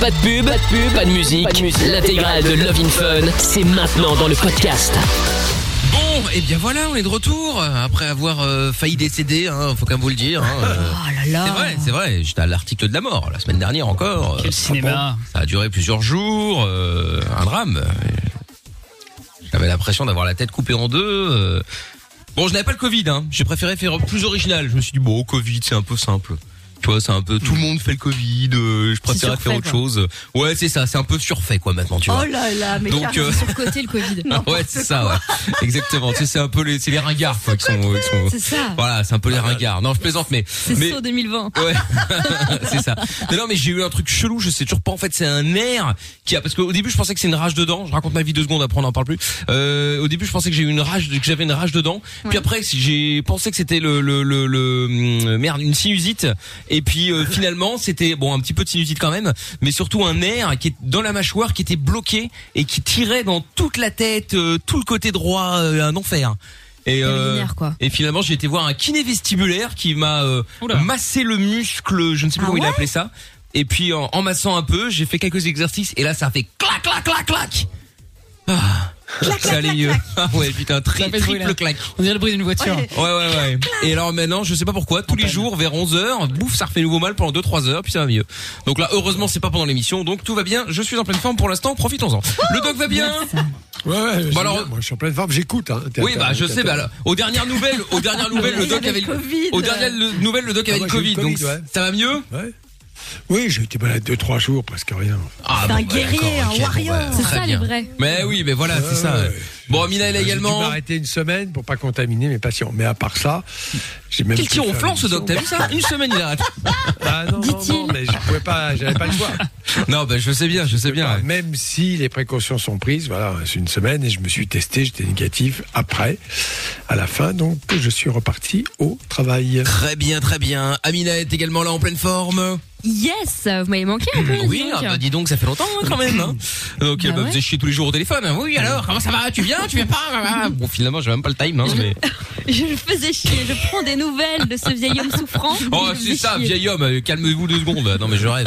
Pas de pub, pas de pub, pas de musique. L'intégrale de Love in Fun, c'est maintenant dans le podcast. Bon, et bien voilà, on est de retour après avoir euh, failli décéder, hein, faut quand même vous le dire. hein, euh. Oh là là. C'est vrai, c'est vrai. J'étais à l'article de la mort la semaine dernière encore. Quel Euh, cinéma. Ça a duré plusieurs jours, euh, un drame. J'avais l'impression d'avoir la tête coupée en deux. euh. Bon, je n'avais pas le Covid, hein. J'ai préféré faire plus original. Je me suis dit bon, Covid, c'est un peu simple. Tu vois, c'est un peu tout le monde fait le Covid. euh, je préfère surfait, faire autre quoi. chose. Ouais, c'est ça. C'est un peu surfait quoi maintenant, tu vois. Oh là là, mais Donc, euh, surcoté le Covid. ouais, c'est ça, ouais. Exactement. Tu sais, c'est un peu les, c'est les ringards, quoi, qui sont, qui sont- C'est ça. Voilà, c'est un peu les ringards. Non, je plaisante, mais. C'est mais... saut 2020. Ouais, c'est ça. Non, non, mais j'ai eu un truc chelou. Je sais toujours pas. En fait, c'est un nerf qui a parce qu'au début, je pensais que c'est une rage dedans. Je raconte ma vie deux secondes. Après, on n'en parle plus. Euh, au début, je pensais que j'ai eu une rage, que j'avais une rage dedans. Puis après, si j'ai pensé que c'était le, le, le, le- hum, merde, une sinusite. Et puis euh, finalement, c'était bon, un petit peu de sinusite quand même, mais surtout un nerf qui est dans la mâchoire, qui était bloqué et qui tirait dans toute la tête, euh, tout le côté droit, euh, un enfer. Et, euh, quoi. et finalement, j'ai été voir un kiné vestibulaire qui m'a euh, massé le muscle, je ne sais plus Ah comment il a appelé ça. Et puis en, en massant un peu, j'ai fait quelques exercices et là ça a fait clac clac clac clac. Ah, ça allait mieux. Ah ouais, putain, tri- Ça fait ce bruit-là. triple clac. On dirait le bruit d'une voiture. Ouais ouais ouais. Et alors maintenant, je sais pas pourquoi, tous les jours vers 11h, bouffe, ça refait nouveau mal pendant 2 3 heures puis ça va mieux. Donc là, heureusement, c'est pas pendant l'émission, donc tout va bien. Je suis en pleine forme pour l'instant, profitons-en. Le doc va bien Ouais, ouais, alors- bien, moi je suis en pleine forme, j'écoute. Hein, Oui, bah je sais. Bah, alors, aux dernières nouvelles, aux dernières nouvelles, le doc avait le Covid. Aux dernières le- nouvelles, le doc avait le moi, j'ai eu Covid. le Donc Covid, ouais. ça va mieux Ouais. Oui, j'ai été malade deux trois jours, presque rien. Ah, C'est bon, un bah, guerrier, un bon, warrior. bah, C'est ça, les vrais. Mais oui, mais voilà, c'est ça. Bon, Amina, elle a J'ai également. m'arrêter une semaine pour pas contaminer mes patients. Mais à part ça, j'ai même. Quel tir au flanc, ce doc, t'as vu ça Une semaine, il arrête. Ah non, non, mais je pouvais pas, j'avais pas le choix. Non, bah, je sais bien, je sais bien. ouais. Même si les précautions sont prises, voilà, c'est une semaine et je me suis testé, j'étais négatif après, à la fin, donc je suis reparti au travail. Très bien, très bien. Amina est également là en pleine forme. Yes, vous m'avez manqué un peu. Oui, dis donc. ah bah, dis donc, ça fait longtemps hein, quand même. hein. Donc elle Bah me ouais. faisait chier tous les jours au téléphone. Oui, alors, comment ça va? Tu viens Tu viens pas? Ah, Bon, finalement, j'ai même pas le time. Hein, mais... Je le faisais chier. Je prends des nouvelles de ce vieil homme souffrant. Oh, Je le c'est faisais ça, chier. vieil homme, euh, calmez-vous deux secondes. Non, mais je rêve.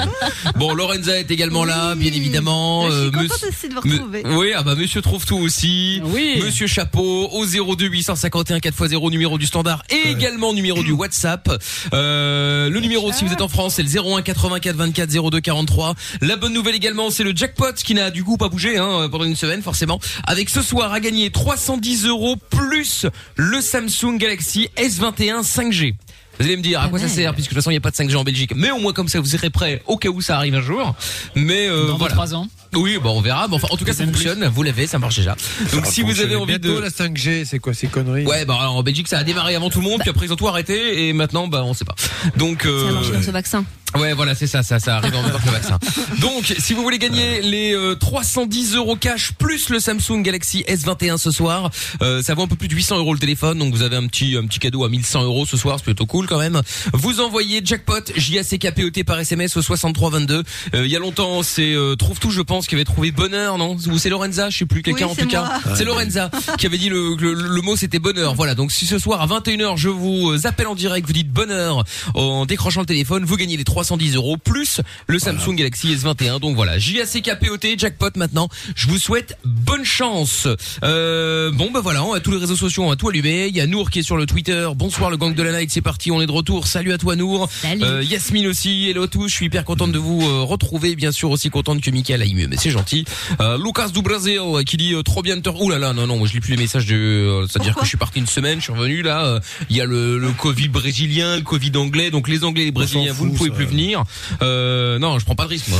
Bon, Lorenza est également là, bien évidemment. Je suis Euh, contente monsieur- aussi de vous Me- retrouver. Oui, ah bah Monsieur trouve tout aussi. Oui. Monsieur Chapeau au 02 851 4x0 numéro du standard et également numéro du WhatsApp. Euh, le numéro si vous êtes en France c'est le 01 84 24 02 43. La bonne nouvelle également c'est le jackpot qui n'a du coup pas bougé hein, pendant une semaine forcément. Avec ce soir à gagner 310 euros plus le Samsung Galaxy S21 5G. Vous allez me dire à quoi ça mal. sert puisque de toute façon il n'y a pas de 5G en Belgique. Mais au moins comme ça vous serez prêts au cas où ça arrive un jour. Mais euh, Dans voilà. 3 ans. Oui, bon, on verra. Mais enfin, en tout cas, ça fonctionne. Vous l'avez, ça marche déjà. Donc, Ça si vous avez envie de, la 5G, c'est quoi ces conneries ouais, bah alors, en Belgique, ça a démarré avant tout le monde, puis après ils ont tout arrêté, et maintenant, bah, on sait pas. Donc, Ça a euh, marché dans ce vaccin. Ouais, voilà, c'est ça, ça, ça arrive en même temps que le vaccin. Donc, si vous voulez gagner les euh, 310 euros cash plus le Samsung Galaxy S21 ce soir, euh, ça vaut un peu plus de 800 euros le téléphone, donc vous avez un petit, un petit cadeau à 1100 euros ce soir, c'est plutôt cool quand même. Vous envoyez jackpot J A C K P O T par SMS au 6322. Euh, il y a longtemps, c'est euh, trouve tout, je pense, qui avait trouvé bonheur, non? Ou c'est Lorenza, je sais plus, quelqu'un Oui, en c'est tout cas. C'est Lorenza qui avait dit le, le, le mot c'était bonheur. Voilà, donc si ce soir à 21h je vous euh, appelle en direct, vous dites bonheur en décrochant le téléphone, vous gagnez les 310 euros plus le Samsung Galaxy S21. Donc voilà, J-A-C-K-P-O-T, jackpot maintenant. Je vous souhaite bonne chance. Euh, bon bah voilà, on a tous les réseaux sociaux, on a tout allumé. Il y a Nour qui est sur le Twitter. Bonsoir le gang de la night, c'est parti, on est de retour. Salut à toi Nour. Salut. Euh, Yasmine aussi, hello à tous. Je suis hyper contente de vous euh, retrouver, bien sûr aussi contente que Mickaël aille mieux, mais c'est gentil. Euh, Lucas du Brasil euh, qui dit euh, trop bien de te... Ouh là là, non non, moi je lis plus les messages de... euh, C'est-à-dire que je suis parti une semaine, je suis revenu là. euh, Il y a le, le Covid brésilien, le Covid anglais, donc les Anglais et les Brésiliens, vous ne pouvez ça. plus Euh, non, je prends pas de risque moi.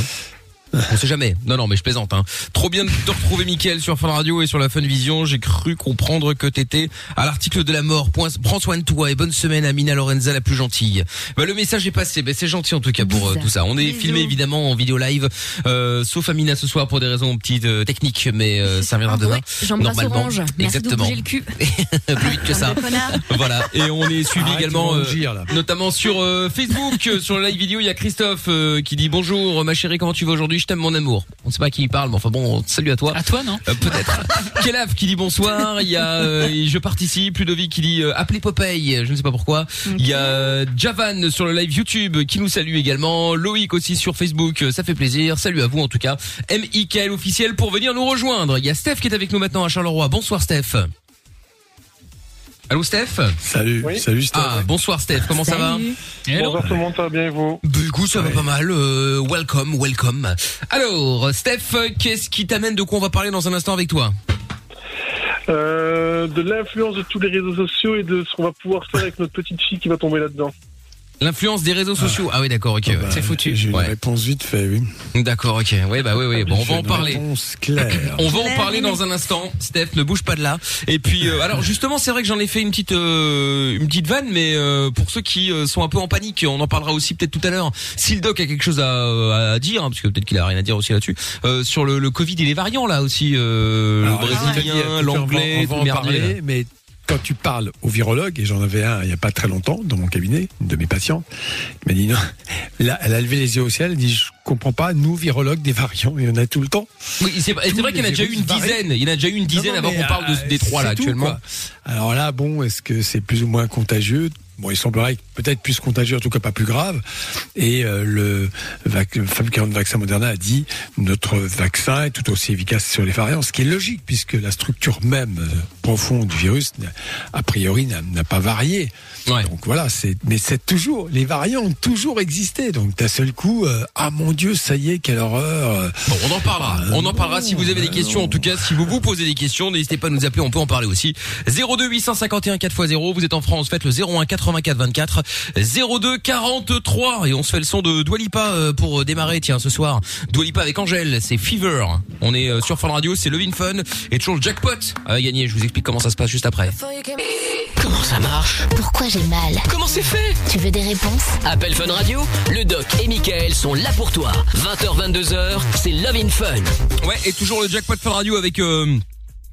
On sait jamais. Non, non, mais je plaisante. Hein. Trop bien de te retrouver, Mickaël, sur Fun Radio et sur la Fun Vision. J'ai cru comprendre que t'étais à l'article de la mort. Point- Prends soin de toi et bonne semaine, Amina Lorenza, la plus gentille. Bah, le message est passé. Bah, c'est gentil en tout cas pour euh, tout ça. On est Bisous. filmé évidemment en vidéo live, euh, sauf Amina ce soir pour des raisons petites euh, techniques, mais euh, ça reviendra demain. Ouais, Normalement. Orange. Merci Exactement. bouger le cul. plus vite que ça. Voilà. Et on est suivi Arrête, également, euh, là. notamment sur euh, Facebook, sur le live vidéo. Il y a Christophe euh, qui dit bonjour, ma chérie, comment tu vas aujourd'hui? Je t'aime mon amour. On sait pas qui il parle, mais enfin bon, salut à toi. À toi, non Euh, Peut-être. Kelaf qui dit bonsoir. Il y a euh, je participe. Ludovic qui dit euh, appelez Popeye. Je ne sais pas pourquoi. Il y a euh, Javan sur le live YouTube qui nous salue également. Loïc aussi sur Facebook. Ça fait plaisir. Salut à vous en tout cas. MIKL officiel pour venir nous rejoindre. Il y a Steph qui est avec nous maintenant à Charleroi. Bonsoir Steph. Allô Steph Salut, Oui. salut Steph. Ah bonsoir Steph. Comment ça va. Hello. Bonjour tout le monde, ça va bien et vous Bah, écoute, ça va pas mal. euh, welcome, welcome. Alors, Steph, qu'est-ce qui t'amène de quoi on va parler dans un instant avec toi euh, De l'influence de tous les réseaux sociaux et de ce qu'on va pouvoir faire avec notre petite fille qui va tomber là-dedans. L'influence des réseaux sociaux. Ah oui, d'accord, ok. Ah ouais. bah, c'est foutu. J'ai une Ouais. réponse vite fait, oui. D'accord, ok. Oui, bah oui, oui. Bon, on va en parler. Réponse claire. On va en parler dans un instant. Steph, ne bouge pas de là. Et puis, euh, alors justement, c'est vrai que j'en ai fait une petite, euh, une petite vanne, mais euh, pour ceux qui euh, sont un peu en panique, on en parlera aussi peut-être tout à l'heure. Si le doc a quelque chose à, à dire, hein, parce que peut-être qu'il a rien à dire aussi là-dessus, euh, sur le, le Covid et les variants là aussi, euh, Alors, le brésilien, l'anglais, on va, tout va en parler, mais quand tu parles au virologue, et j'en avais un il y a pas très longtemps dans mon cabinet, une de mes patients, il m'a dit non. Là, elle a levé les yeux au ciel, elle dit je comprends pas, nous virologues des variants, il y en a tout le temps. Oui, c'est vrai qu'il y en a déjà eu une dizaine. Il y en a déjà eu une dizaine avant qu'on parle de, euh, des trois là tout, actuellement. quoi. Alors là, bon, est-ce que c'est plus ou moins contagieux? Bon, il semblerait que peut-être plus contagieux, en tout cas pas plus grave. Et euh, le, fabricant de vaccin Moderna a dit notre vaccin est tout aussi efficace sur les variants, ce qui est logique puisque la structure même euh, profonde du virus, a priori, n'a pas varié. Ouais. Donc voilà, c'est mais c'est toujours les variants ont toujours existé. Donc d'un seul coup, euh, ah mon Dieu, ça y est, quelle horreur Bon, on en parlera. Ah On en parlera si vous avez des questions. En tout cas, si vous vous posez des questions, n'hésitez pas à nous appeler. On peut en parler aussi. 02 851 4x0. Vous êtes en France, faites le 01 84 24 02 43 et on se fait le son de Dwalipa euh, pour démarrer. Tiens, ce soir, Dwalipa avec Angèle, c'est Fever. On est euh, sur Fun Radio, c'est Levin Fun et toujours le jackpot à gagner. Je vous explique comment ça se passe juste après. Comment ça marche? Pourquoi j'ai mal? Comment c'est fait? Tu veux des réponses? Appel Fun Radio, le doc et Michael sont là pour toi. 20h, 22h, c'est Love in Fun. Ouais, et toujours le jackpot Fun Radio avec euh,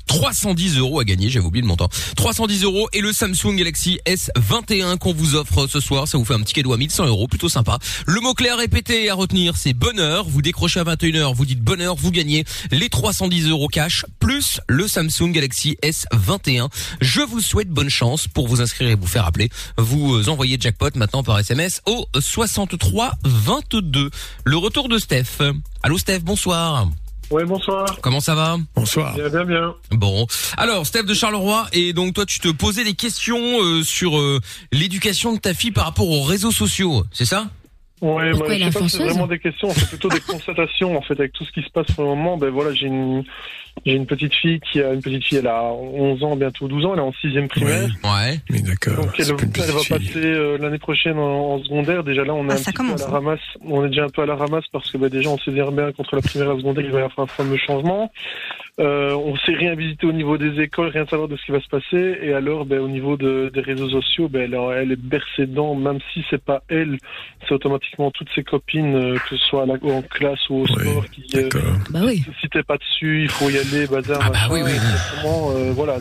310 euros à gagner, j'avais oublié le montant. 310 euros et le Samsung Galaxy S21 qu'on vous offre ce soir, ça vous fait un petit cadeau à 1100 euros, plutôt sympa. Le mot clair répété à retenir, c'est bonheur. Vous décrochez à 21h, vous dites bonheur, vous gagnez les 310 euros cash plus le Samsung Galaxy S21. Je vous souhaite bonne chance pour vous inscrire et vous faire appeler. Vous euh, envoyez jackpot maintenant par SMS au 63 22. Le retour de Steph. Allô Steph, bonsoir. Ouais, bonsoir. Comment ça va Bonsoir. Bien, bien, bien. Bon. Alors, Steph de Charleroi, et donc toi, tu te posais des questions euh, sur euh, l'éducation de ta fille par rapport aux réseaux sociaux, c'est ça? Ouais, Pourquoi bah, je sais pas si c'est vraiment des questions, c'est plutôt des constatations en fait avec tout ce qui se passe pour le moment. Ben voilà, j'ai une j'ai une petite fille qui a une petite fille, elle a 11 ans, bientôt 12 ans, elle est en sixième primaire. Ouais. Oui, d'accord. Donc elle, elle va passer euh, l'année prochaine en, en secondaire. Déjà là, on est Ah, un petit commence, peu à hein. la ramasse. On est déjà un peu à la ramasse parce que bah, déjà on sait bien bien qu'entre la primaire et la secondaire, il va y avoir un fameux changement. Euh, on sait rien visiter au niveau des écoles, rien savoir de ce qui va se passer. Et alors, ben, au niveau de- des réseaux sociaux, ben, elle, elle est bercée dedans, même si c'est pas elle, c'est automatiquement toutes ses copines, euh, que ce soit à la- en classe ou au Oui, sport, qui euh, D'accord. Bah oui. si t'es pas dessus, il faut y aller, bazar. Ah bah oui, oui, oui. exactement, euh, voilà.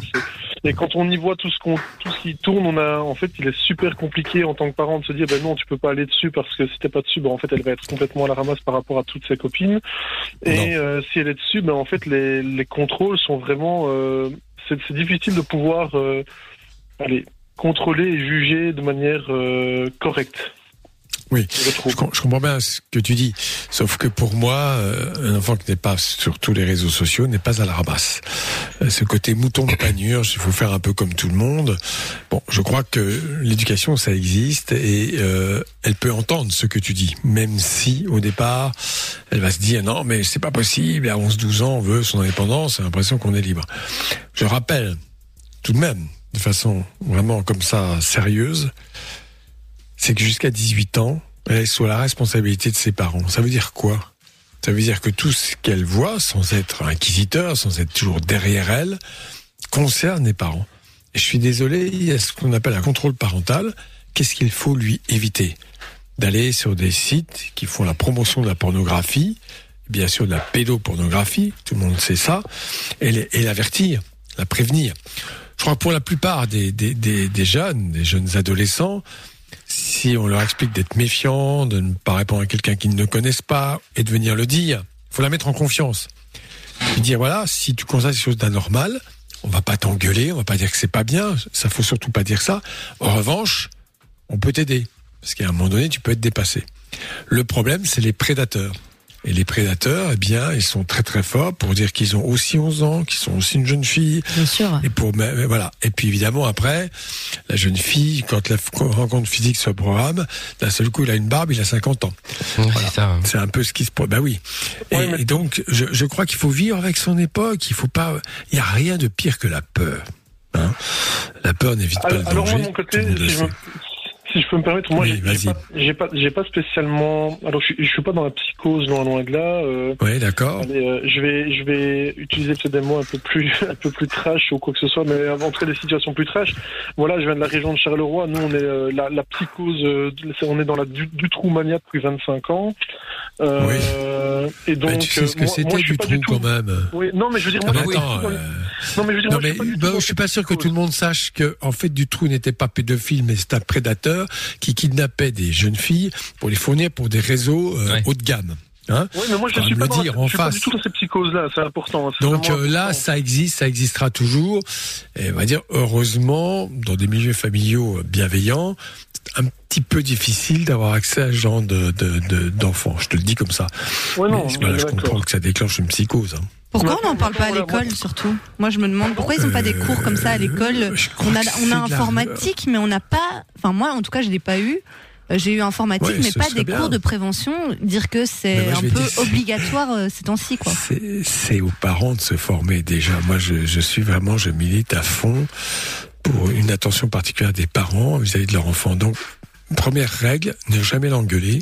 Et quand on y voit tout ce qu'on, tout ce qui tourne, on a, en fait, il est super compliqué en tant que parent de se dire, ben non, tu peux pas aller dessus parce que si t'es pas dessus, ben en fait, elle va être complètement à la ramasse par rapport à toutes ses copines. Et euh, si elle est dessus, ben en fait, les, les contrôles sont vraiment, euh, c'est, c'est difficile de pouvoir, euh, aller contrôler et juger de manière euh, correcte. Oui. Je comprends bien ce que tu dis, sauf que pour moi, euh, un enfant qui n'est pas sur tous les réseaux sociaux n'est pas à la ramasse. Euh, Ce côté mouton de panurge, il faut faire un peu comme tout le monde. Bon, je crois que l'éducation, ça existe et euh, elle peut entendre ce que tu dis, même si au départ, elle va se dire non, mais c'est pas possible. À 11-12 ans, on veut son indépendance, on a l'impression qu'on est libre. Je rappelle tout de même, de façon vraiment comme ça sérieuse, c'est que jusqu'à 18 ans, elle est sous la responsabilité de ses parents. Ça veut dire quoi? Ça veut dire que tout ce qu'elle voit, sans être inquisiteur, sans être toujours derrière elle, concerne les parents. Et je suis désolé, il y a ce qu'on appelle un contrôle parental. Qu'est-ce qu'il faut lui éviter? D'aller sur des sites qui font la promotion de la pornographie, bien sûr de la pédopornographie, tout le monde sait ça, et et l'avertir, la prévenir. Je crois que pour la plupart des jeunes, des jeunes adolescents, si on leur explique d'être méfiants, de ne pas répondre à quelqu'un qu'ils ne connaissent pas et de venir le dire, faut la mettre en confiance. Lui dire voilà, si tu constates quelque chose d'anormal, on va pas t'engueuler, on va pas dire que c'est pas bien, ça faut surtout pas dire ça. En revanche, on peut t'aider parce qu'à un moment donné, tu peux être dépassé. Le problème, c'est les prédateurs. Et les prédateurs, eh bien, ils sont très très forts pour dire qu'ils ont aussi 11 ans, qu'ils sont aussi une jeune fille. Bien sûr. Et pour mais- mais voilà. Et puis évidemment après, la jeune fille, quand la rencontre physique se programme, d'un seul coup, il a une barbe, il a 50 ans. Ouais, c'est ça. C'est un peu ce qui se produit. Bah oui. Et, Ouais, mais- et donc, je, je crois qu'il faut vivre avec son époque. Il faut pas. Il y a rien de pire que la peur. Hein la peur n'évite pas Alors, le alors danger. moi, de mon côté, si je, me, si je peux me permettre, moi, Oui, j'ai- pas, pas, spécialement. Alors, je, suis- je suis pas dans la psychose, loin, loin de là. Euh, Oui, d'accord. euh, je vais, je vais utiliser peut-être des mots un peu plus, un peu plus trash ou quoi que ce soit, mais entrer des situations plus trash. Voilà, je viens de la région de Charleroi. Nous, on est euh, la, la psychose. euh, on est dans la du, du trou mania depuis 25 ans. Euh, Et donc, Mais tu sais ce euh, que moi, c'était du pas trou quand même. Oui, non, mais je veux dire, Ah moi, bah je suis pas attends, du euh, non, mais je veux dire, Non moi, je mais suis pas du bah, je suis pas sûr que tout le monde sache que en fait Dutroux n'était pas pédophile mais c'est un prédateur qui kidnappait des jeunes filles pour les fournir pour des réseaux euh, Ouais. haut de gamme. Hein Oui, mais moi je Faut suis pas, dans, dire en je suis pas face. du tout dans ces psychoses-là, c'est important. c'est Donc euh, là, ça existe, ça existera toujours. Et on va dire heureusement, dans des milieux familiaux euh, bienveillants, un petit peu difficile d'avoir accès à ce genre de de- de- d'enfants. je te le dis comme ça. Ouais, non, Mais, voilà, je comprends que ça déclenche une psychose. hein. Pourquoi on n'en parle pas à l'école surtout? Moi je me demande pourquoi ils n'ont pas des cours comme ça à l'école. Euh, crois On a, on a informatique, mais on n'a pas. Enfin moi en tout cas je l'ai pas eu. Euh, J'ai eu informatique, Ouais, mais pas des bien. cours de prévention. Dire que c'est un peu dire, obligatoire euh, ces temps-ci, quoi. C'est c'est aux parents de se former déjà. Moi, je, je suis vraiment, je milite à fond pour une attention particulière des parents vis-à-vis de leur enfant. Donc, première règle, ne jamais l'engueuler,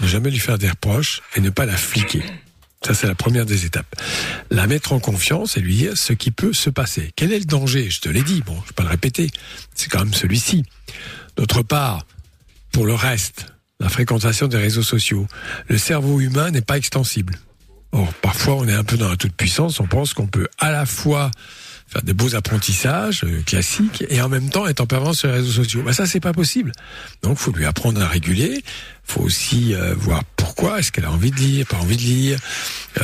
ne jamais lui faire des reproches et ne pas la fliquer. Ça, c'est la première des étapes. La mettre en confiance et lui dire ce qui peut se passer. Quel est le danger? Je te l'ai dit, bon, je vais pas le répéter. C'est quand même celui-ci. D'autre part, pour le reste, la fréquentation des réseaux sociaux. Le cerveau humain n'est pas extensible. Or, parfois, on est un peu dans la toute-puissance, on pense qu'on peut à la fois faire des beaux apprentissages euh, classiques et en même temps être en permanence sur les réseaux sociaux. Bah ça, c'est pas possible. Donc, faut lui apprendre à réguler. Faut aussi euh, voir pourquoi est-ce qu'elle a envie de lire, pas envie de lire?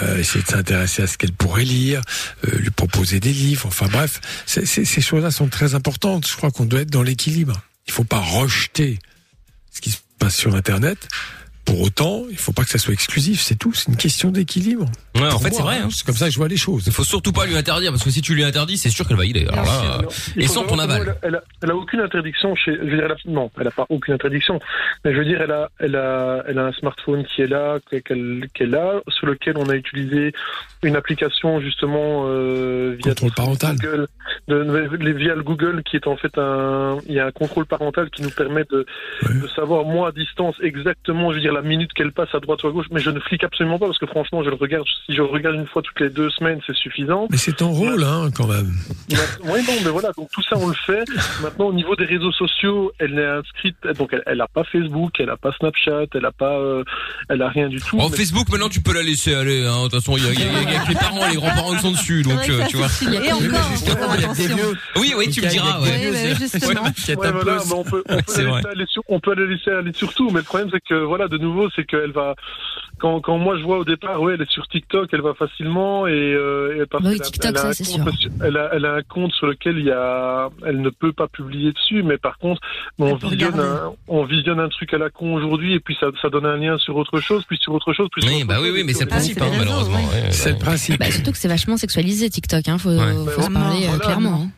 Euh, essayer de s'intéresser à ce qu'elle pourrait lire, euh, lui proposer des livres. Enfin bref, c'est- c'est- ces choses-là sont très importantes. Je crois qu'on doit être dans l'équilibre. Il faut pas rejeter ce qui se passe sur Internet. Pour autant, il faut pas que ça soit exclusif, c'est tout. C'est une question d'équilibre. Ouais, en fait, c'est vrai. hein. C'est comme ça que je vois les choses. Il faut surtout pas lui interdire parce que si tu lui interdis, c'est sûr qu'elle va y aller. Alors là, euh, et sans ton aval. Elle a, elle, a, elle a aucune interdiction chez. je veux dire, elle a- non, elle a pas aucune interdiction. Mais je veux dire, elle a, elle a, elle a un smartphone qui est là, qu'elle, qu'elle a, sur lequel on a utilisé une application justement euh, via Contrôle parental. Google, de, de- via le Google, qui est en fait un, il y a un contrôle parental qui nous permet de, Ouais. de savoir moi à distance exactement, je veux dire, la minute qu'elle passe à droite ou à gauche. Mais je ne flique absolument pas parce que franchement, je le regarde. Si je le regarde une fois toutes les deux semaines, c'est suffisant. Mais c'est ton rôle, hein, quand même. Oui, non, mais voilà, donc tout ça on le fait. Maintenant, au niveau des réseaux sociaux, elle est inscrite, donc elle, elle a pas Facebook, elle a pas Snapchat, elle a pas, euh, elle a rien du tout. En mais- Facebook, maintenant, tu peux la laisser aller. hein. De toute façon, il y a, il y a- il y a que les parents et les grands-parents qui sont dessus. Donc, euh, tu vois. Et encore. Oui, oui, tu me diras. Ouais. justement. Ouais, Ouais, voilà, mais on peut, on peut, la laisser aller sur, on peut la laisser aller sur tout, mais le problème c'est que voilà, de nouveau, c'est qu'elle va, quand, quand moi je vois au départ, ouais, elle est sur TikTok, elle va facilement et, euh, et parce Bah oui, qu'elle a- TikTok, elle a ça, compte sûr. sur- Elle a, elle a un compte sur lequel il y a, elle ne peut pas publier dessus, mais par contre, on Elle visionne, un, on visionne un truc à la con aujourd'hui et puis ça, ça donne un lien sur autre chose, puis sur autre chose, puis sur Oui, autre bah chose, oui, oui, mais c'est le Ah, principe, c'est hein, malheureusement. ouais, C'est le principe. Bah, surtout que c'est vachement sexualisé TikTok, hein, faut, Ouais. faut se Vraiment, parler euh, voilà. clairement. hein.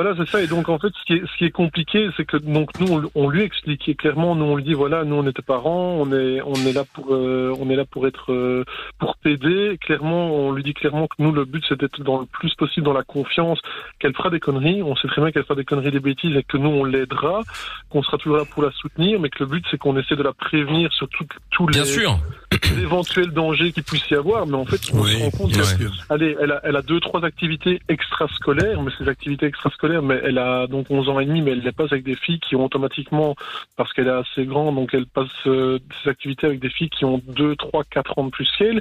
Voilà, c'est ça. Et donc, en fait, ce qui est, ce qui est compliqué, c'est que donc nous, on, on lui explique clairement, nous on lui dit voilà, nous on est tes parents, on est, on est là pour, euh, on est là pour être, euh, pour t'aider. Clairement, on lui dit clairement que nous le but c'est d'être dans le plus possible dans la confiance, qu'elle fera des conneries. On sait très bien qu'elle fera des conneries, des bêtises, et que nous on l'aidera, qu'on sera toujours là pour la soutenir, mais que le but c'est qu'on essaie de la prévenir sur tout- tous les sûr. éventuels dangers qu'il puisse y avoir. Mais en fait, on Oui, se rend compte que. Allez, elle a, elle a deux, trois activités extrascolaires, mais ces activités extrascolaires, mais elle a donc 11 ans et demi, mais elle les passe avec des filles qui ont automatiquement, parce qu'elle est assez grande, donc elle passe euh, ces activités avec des filles qui ont 2, 3, 4 ans de plus qu'elle.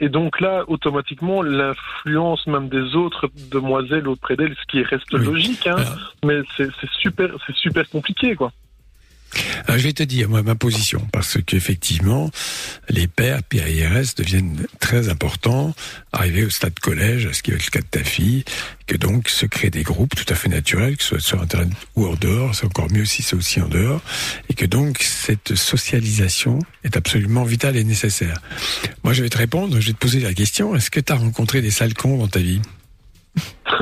Et donc là, automatiquement, l'influence même des autres demoiselles auprès d'elle, ce qui reste Oui. logique, hein, Voilà. mais c'est super, c'est super compliqué, quoi. Alors, je vais te dire moi ma position parce qu'effectivement les pères PIRS deviennent très importants arrivés au stade collège, ce qui est le cas de ta fille, que donc se créent des groupes tout à fait naturels, que ce soit sur internet ou en dehors, c'est encore mieux si c'est aussi en dehors, et que donc cette socialisation est absolument vitale et nécessaire. Moi je vais te répondre, je vais te poser la question, est-ce que tu as rencontré des sales cons dans ta vie?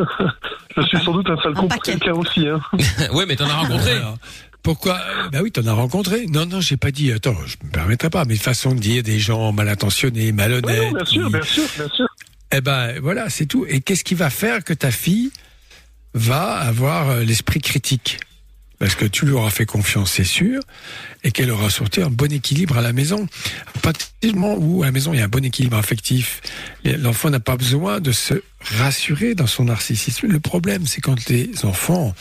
Je suis sans doute un sale con quelqu'un aussi. Hein. ouais, mais t'en as rencontré. Pourquoi Bah oui, t'en as rencontré. Non, non, j'ai pas dit. Attends, je me permettrai pas. Mais façon de dire des gens mal intentionnés, Oui, malhonnêtes. non, bien sûr, qui- bien sûr, bien sûr. Eh ben voilà, c'est tout. Et qu'est-ce qui va faire que ta fille va avoir euh, l'esprit critique? Parce que tu lui auras fait confiance, c'est sûr, et qu'elle aura sorti un bon équilibre à la maison. À partir du moment où à la maison il y a un bon équilibre affectif, l'enfant n'a pas besoin de se rassurer dans son narcissisme. Le problème, c'est quand les enfants,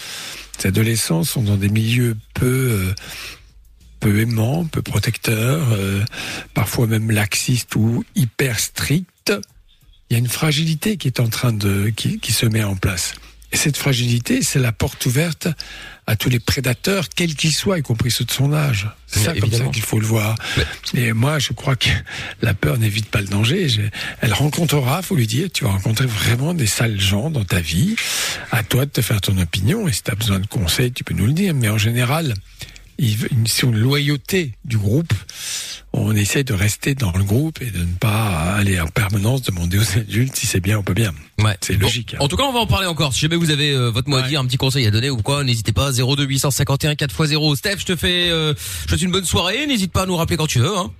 les adolescents sont dans des milieux peu euh, peu aimants, peu protecteurs, euh, parfois même laxistes ou hyper stricts, il y a une fragilité qui est en train de qui, qui se met en place. Et cette fragilité, c'est la porte ouverte à tous les prédateurs, quels qu'ils soient, y compris ceux de son âge. C'est ça comme ça qu'il faut le voir. Et moi, je crois que la peur n'évite pas le danger. Elle rencontrera, faut lui dire, tu vas rencontrer vraiment des sales gens dans ta vie. À toi de te faire ton opinion. Et si tu as besoin de conseils, tu peux nous le dire. Mais en général, une, loyauté du groupe. On essaie de rester dans le groupe et de ne pas aller en permanence demander aux adultes si c'est bien ou pas bien. Ouais. C'est Bon, logique, hein. En tout cas, on va en parler encore. Si jamais vous avez euh, votre mot à Ouais. dire, un petit conseil à donner ou quoi, n'hésitez pas. 02 851 4x0. Steph, je te fais, euh, je te souhaite une bonne soirée. N'hésite pas à nous rappeler quand tu veux. Hein.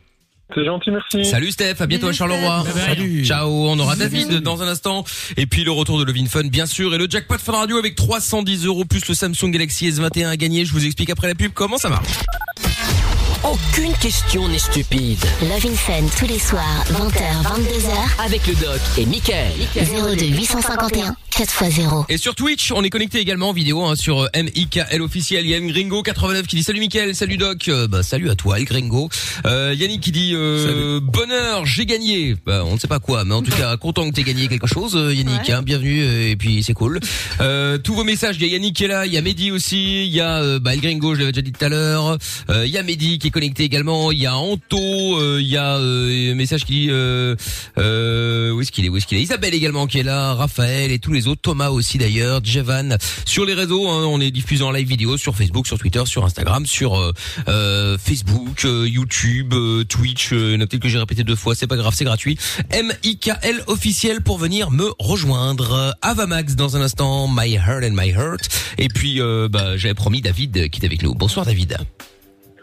C'est gentil, merci. Salut Steph, à bientôt à Charleroi. Salut. Ciao, on aura David dans un instant. Et puis le retour de Levin Fun, bien sûr. Et le jackpot Fun Radio avec 310 euros plus le Samsung Galaxy S21 à gagner. Je vous explique après la pub comment ça marche. Aucune question n'est stupide. Love in Fun tous les soirs, 20h, 22h, Avec le doc et Michael. 02 851 4x0. Et sur Twitch, on est connecté également en vidéo hein, sur euh, MIKL officiel. Il y a M Gringo 89 qui dit salut Mickaël, salut Doc. Euh, bah salut à toi El Gringo. Euh, Yannick qui dit euh, bonheur, j'ai gagné. Bah, on ne sait pas quoi, mais en tout cas content que t'aies gagné quelque chose euh, Yannick. Ouais. Hein, bienvenue euh, et puis c'est cool. Euh, tous vos messages, il y a Yannick qui est là, il y a Mehdi aussi, il y a euh, bah, El Gringo, je l'avais déjà dit tout à l'heure. Euh, Il y a Mehdi qui est connecté également, il y a Anto, euh, il y a euh, un message qui dit euh, euh, où est-ce qu'il est, où est-ce qu'il est? Isabelle également qui est là, Raphaël et tous les autres, Thomas aussi d'ailleurs, Jevan. Sur les réseaux, hein, on est diffusé en live vidéo sur Facebook, sur Twitter, sur Instagram, sur euh, euh, Facebook, YouTube, Twitch. Euh, notez que j'ai répété deux fois, c'est pas grave, c'est gratuit. M-I-K-L officiel pour venir me rejoindre. Avamax dans un instant, My Heart and My Heart. Et puis, bah, j'avais promis David qui est avec nous. Bonsoir David.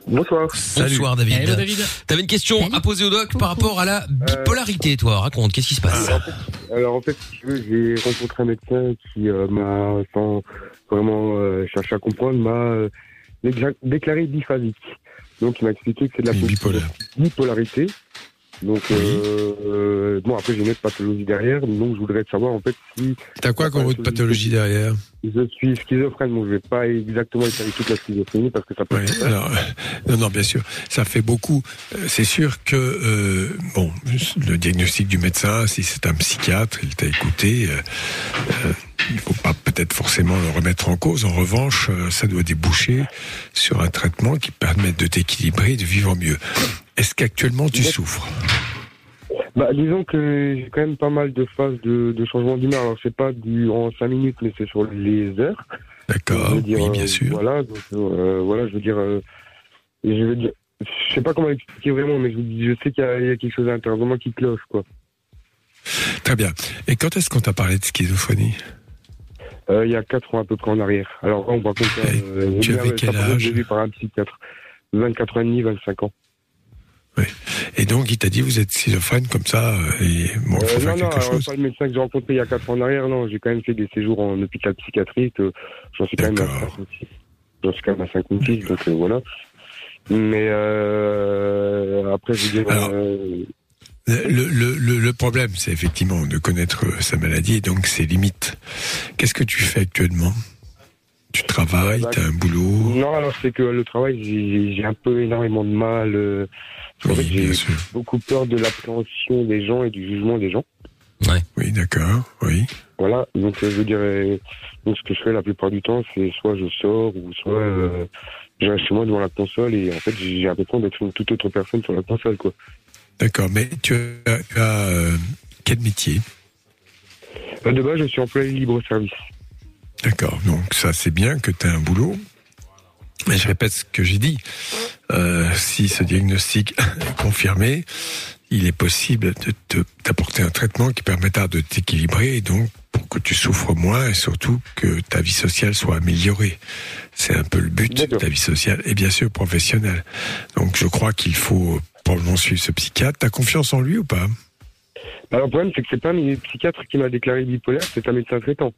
Bonsoir. Bonsoir David. Hello David. T'avais une question Salut. à poser au doc par rapport à la bipolarité, toi. Raconte, qu'est-ce qui se passe Alors en fait, si tu veux, j'ai rencontré un médecin qui euh, m'a, sans vraiment euh, chercher à comprendre, m'a euh, décla- déclaré biphasique. Donc il m'a expliqué que c'est de la bipolarité. Donc euh, bon après j'ai une autre pathologie derrière, donc je voudrais savoir en fait si T'as quoi comme autre pathologie derrière je suis schizophrène. Bon je vais pas exactement étaler toute la schizophrénie parce que ça peut être alors, euh, non, non, bien sûr, ça fait beaucoup. Euh, C'est sûr que euh, bon, le diagnostic du médecin, si c'est un psychiatre, il t'a écouté. Euh, euh, il faut pas peut-être forcément le remettre en cause. En revanche, euh, ça doit déboucher sur un traitement qui permette de t'équilibrer et de vivre mieux. Est-ce qu'actuellement tu souffres? Bah, disons que j'ai quand même pas mal de phases de, de changement d'humeur. Alors, c'est pas du en cinq minutes, mais c'est sur les heures. D'accord, oui, bien euh, sûr. Voilà, donc, euh, voilà, je veux dire, euh, je veux dire, je sais pas comment expliquer vraiment, mais je, sais qu'il y, a il y a quelque chose à l'intérieur de moi qui cloche, quoi. Très bien. Et quand est-ce qu'on t'a parlé de schizophrénie? Il y a quatre ans à peu près en arrière. Alors, on va compter. Euh, tu avais quel âge J'ai vu par un psychiatre. 24 ans et demi, 25 ans. Et donc il t'a dit vous êtes schizophrène comme ça euh, et bon, il faut Euh, faire non, non, quelque alors, chose. pas le médecin que j'ai rencontré il y a quatre ans en arrière, non. J'ai quand même fait des séjours en hôpital psychiatrique. euh, J'en suis quand même à D'accord. 56. J'en suis quand même à 56, donc euh, voilà. Mais euh, après, je veux dire, Alors, euh, Le, le, le, le problème, c'est effectivement de connaître euh, sa maladie et donc ses limites. Qu'est-ce que tu fais actuellement? Tu travailles, Bah, tu as un boulot? Non, alors c'est que le travail, j'ai un peu énormément de mal. euh, Oui, j'ai beaucoup peur de l'appréhension des gens et du jugement des gens. Oui, d'accord, oui. Voilà, donc euh, je dirais, donc ce que je fais la plupart du temps, c'est soit je sors ou soit euh, je reste chez moi devant la console et en fait j'ai l'impression d'être une toute autre personne sur la console quoi. D'accord, mais tu as, tu as, euh, quel métier? Euh, de base, je suis employé libre service. D'accord, donc ça c'est bien que tu as un boulot. Mais je répète ce que j'ai dit. Euh, si ce diagnostic est confirmé, il est possible de te- t'apporter un traitement qui permettra de t'équilibrer et donc pour que tu souffres moins et surtout que ta vie sociale soit améliorée. C'est un peu le but de ta vie sociale et bien sûr professionnelle. Donc je crois qu'il faut probablement suivre ce psychiatre. T'as confiance en lui ou pas? Alors le problème c'est que c'est pas un psychiatre qui m'a déclaré bipolaire, c'est un médecin traitant.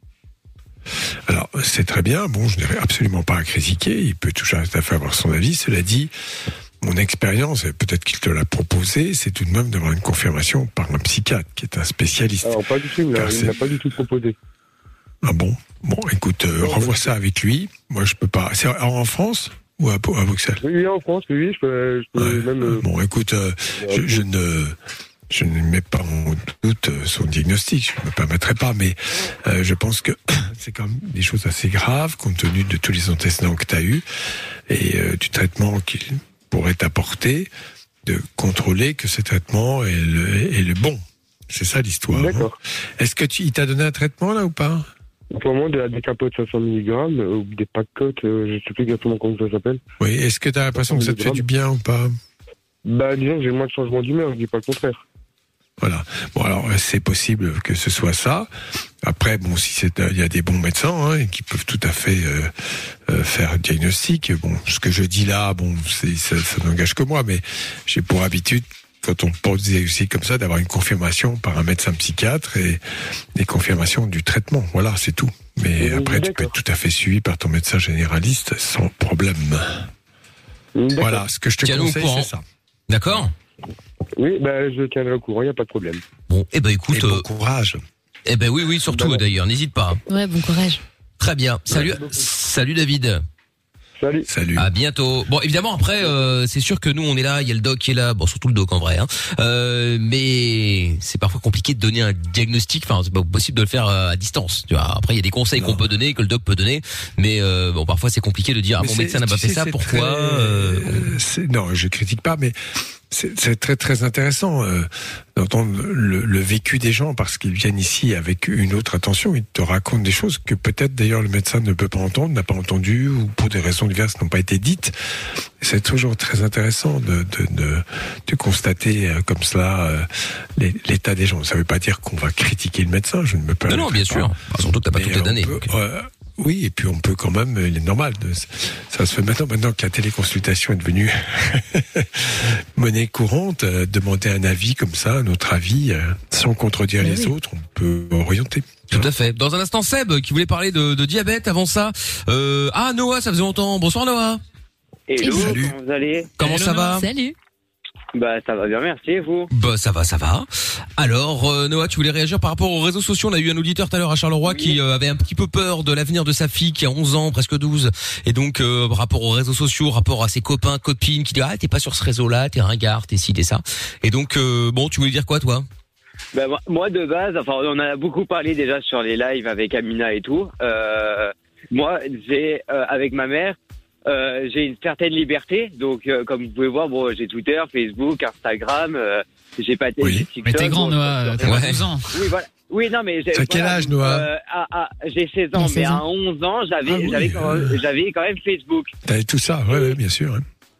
Alors, c'est très bien. Bon, je n'aurais absolument pas à critiquer. Il peut toujours à fait avoir son avis. Cela dit, mon expérience, et peut-être qu'il te l'a proposé, c'est tout de même d'avoir une confirmation par un psychiatre qui est un spécialiste. Alors pas du tout, il c'est- m'a pas du tout proposé. Ah bon? Bon, écoute, euh, revois ça avec lui. Moi, je peux pas. C'est en France ou à, à Bruxelles Oui, en France, oui, je peux, je peux même. euh, Bon, écoute, euh, je, je ne je ne mets pas en doute euh, son diagnostic, je ne me permettrai pas, mais euh, je pense que c'est quand même des choses assez graves compte tenu de tous les antécédents que tu as eus et du traitement qu'il pourrait t'apporter, de contrôler que ce traitement est le, est le bon. C'est ça l'histoire. hein. D'accord. Est-ce que tu il t'a donné un traitement là ou pas? Pour le moment, de la décapote 500 mg, ou des pacotes, euh, je sais plus exactement comment ça s'appelle. Oui. Est-ce que tu as l'impression que ça te fait du bien ou pas? Bah, disons que j'ai moins de changement d'humeur, je dis pas le contraire. Voilà. Bon, alors euh, c'est possible que ce soit ça. Après, bon, si c'est, euh, il y a des bons médecins hein, qui peuvent tout à fait euh, euh, faire un diagnostic. Bon, ce que je dis là, bon, ça, ça n'engage que moi, mais j'ai pour habitude quand on pose des diagnostics comme ça, d'avoir une confirmation par un médecin psychiatre et des confirmations du traitement. Voilà, c'est tout. Mais Oui, après, tu peux être tout à fait suivi par ton médecin généraliste sans problème. Voilà, ce que je te au conseille, courant. c'est ça. D'accord Oui, bah, je tiendrai au courant, il n'y a pas de problème. Bon, eh ben écoute. bon courage. Eh ben oui, oui, surtout d'ailleurs, n'hésite pas. Ouais, bon courage. Très bien. Salut, salut David. Salut. Salut. À bientôt. Bon, évidemment, après, euh, c'est sûr que nous, on est là, il y a le doc qui est là, bon, surtout le doc en vrai, hein. Euh, mais c'est parfois compliqué de donner un diagnostic. Enfin, c'est pas possible de le faire euh, à distance. Tu vois. Après, il y a des conseils qu'on peut donner, que le doc peut donner, mais euh, bon, parfois c'est compliqué de dire, ah, mon médecin n'a pas fait sais, ça, pourquoi très, euh, euh, Non, je critique pas, mais c'est très très intéressant euh, d'entendre le, le vécu des gens parce qu'ils viennent ici avec une autre attention. Ils te racontent des choses que peut-être d'ailleurs le médecin ne peut pas entendre, n'a pas entendu ou pour des raisons diverses n'ont pas été dites. C'est toujours très intéressant de, de, de, de constater euh, comme cela euh, l'état des gens. Ça ne veut pas dire qu'on va critiquer le médecin. Je ne me permets Non, non, bien sûr. Bah, surtout que t'as pas toutes les données. Oui, et puis on peut quand même, il est normal, de, ça se fait maintenant, maintenant que la téléconsultation est devenue monnaie courante, euh, demander un avis comme ça, notre avis, euh, sans contredire les oui. autres, on peut orienter. Tout à fait. Dans un instant, Seb, qui voulait parler de, de diabète avant ça. Euh, ah, Noah, ça faisait longtemps. Bonsoir, Noah. Hello, Salut. comment vous allez? Comment ça va? Salut. Bah ça va bien, merci et vous Bah ça va, ça va. Alors euh, Noah, tu voulais réagir par rapport aux réseaux sociaux. On a eu un auditeur tout à l'heure à Charleroi qui euh, avait un petit peu peur de l'avenir de sa fille qui a 11 ans, presque 12. Et donc euh, rapport aux réseaux sociaux, rapport à ses copains, copines qui disent ah t'es pas sur ce réseau-là, t'es ringard, t'es ci, t'es ça. Et donc euh, bon, tu voulais dire quoi toi? Bah, moi- de base, enfin on a beaucoup parlé déjà sur les lives avec Amina et tout. Euh, moi j'ai euh, avec ma mère, euh, j'ai une certaine liberté. Donc euh, comme vous pouvez voir, bon j'ai Twitter, Facebook, Instagram. euh, j'ai pas TikTok. Mais t'es grand, Noah, t'as 12 ans. Oui, voilà. Oui, non, mais j'ai- T'as quel âge, Noah euh, ah, ah, J'ai 16 ans, mais 16 ans. à 11 ans, j'avais, Ah oui, j'avais, quand même- j'avais quand même Facebook. T'avais tout ça, ouais, ouais, bien sûr. hein.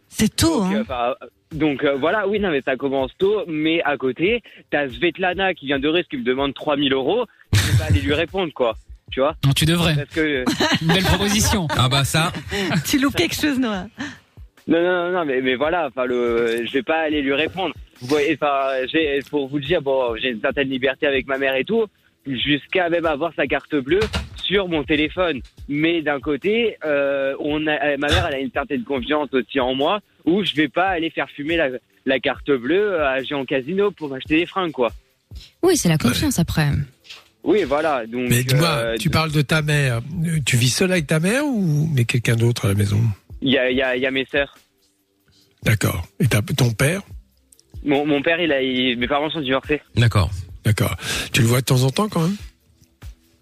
C'est tôt, Donc, euh, enfin, donc euh, voilà, oui, non, mais ça commence tôt. Mais à côté, t'as Svetlana qui vient de Russie qui me demande 3000 euros. Je vais pas aller lui répondre, quoi. Tu vois Non, tu devrais. Parce que. Une belle proposition. Ah bah ça. tu loupes quelque chose, Noah. Non, non, non, non, mais, mais voilà, enfin, le, je vais pas aller lui répondre. Vous voyez, enfin, j'ai, pour vous le dire, bon, j'ai une certaine liberté avec ma mère et tout, jusqu'à même avoir sa carte bleue sur mon téléphone. Mais d'un côté, euh, on a, euh, ma mère, elle a une certaine confiance aussi en moi, où je vais pas aller faire fumer la, la carte bleue à Géant Casino pour m'acheter des fringues, quoi. Oui, c'est la confiance après. Oui, voilà. Donc, Mais dis-moi, euh, tu parles de ta mère. Tu vis seul avec ta mère ou mais quelqu'un d'autre à la maison? Il y a, il y, a, y a mes sœurs. D'accord. Et ta- ton père? Mon, mon père, il a, il- mes parents sont divorcés. D'accord. D'accord. Tu le vois de temps en temps quand même?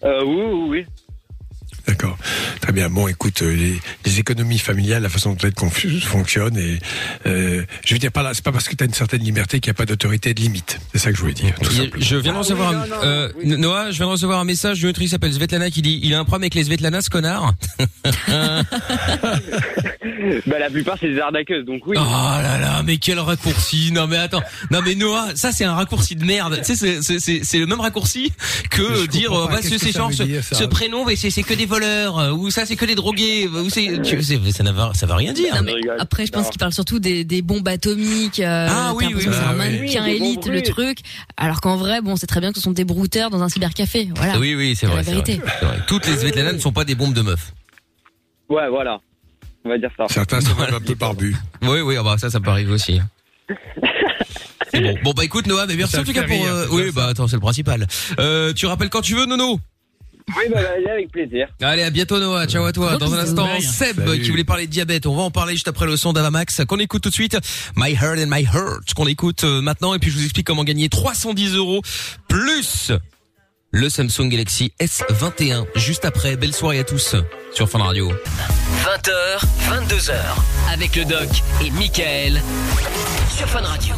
Euh, oui, oui, oui. D'accord. Très bien. Bon, écoute, euh, les, les économies familiales, la façon dont elles fonctionnent, et euh, je veux dire pas c'est pas parce que tu as une certaine liberté qu'il n'y a pas d'autorité et de limite. C'est ça que je voulais dire. tout simplement. Je viens de Ah recevoir oui, un, non, non, euh, oui. Noah, je viens de recevoir un message d'une autrice qui s'appelle Svetlana qui dit il a un problème avec les Svetlana ce connard. Bah, la plupart, c'est des arnaqueuses, donc oui. Oh là là, mais quel raccourci Non mais attends, non mais Noah, ça c'est un raccourci de merde. Tu sais, c'est- le même raccourci que dire bah qu'est-ce ce, que c'est genre ce, ce prénom, mais c'est c'est que des voleurs euh, ou ça c'est que des drogués ou c'est tu- c'est- ça va- ça va rien dire. Non, mais après, je pense qu'il parle surtout des, des bombes atomiques. Euh, Ah oui, c'est ah un mannequin élite, le truc. Alors qu'en vrai, bon, c'est très bien que ce sont des brouteurs dans un cybercafé. Voilà. Oui oui, c'est vrai, vrai, vrai. Toutes les Svetlana ne sont pas des bombes de meufs. Ouais, voilà. On va dire ça. Certains sont même un peu barbus. Oui oui, ah bah ça ça peut arriver aussi. C'est bon. Bon bah écoute Noah, mais merci en tout cas pour euh, oui bah attends c'est le principal. Euh, tu rappelles quand tu veux Nono? Oui, bah, allez, avec plaisir. Allez, à bientôt Noah, ciao à toi. Dans un instant. Seb Salut. qui voulait parler de diabète. On va en parler juste après le son d'Avamax qu'on écoute tout de suite. My Heart and My Heart qu'on écoute euh, maintenant et puis je vous explique comment gagner 310 euros plus le Samsung Galaxy S21 juste après. Belle soirée à tous sur Fun Radio. 20h, 22h. Avec le doc et Michael. Sur Fun Radio.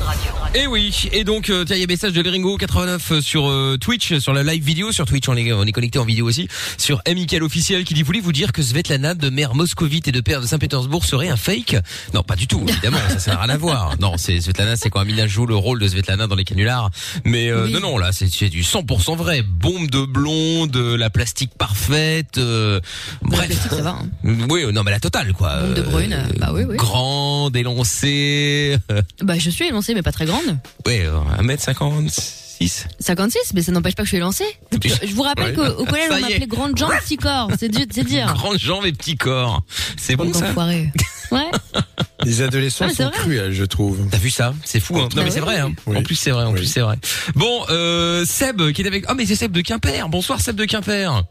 Et oui, et donc euh, tiens, il y a un message de Leringo 89 sur euh, Twitch, sur la live vidéo sur Twitch, on est, on est connecté en vidéo aussi, sur Amical officiel qui dit voulez vous dire que Svetlana de mère moscovite et de père de Saint-Pétersbourg serait un fake? Non, pas du tout, évidemment, ça ça n'a rien à voir. Non, c'est Svetlana, c'est quand Amina joue le rôle de Svetlana dans les canulars, mais euh, Oui. non non, là c'est du 100% vrai, bombe de blonde, la plastique parfaite, euh, La bref. plastique, ça va. hein. Oui, non mais la totale quoi. Bombe de brune, euh, bah oui, oui. Grande, élancée. Bah, je suis élancée, mais pas très grande. Ouais, euh, 1m56. 56, mais ça n'empêche pas que je suis élancée. Je vous rappelle Ouais. qu'au au collège, Ça on y est. m'appelait grande jambe, petit corps. C'est di- c'est dire. Grandes jambes et petits corps. C'est bon ça d'enfoirés. Ouais. Les adolescents Ah, mais c'est sont vrai. cruels, je trouve. T'as vu ça C'est fou hein. Non mais c'est oui, vrai hein. oui. En plus c'est vrai, en Oui. plus c'est vrai. Bon, euh, Seb qui est avec Oh mais c'est Seb de Quimper. Bonsoir Seb de Quimper.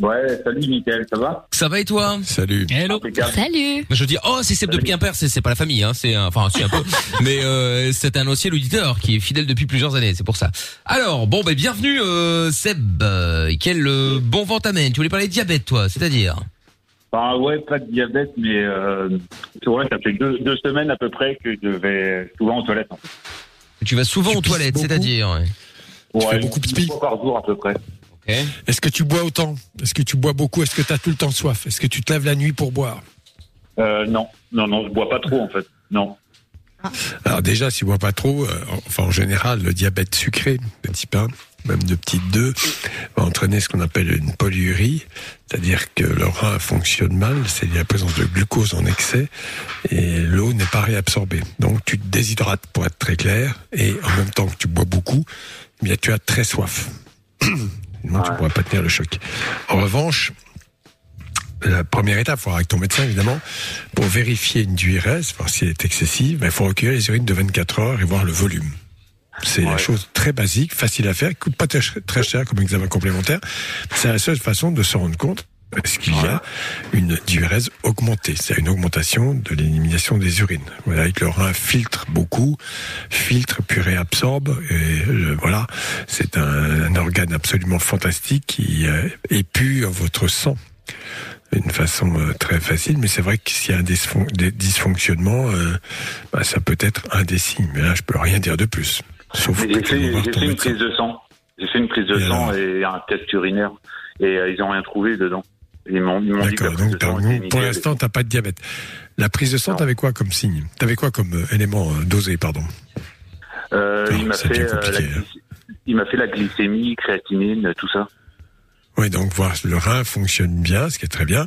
Ouais, salut Mickaël, ça va? Ça va et toi? Salut. Impeccable. Salut. Je dis oh c'est Seb de Quimper, c'est c'est pas la famille hein, c'est un- enfin c'est un peu mais euh, c'est un ancien auditeur qui est fidèle depuis plusieurs années, c'est pour ça. Alors, bon ben bienvenue euh, Seb. Euh, quel euh, bon vent t'amène Tu voulais parler de diabète toi, c'est-à-dire? Enfin, ouais, pas de diabète, mais euh, c'est vrai, ça fait deux, deux semaines à peu près que je vais souvent aux toilettes. en fait. Tu vas souvent Tu aux toilettes, c'est-à-dire ouais. Tu Ouais, fais beaucoup pipi? par jour à peu près. Est-ce que tu bois autant? Est-ce que tu bois beaucoup? Est-ce que tu as tout le temps soif? Est-ce que tu te lèves la nuit pour boire? Euh, non, non, non, je bois pas trop en fait. Non. Alors déjà, si tu bois pas trop, euh, enfin en général, le diabète sucré de type 1, même de type 2, va entraîner ce qu'on appelle une polyurie, c'est-à-dire que le rein fonctionne mal, c'est la présence de glucose en excès, et l'eau n'est pas réabsorbée. Donc tu te déshydrates pour être très clair, et en même temps que tu bois beaucoup, eh bien tu as très soif. Tu Ouais. pourras pas tenir le choc. En revanche, la première étape, il faut voir avec ton médecin évidemment, pour vérifier une diurèse, voir si elle est excessive, ben, il faut recueillir les urines de 24 heures et voir le volume. C'est la Ouais. chose très basique, facile à faire, qui coûte pas très cher- très cher comme examen complémentaire. C'est la seule façon de se rendre compte est-ce qu'il y a une diurèse augmentée, c'est une augmentation de l'élimination des urines. Voilà, que le rein filtre beaucoup, filtre puis réabsorbe, et euh, voilà, c'est un, un organe absolument fantastique qui euh, épure votre sang d'une façon euh, très facile, mais c'est vrai que s'il y a un dysfon- des dysfonctionnement, euh, bah, ça peut être un des signes. Mais là, je peux rien dire de plus. Sauf J'ai fait, une prise de sang. J'ai fait une prise de Et sang alors et un test urinaire. Et ils ont rien trouvé dedans. Ils m'ont dit que donc pour l'instant, t'as pas de diabète. La prise de sang, t'avais quoi comme signe T'avais quoi comme euh, élément euh, dosé, pardon Euh, Non, il m'a fait, euh, hein. fait la glycémie, créatinine, tout ça. Oui, donc voir le rein fonctionne bien, ce qui est très bien.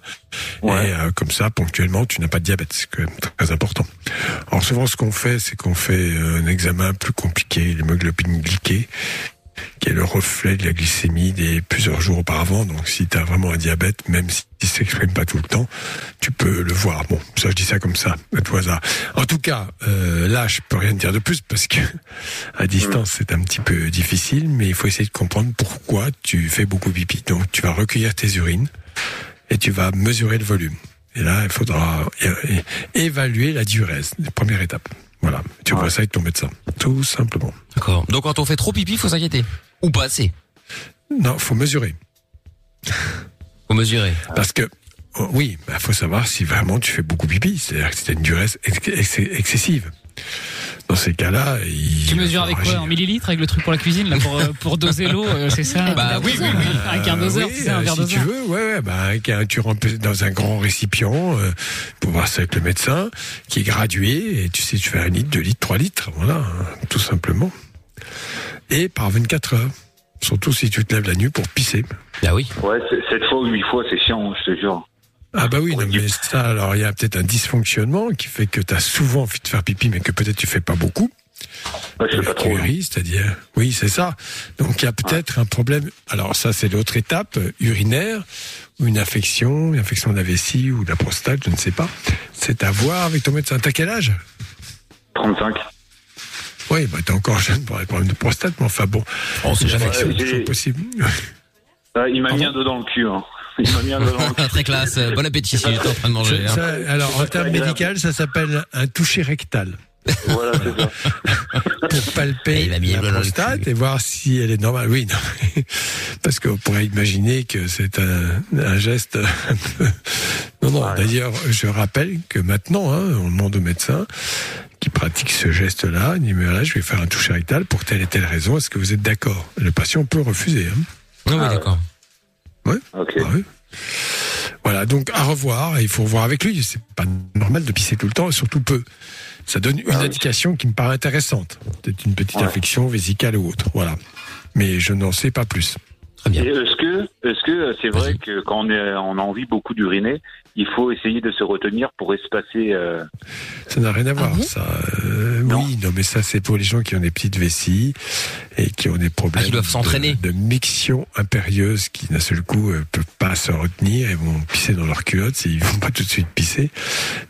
Ouais. Et comme ça, ponctuellement, tu n'as pas de diabète, c'est quand même très important. Alors souvent, ce qu'on fait, c'est qu'on fait un examen plus compliqué, l'hémoglobine glyquée, qui est le reflet de la glycémie des plusieurs jours auparavant. Donc si tu as vraiment un diabète, même s'il ne s'exprime pas tout le temps, tu peux le voir. Bon, ça je dis ça comme ça, à tout. En tout cas, euh, là, je peux rien dire de plus parce que à distance, c'est un petit peu difficile, mais il faut essayer de comprendre pourquoi tu fais beaucoup pipi. Donc tu vas recueillir tes urines et tu vas mesurer le volume. Et là, il faudra évaluer la diurèse, première étape. Voilà, tu vois ça avec ton médecin, tout simplement. D'accord. Donc quand on fait trop pipi, faut s'inquiéter. Ou pas assez. Non, faut mesurer. Faut mesurer. Parce que, oh, oui, il faut savoir si vraiment tu fais beaucoup pipi. C'est-à-dire que c'est une ex- ex- excessive. Dans ces cas-là, il Tu mesures avec quoi. En millilitres avec le truc pour la cuisine là pour, euh, pour doser l'eau, euh, c'est ça Bah oui, oui, oui. Avec un doseur, oui, tu sais, un verre si tu doseur. veux, ouais, ouais, bah, avec un- tu remplis dans un grand récipient euh, pour voir ça avec le médecin, qui est gradué, et tu sais, tu fais un litre, deux litres, trois litres, voilà, hein, tout simplement. Et par 24 heures. Surtout si tu te lèves la nuit pour pisser. Bah oui. Ouais, c'est- sept fois ou huit fois, c'est chiant, je te jure. Ah bah oui, non, mais ça, alors il y a peut-être un dysfonctionnement qui fait que tu as souvent envie de faire pipi, mais que peut-être tu fais pas beaucoup. Ouais, je sais pas trop. hein. C'est-à-dire, oui, c'est ça. Donc il y a peut-être un problème. Alors ça, c'est l'autre étape euh, urinaire ou une infection, une infection de la vessie ou de la prostate, je ne sais pas. C'est à voir avec ton médecin. T'as quel âge? 35. Oui, bah t'es encore jeune pour les problèmes de prostate, mais enfin bon. On sait jamais. J'ai- toujours possible. Euh, il m'a mis un doigt dans le cul. Hein. Il m'a mis un. Très classe. Bon appétit si j'étais en train de manger. Ça, hein. alors en termes médical, ça s'appelle un toucher rectal. Voilà, c'est ça. pour palper mis la prostate et voir si elle est normale. Oui, non, parce qu'on pourrait imaginer que c'est un, un geste un peu... Non, non, d'ailleurs, je rappelle que maintenant, hein, on demande au médecin qui pratique ce geste-là, il dit, mais là, je vais faire un toucher rectal pour telle et telle raison, est-ce que vous êtes d'accord? Le patient peut refuser. Hein. Ah oui, d'accord. Ok. Oui. Voilà, donc à revoir, et il faut voir avec lui. C'est pas normal de pisser tout le temps, et surtout peu. Ça donne une Ah oui. indication qui me paraît intéressante. Peut-être une petite Ouais. infection vésicale ou autre. Voilà. Mais je n'en sais pas plus. Très bien. Est-ce que, est-ce que c'est vrai que quand on, est, on a envie beaucoup d'uriner, il faut essayer de se retenir pour espacer euh, Ça n'a rien à voir. bon ça, euh, Non. oui, non, mais ça c'est pour les gens qui ont des petites vessies et qui ont des problèmes Ah, qui doivent s'entraîner. de, de miction impérieuse, qui d'un seul coup euh, peuvent pas se retenir et vont pisser dans leur culotte ils vont pas tout de suite pisser.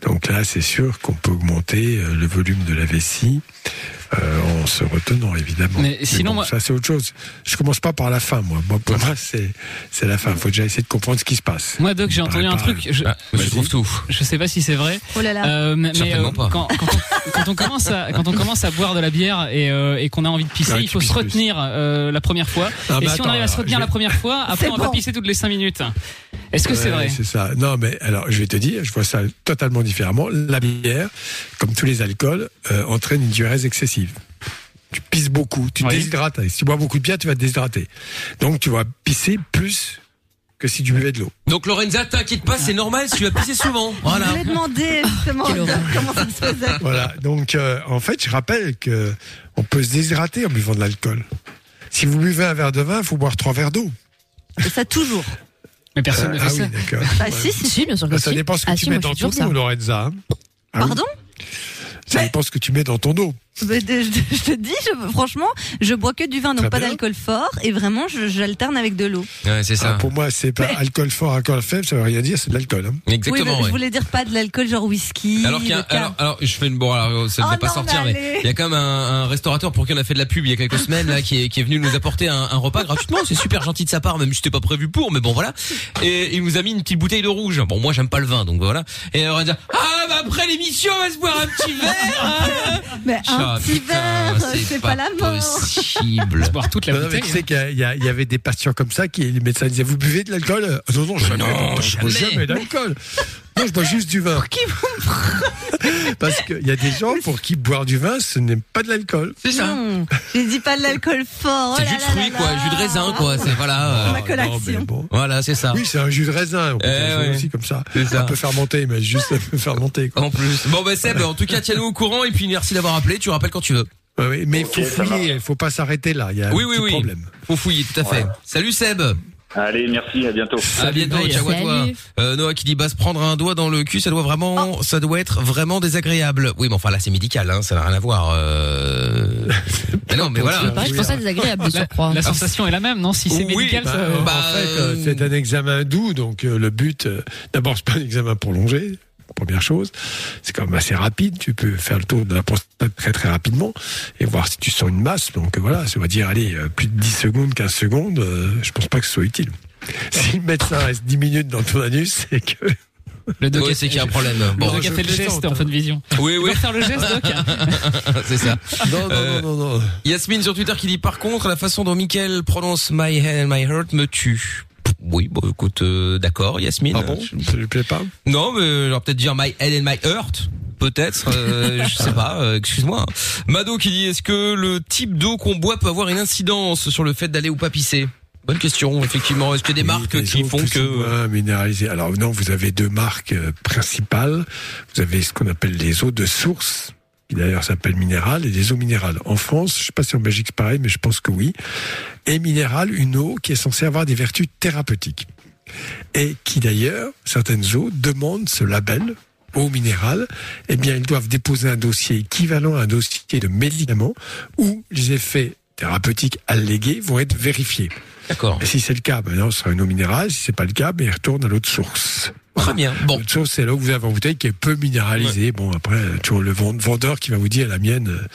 Donc là, c'est sûr qu'on peut augmenter euh, le volume de la vessie. Euh, en se retenant évidemment. Mais sinon, bon, moi- ça c'est autre chose. Je commence pas par la fin, moi. Moi, pour moi, c'est c'est la fin. Faut déjà essayer de comprendre ce qui se passe. Moi Doc, j'ai entendu un pas- truc, je, Ah, Vas-y. trouve tout. je sais pas si c'est vrai. Oh là là. Euh, mais euh, pas. Quand, quand on, quand on commence à quand on commence à boire de la bière et, euh, et qu'on a envie de pisser, Ouais, il faut se retenir euh, la première fois. Ah, et si on arrive à se retenir la première fois, après on va bon. pisser toutes les 5 minutes. Est-ce que c'est vrai? C'est ça. Non, mais alors, je vais te dire, je vois ça totalement différemment. La bière, comme tous les alcools, euh, entraîne une diurèse excessive. Tu pisses beaucoup, tu Oui. déshydrates. Si tu bois beaucoup de bière, tu vas te déshydrater. Donc, tu vas pisser plus que si tu buvais de l'eau. Donc Lorenza, t'inquiète pas, c'est normal si tu vas pisser souvent. Voilà. Je voulais demander justement comment ça se faisait. Voilà. Donc, euh, en fait, je rappelle que on peut se déshydrater en buvant de l'alcool. Si vous buvez un verre de vin, il faut boire trois verres d'eau. Et ça toujours. Mais personne ne fait ah ça. oui, d'accord. Bah Ouais. si, si. Si, bien sûr que Ça si. dépend ce que Ah tu si, mets dans ton ça. eau, Lorenza. hein. Ah oui. Ça dépend ce que tu mets dans ton eau. Mais de- je, je te dis, je- franchement, je bois que du vin, donc Très pas bien. d'alcool fort, et vraiment, je- j'alterne avec de l'eau. Ouais, c'est Ah, ça. pour moi, c'est pas Mais- alcool fort, alcool faible, ça veut rien dire, c'est de l'alcool. Hein. oui, Exactement. mais je voulais dire pas de l'alcool genre whisky. Alors qu'il y a, vodka. alors, alors, je fais une, bon, alors, ça ne Oh va pas non, sortir, mais mais allez. il y a quand même un, un restaurateur pour qui on a fait de la pub il y a quelques semaines, là, qui est, qui est venu nous apporter un, un repas gratuitement. C'est super gentil de sa part, même si c'était pas prévu pour, mais bon, voilà. Et il nous a mis une petite bouteille de rouge. Bon, moi, j'aime pas le vin, donc voilà. Et on va dire, ah, bah, après l'émission, on va se boire un petit verre. hein. Mais un C'est pas, la mort. possible. Boire toute la bouteille. tu sais qu'il y avait des patients comme ça qui, les médecins disaient, vous buvez de l'alcool? Ah Non, non, jamais. non, jamais. jamais d'alcool. Non, je bois juste du vin. Qui vous Parce qu'il y a des gens pour qui boire du vin, ce n'est pas de l'alcool. C'est ça. Non, je dis pas de l'alcool fort. C'est oh jus de fruits, quoi. Jus de raisin, quoi. C'est, voilà. euh, Ma Non, collation. mais bon. Voilà, c'est ça. Oui, c'est un jus de raisin. On peut Eh ouais. aussi comme ça. C'est ça. Un peu fermenté, mais juste un peu fermenté. Quoi. En plus. Bon, bah, Seb, en tout cas, tiens-nous au courant, et puis merci d'avoir appelé. Tu rappelles quand tu veux. Ouais, mais il Ok, faut fouiller, il faut pas s'arrêter là. Il y a Oui, un oui, petit oui. problème. Faut fouiller, tout à fait. Salut, Seb. Allez, merci, à bientôt. À bientôt, bye. ciao à toi. Euh, Noah qui dit bah se prendre un doigt dans le cul, ça doit vraiment, ça doit être vraiment désagréable. Oui, mais enfin là c'est médical, hein, ça n'a rien à voir. Euh... mais non, mais voilà. pareil, je pense ça désagréable de La, surcroît. la sensation est la même, non? Si c'est Oui, médical, Bah, ça. euh, bah, en fait, euh, euh, c'est un examen doux, donc euh, le but, euh, d'abord, c'est pas un examen prolongé. Première chose, c'est quand même assez rapide. Tu peux faire le tour de la prostate très très rapidement et voir si tu sens une masse. Donc voilà, ça va dire allez euh, plus de 10 secondes, 15 secondes. euh, je pense pas que ce soit utile. Si le médecin reste 10 minutes dans ton anus, c'est que Le doc c'est qu'il y a un problème. Bon, le doc a fait le geste en fin de vision. Oui, oui. Faire le geste, doc c'est ça. Non, non, Euh, non, non, non. Yasmine sur Twitter qui dit par contre la façon dont Mickaël prononce my head and my heart me tue. Oui, bon écoute, euh, d'accord Yasmine. Ah bon Ça lui plaît pas Non, mais j'aurais peut-être dire my head and my heart. Peut-être, euh, je sais pas, euh, excuse-moi. Mado qui dit, est-ce que le type d'eau qu'on boit peut avoir une incidence sur le fait d'aller ou pas pisser? Bonne question, effectivement. Est-ce qu'il y a des marques qui font que... minéralisées. Alors non, vous avez deux marques euh, principales. Vous avez ce qu'on appelle les eaux de source, qui d'ailleurs s'appellent minérales, et les eaux minérales. En France, je sais pas si en Belgique c'est pareil, mais je pense que oui. Et minérale, une eau qui est censée avoir des vertus thérapeutiques. Et qui d'ailleurs, certaines eaux demandent ce label eau minérale, eh bien, ils doivent déposer un dossier équivalent à un dossier de médicaments où les effets thérapeutiques allégués vont être vérifiés. D'accord. Et si c'est le cas, ben non, ce sera une eau minérale. Si c'est pas le cas, ben il retourne à l'autre source. Très bien. Bon. L'autre c'est là où vous avez en bouteille qui est peu minéralisée. Bon, après, euh, toujours le vend- vendeur qui va vous dire la mienne, euh,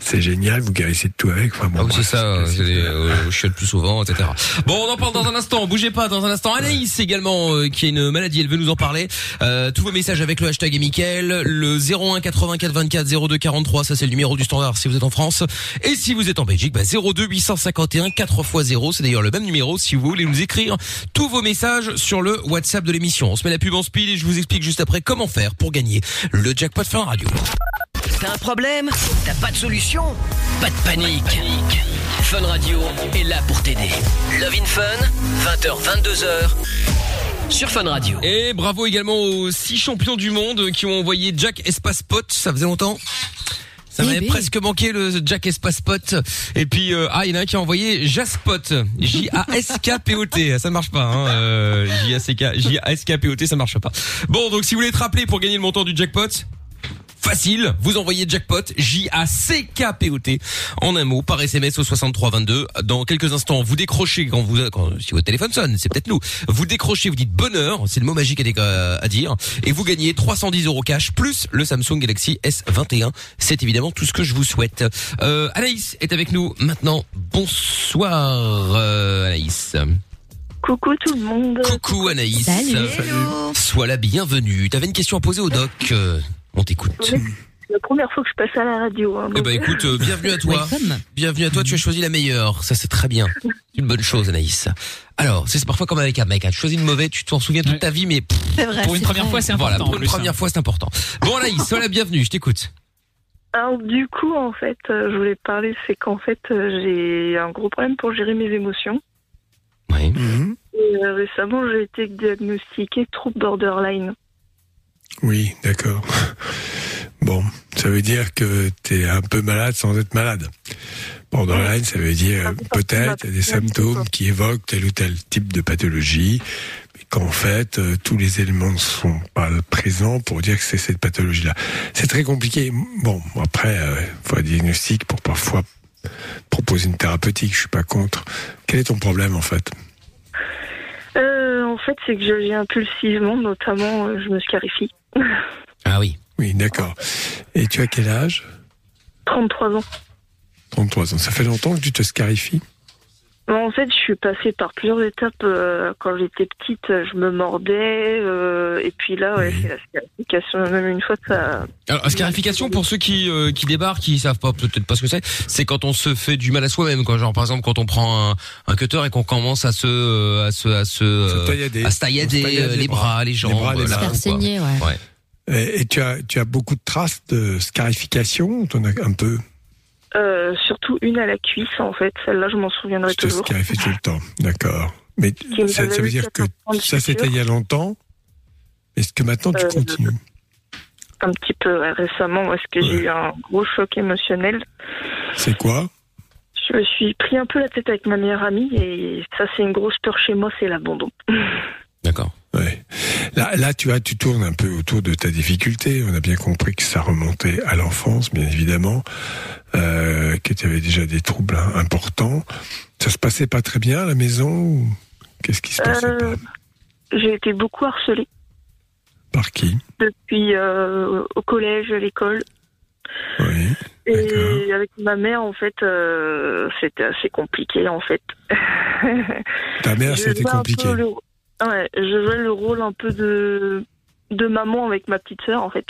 c'est génial, vous guérissez de tout avec. Enfin, bon, Ah oui, c'est ça, c'est- des euh, chiottes plus souvent, etc. Bon, on en parle dans un instant, bougez pas dans un instant. Anaïs également, euh, qui a une maladie, elle veut nous en parler. Euh, tous vos messages avec le hashtag et Mickaël, le 01 84 24 02 43, ça c'est le numéro du standard si vous êtes en France. Et si vous êtes en Belgique, bah 02 851 4 x 0, c'est d'ailleurs le même numéro si vous voulez nous écrire tous vos messages sur le WhatsApp de l'émission. On se met la pub en speed et je vous explique juste après comment faire pour gagner le jackpot fin radio. T'as un problème T'as pas de solution Pas de panique. Fun Radio est là pour t'aider. Love in Fun, 20h, 22h, sur Fun Radio. Et bravo également aux six champions du monde qui ont envoyé Jack Espace Pot. Ça faisait longtemps. Ça Eh m'avait presque manqué le Jack Espace Pot. Et puis euh, ah il y en a un qui a envoyé Jaspot. J A S K P O T. Ça ne marche pas. Hein. Euh, J A C K J A S K P O T ça marche pas. Bon donc si vous voulez être rappelé pour gagner le montant du jackpot. Facile, vous envoyez jackpot J A C K P O T en un mot par SMS au 6322. Dans quelques instants, vous décrochez quand vous quand si votre téléphone sonne, c'est peut-être nous. Vous décrochez, vous dites bonheur, c'est le mot magique à, dé- à dire et vous gagnez 310 euros cash plus le Samsung Galaxy S21. C'est évidemment tout ce que je vous souhaite. Euh, Anaïs est avec nous maintenant. Bonsoir euh, Anaïs. Coucou tout le monde. Coucou Anaïs. Salut. Hello. Sois la bienvenue. T'avais une question à poser au doc. On t'écoute. C'est la première fois que je passe à la radio. hein, Eh ben écoute, euh, bienvenue à toi. Welcome. Bienvenue à toi, tu as choisi la meilleure. Ça c'est très bien. C'est une bonne chose Anaïs. Alors, c'est parfois comme avec un mec, hein. tu choisis une mauvaise, tu t'en souviens toute Ouais. ta vie mais pff, C'est vrai. Pour une première vrai. fois, c'est voilà, important. pour en une plus, hein. première fois, c'est important. Bon Anaïs, sois la bienvenue, je t'écoute. Alors du coup, en fait, euh, je voulais parler, c'est qu'en fait, euh, j'ai un gros problème pour gérer mes émotions. Oui. Et, euh, récemment, j'ai été diagnostiquée trouble borderline. Oui, d'accord. Bon, ça veut dire que tu es un peu malade sans être malade. Borderline, ça veut dire euh, peut-être des symptômes qui évoquent tel ou tel type de pathologie, mais qu'en fait, euh, tous les éléments ne sont pas présents pour dire que c'est cette pathologie-là. C'est très compliqué. Bon, après, il faut un diagnostic pour parfois proposer une thérapeutique, je suis pas contre. Quel est ton problème en fait? Euh, fait, c'est que je vis impulsivement, notamment, euh, je me scarifie. Ah oui. Oui, d'accord. Et tu as quel âge? 33 ans. 33 ans. Ça fait longtemps que tu te scarifies? En fait, je suis passée par plusieurs étapes. euh, quand j'étais petite, je me mordais. euh, et puis là, ouais, Oui. c'est la scarification. Même une fois, ça... Alors, scarification pour ceux qui euh, qui débarquent, qui savent pas peut-être pas ce que c'est, c'est quand on se fait du mal à soi-même quoi. Genre par exemple quand on prend un, un cutter et qu'on commence à se euh, à se à se euh, Se taillader. à se taillader, se les bras, les jambes, bras, les la mains. peau, Faire saigner, ouais. Ouais. Et, et tu as, tu as beaucoup de traces de scarification t'en as un peu? Euh, surtout une à la cuisse, en fait. Celle-là, je m'en souviendrai Tu te toujours. scarifies tout le temps. D'accord. Mais ça, veut eu dire que ça c'était il y a longtemps. Est-ce que maintenant tu Euh, continues? Un petit peu récemment, parce que j'ai eu un gros choc émotionnel. C'est quoi? Je me suis pris un peu la tête avec ma meilleure amie et ça, c'est une grosse peur chez moi, c'est l'abandon. D'accord. Ouais. Là, là, tu vois, tu tournes un peu autour de ta difficulté. On a bien compris que ça remontait à l'enfance, bien évidemment, euh, que tu avais déjà des troubles importants. Ça se passait pas très bien à la maison Qu'est-ce qui se passait Euh, j'ai été beaucoup harcelée Par qui? Depuis euh, au collège, à l'école. Oui. Et avec ma mère, en fait, euh, c'était assez compliqué, en fait. Ta mère, c'était compliqué. le- Ouais, je jouais le rôle un peu de de maman avec ma petite sœur, en fait.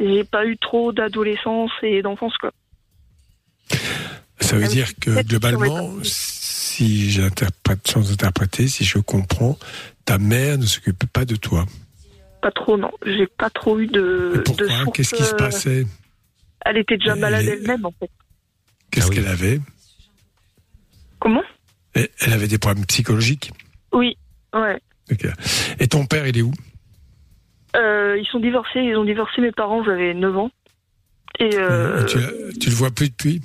J'ai pas eu trop d'adolescence et d'enfance, quoi. Ça veut dire que globalement, si j'ai pas de chance d'interpréter, si je comprends, ta mère ne s'occupe pas de toi. Pas trop, non. J'ai pas trop eu de. de Pourquoi? Qu'est-ce qui se euh, passait? Elle était déjà malade Et- elle-même, en fait. Qu'est-ce Ah qu'elle avait? Comment? Et- Elle avait des problèmes psychologiques? Oui, ouais. Ok. Et ton père, il est où? Euh, ils sont divorcés, ils ont divorcé mes parents, j'avais 9 ans. Et euh, tu, tu le vois plus depuis?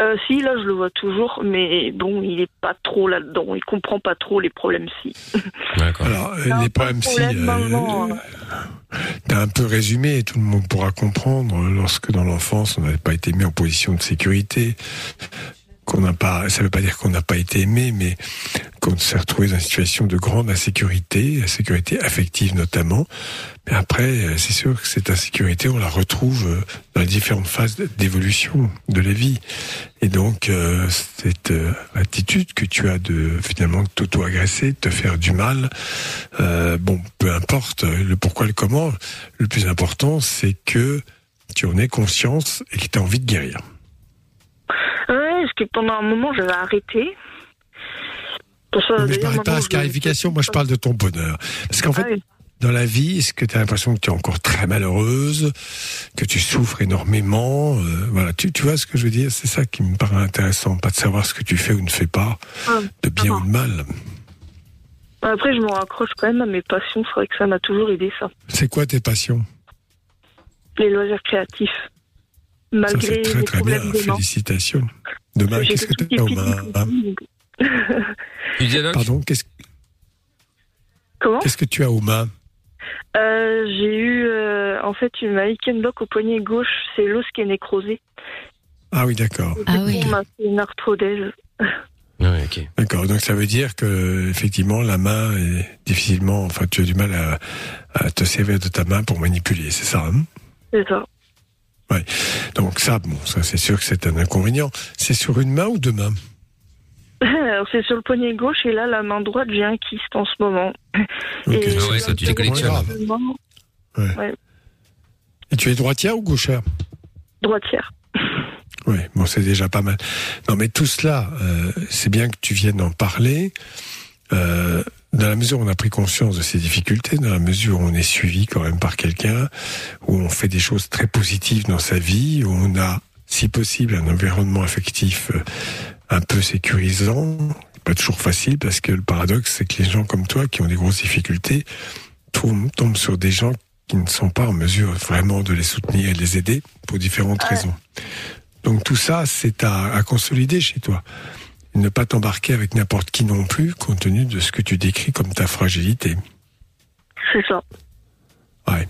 Euh, si, là, je le vois toujours, mais bon, il est pas trop là-dedans. Il comprend pas trop les problèmes si. D'accord. Alors, euh, Non, les problèmes si, problème, euh, maman. t'as un peu résumé, et tout le monde pourra comprendre, euh, lorsque dans l'enfance, on n'avait pas été mis en position de sécurité, qu'on n'a pas, ça veut pas dire qu'on n'a pas été aimé, mais qu'on s'est retrouvé dans une situation de grande insécurité, insécurité affective notamment. Mais après, euh, c'est sûr que cette insécurité, on la retrouve euh, dans les différentes phases d'évolution de la vie. Et donc, euh, cette attitude que tu as de finalement t'auto-agresser, de te faire du mal, bon, peu importe le pourquoi, le comment, le plus important, c'est que tu en aies conscience et que tu as envie de guérir. Ouais, parce que pendant un moment, j'avais arrêté. Pour ça, Mais je parle pas je- scarification, moi je parle de ton bonheur. Parce qu'en fait, Ah oui. dans la vie, est-ce que tu as l'impression que tu es encore très malheureuse, que tu souffres énormément euh, Voilà, tu, tu vois ce que je veux dire? C'est ça qui me paraît intéressant, pas de savoir ce que tu fais ou ne fais pas, Ah, de bien ou de mal. Après, je me raccroche quand même à mes passions. C'est vrai que ça m'a toujours aidé, ça. C'est quoi tes passions? Les loisirs créatifs. Malgré c'est très les très bien, problèmes mains. félicitations. Demain, qu'est-ce que tu as aux mains Pardon, qu'est-ce Comment qu'est-ce que tu as aux mains Euh, J'ai eu, euh, en fait, une Block au poignet gauche. C'est l'os qui est nécrosé. Ah oui, d'accord. Ah oui. On m'a fait une arthrodèse. Ouais, ok. D'accord, donc ça veut dire que effectivement la main est difficilement, enfin tu as du mal à, à te servir de ta main pour manipuler, c'est ça hein? C'est ça. Donc ça, bon, ça c'est sûr que c'est un inconvénient. C'est sur une main ou deux mains Alors, c'est sur le poignet gauche et là, la main droite, j'ai un kyste en ce moment. Ok, Et- Ah ouais, ça, tu les collectionnes. Et tu es droitière ou gauchère Droitière. Oui, bon, c'est déjà pas mal. Non, mais tout cela, euh, c'est bien que tu viennes en parler. Euh, dans la mesure où on a pris conscience de ces difficultés, dans la mesure où on est suivi quand même par quelqu'un, où on fait des choses très positives dans sa vie, où on a, si possible, un environnement affectif euh, un peu sécurisant, pas toujours facile, parce que le paradoxe, c'est que les gens comme toi, qui ont des grosses difficultés, tombent, tombent sur des gens qui ne sont pas en mesure vraiment de les soutenir et de les aider pour différentes raisons. Donc tout ça, c'est à, à consolider chez toi. Et ne pas t'embarquer avec n'importe qui non plus, compte tenu de ce que tu décris comme ta fragilité. C'est ça. Ouais.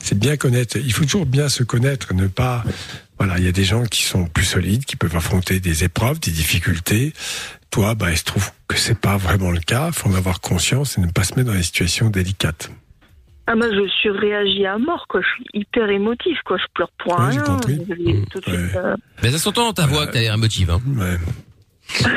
C'est bien connaître. Il faut toujours bien se connaître, ne pas. Voilà, il y a des gens qui sont plus solides, qui peuvent affronter des épreuves, des difficultés. Toi, bah, il se trouve que c'est pas vraiment le cas. Il faut en avoir conscience et ne pas se mettre dans des situations délicates. Ah, moi, je suis réagi à mort, quoi. Je suis hyper émotif, quoi. Je pleure pour Ouais, j'ai rien. compris. Tout suite, euh, Mais ça s'entend dans ta voix que t'as l'air émotive. Hein. Ouais. C'est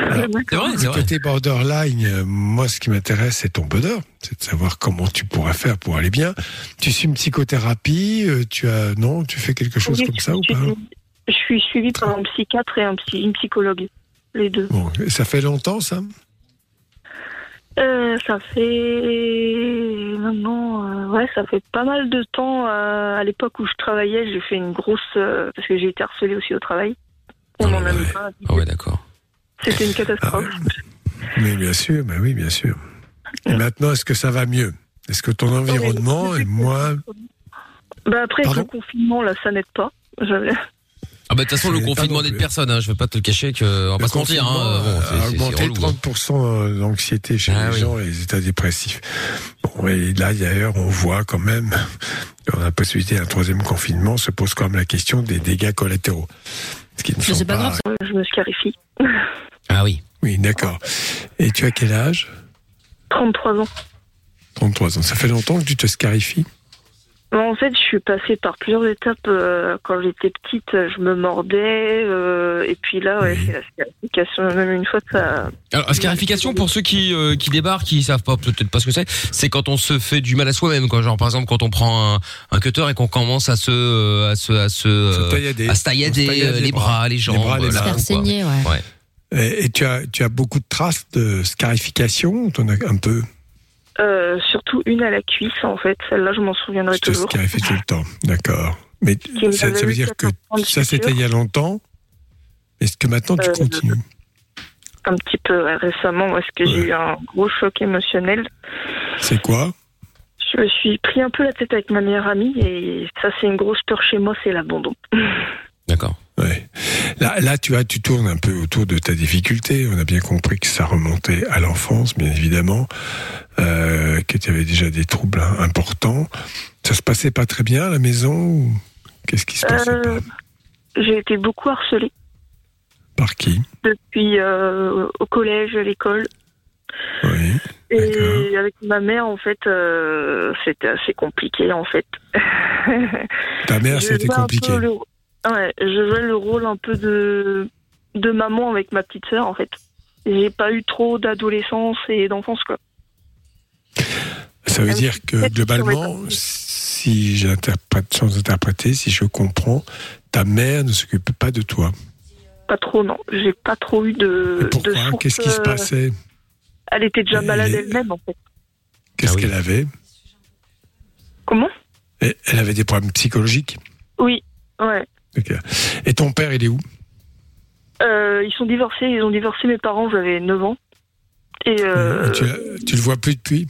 vrai, c'est côté borderline, euh, moi, ce qui m'intéresse, c'est ton bonheur. C'est de savoir comment tu pourras faire pour aller bien. Tu suis une psychothérapie, euh, tu as, non, tu fais quelque chose oui, comme ça ou pas Je suis suivie par un psychiatre et un psy- une psychologue. Les deux. Bon, ça fait longtemps, ça? Euh, ça fait maintenant, euh, ouais, ça fait pas mal de temps. euh, à l'époque où je travaillais, j'ai fait une grosse euh, parce que j'ai été harcelée aussi au travail. On n'en aime pas. Ah ouais, d'accord. C'était une catastrophe. Oui, bien sûr, bah oui, bien sûr. Et maintenant, est-ce que ça va mieux? Est-ce que ton environnement est moins... Bah après, Pardon le confinement, là, ça n'aide pas. Ah bah de toute façon, le confinement n'aide personne. Hein. Je vais pas te le cacher que, on va pas se mentir. Hein. Bon, a c'est- c'est augmenté relou, hein. 30% d'anxiété chez Ah les oui. gens et les états dépressifs. Bon, et là, d'ailleurs, on voit quand même, dans la possibilité d'un troisième confinement, se pose quand même la question des dégâts collatéraux. Ce qui ne sont c'est pas grave, Euh, Je me scarifie. Ah oui. Oui, d'accord. Et tu as quel âge? 33 ans. 33 ans. Ça fait longtemps que tu te scarifies? En fait, je suis passée par plusieurs étapes. euh, quand j'étais petite, je me mordais. euh, et puis là, ouais, c'est la scarification. Même une fois, ça. Alors, la scarification, pour ceux qui, euh, qui débarquent, qui savent pas peut-être pas ce que c'est, c'est quand on se fait du mal à soi-même, quoi. Genre, par exemple, quand on prend un, un cutter et qu'on commence à se, euh, à se, à se, euh, taillader. à se taillader, se les bras, les jambes, bras, les la mains, peau, quoi. saigner, ouais. Et, et tu as, tu as beaucoup de traces de scarification. T'en as un peu? Euh, surtout une à la cuisse, en fait. Celle-là, je m'en souviendrai Je te toujours. scarifie tout le temps. D'accord. Mais ça, veut eu dire que ça c'était il y a longtemps. Est-ce que maintenant tu Euh, continues? Un petit peu récemment, parce que j'ai eu un gros choc émotionnel. C'est quoi? Je me suis pris un peu la tête avec ma meilleure amie et ça, c'est une grosse peur chez moi, c'est l'abandon. D'accord. Ouais. Là, là, tu vois, tu tournes un peu autour de ta difficulté. On a bien compris que ça remontait à l'enfance, bien évidemment, euh, que tu avais déjà des troubles hein, importants. Ça se passait pas très bien à la maison Qu'est-ce qui se passait Euh, j'ai été beaucoup harcelée Par qui? Depuis euh, au collège, à l'école. Oui. Et avec ma mère, en fait, c'était assez compliqué, en fait. Ta mère, c'était compliqué. le- Ouais, je jouais le rôle un peu de, de maman avec ma petite sœur, en fait. J'ai pas eu trop d'adolescence et d'enfance, quoi. Ça veut Même dire que globalement, si j'interprète sans interpréter, si je comprends, ta mère ne s'occupe pas de toi. Pas trop, non. J'ai pas trop eu de. Pourquoi? Qu'est-ce qui se euh, passait? Elle était déjà Et- malade elle-même, en fait. Qu'est-ce qu'elle avait? Comment? Elle avait des problèmes psychologiques? Oui, ouais. Et ton père, il est où? Euh, ils sont divorcés, ils ont divorcé mes parents, j'avais 9 ans. Et euh, tu, le vois plus depuis?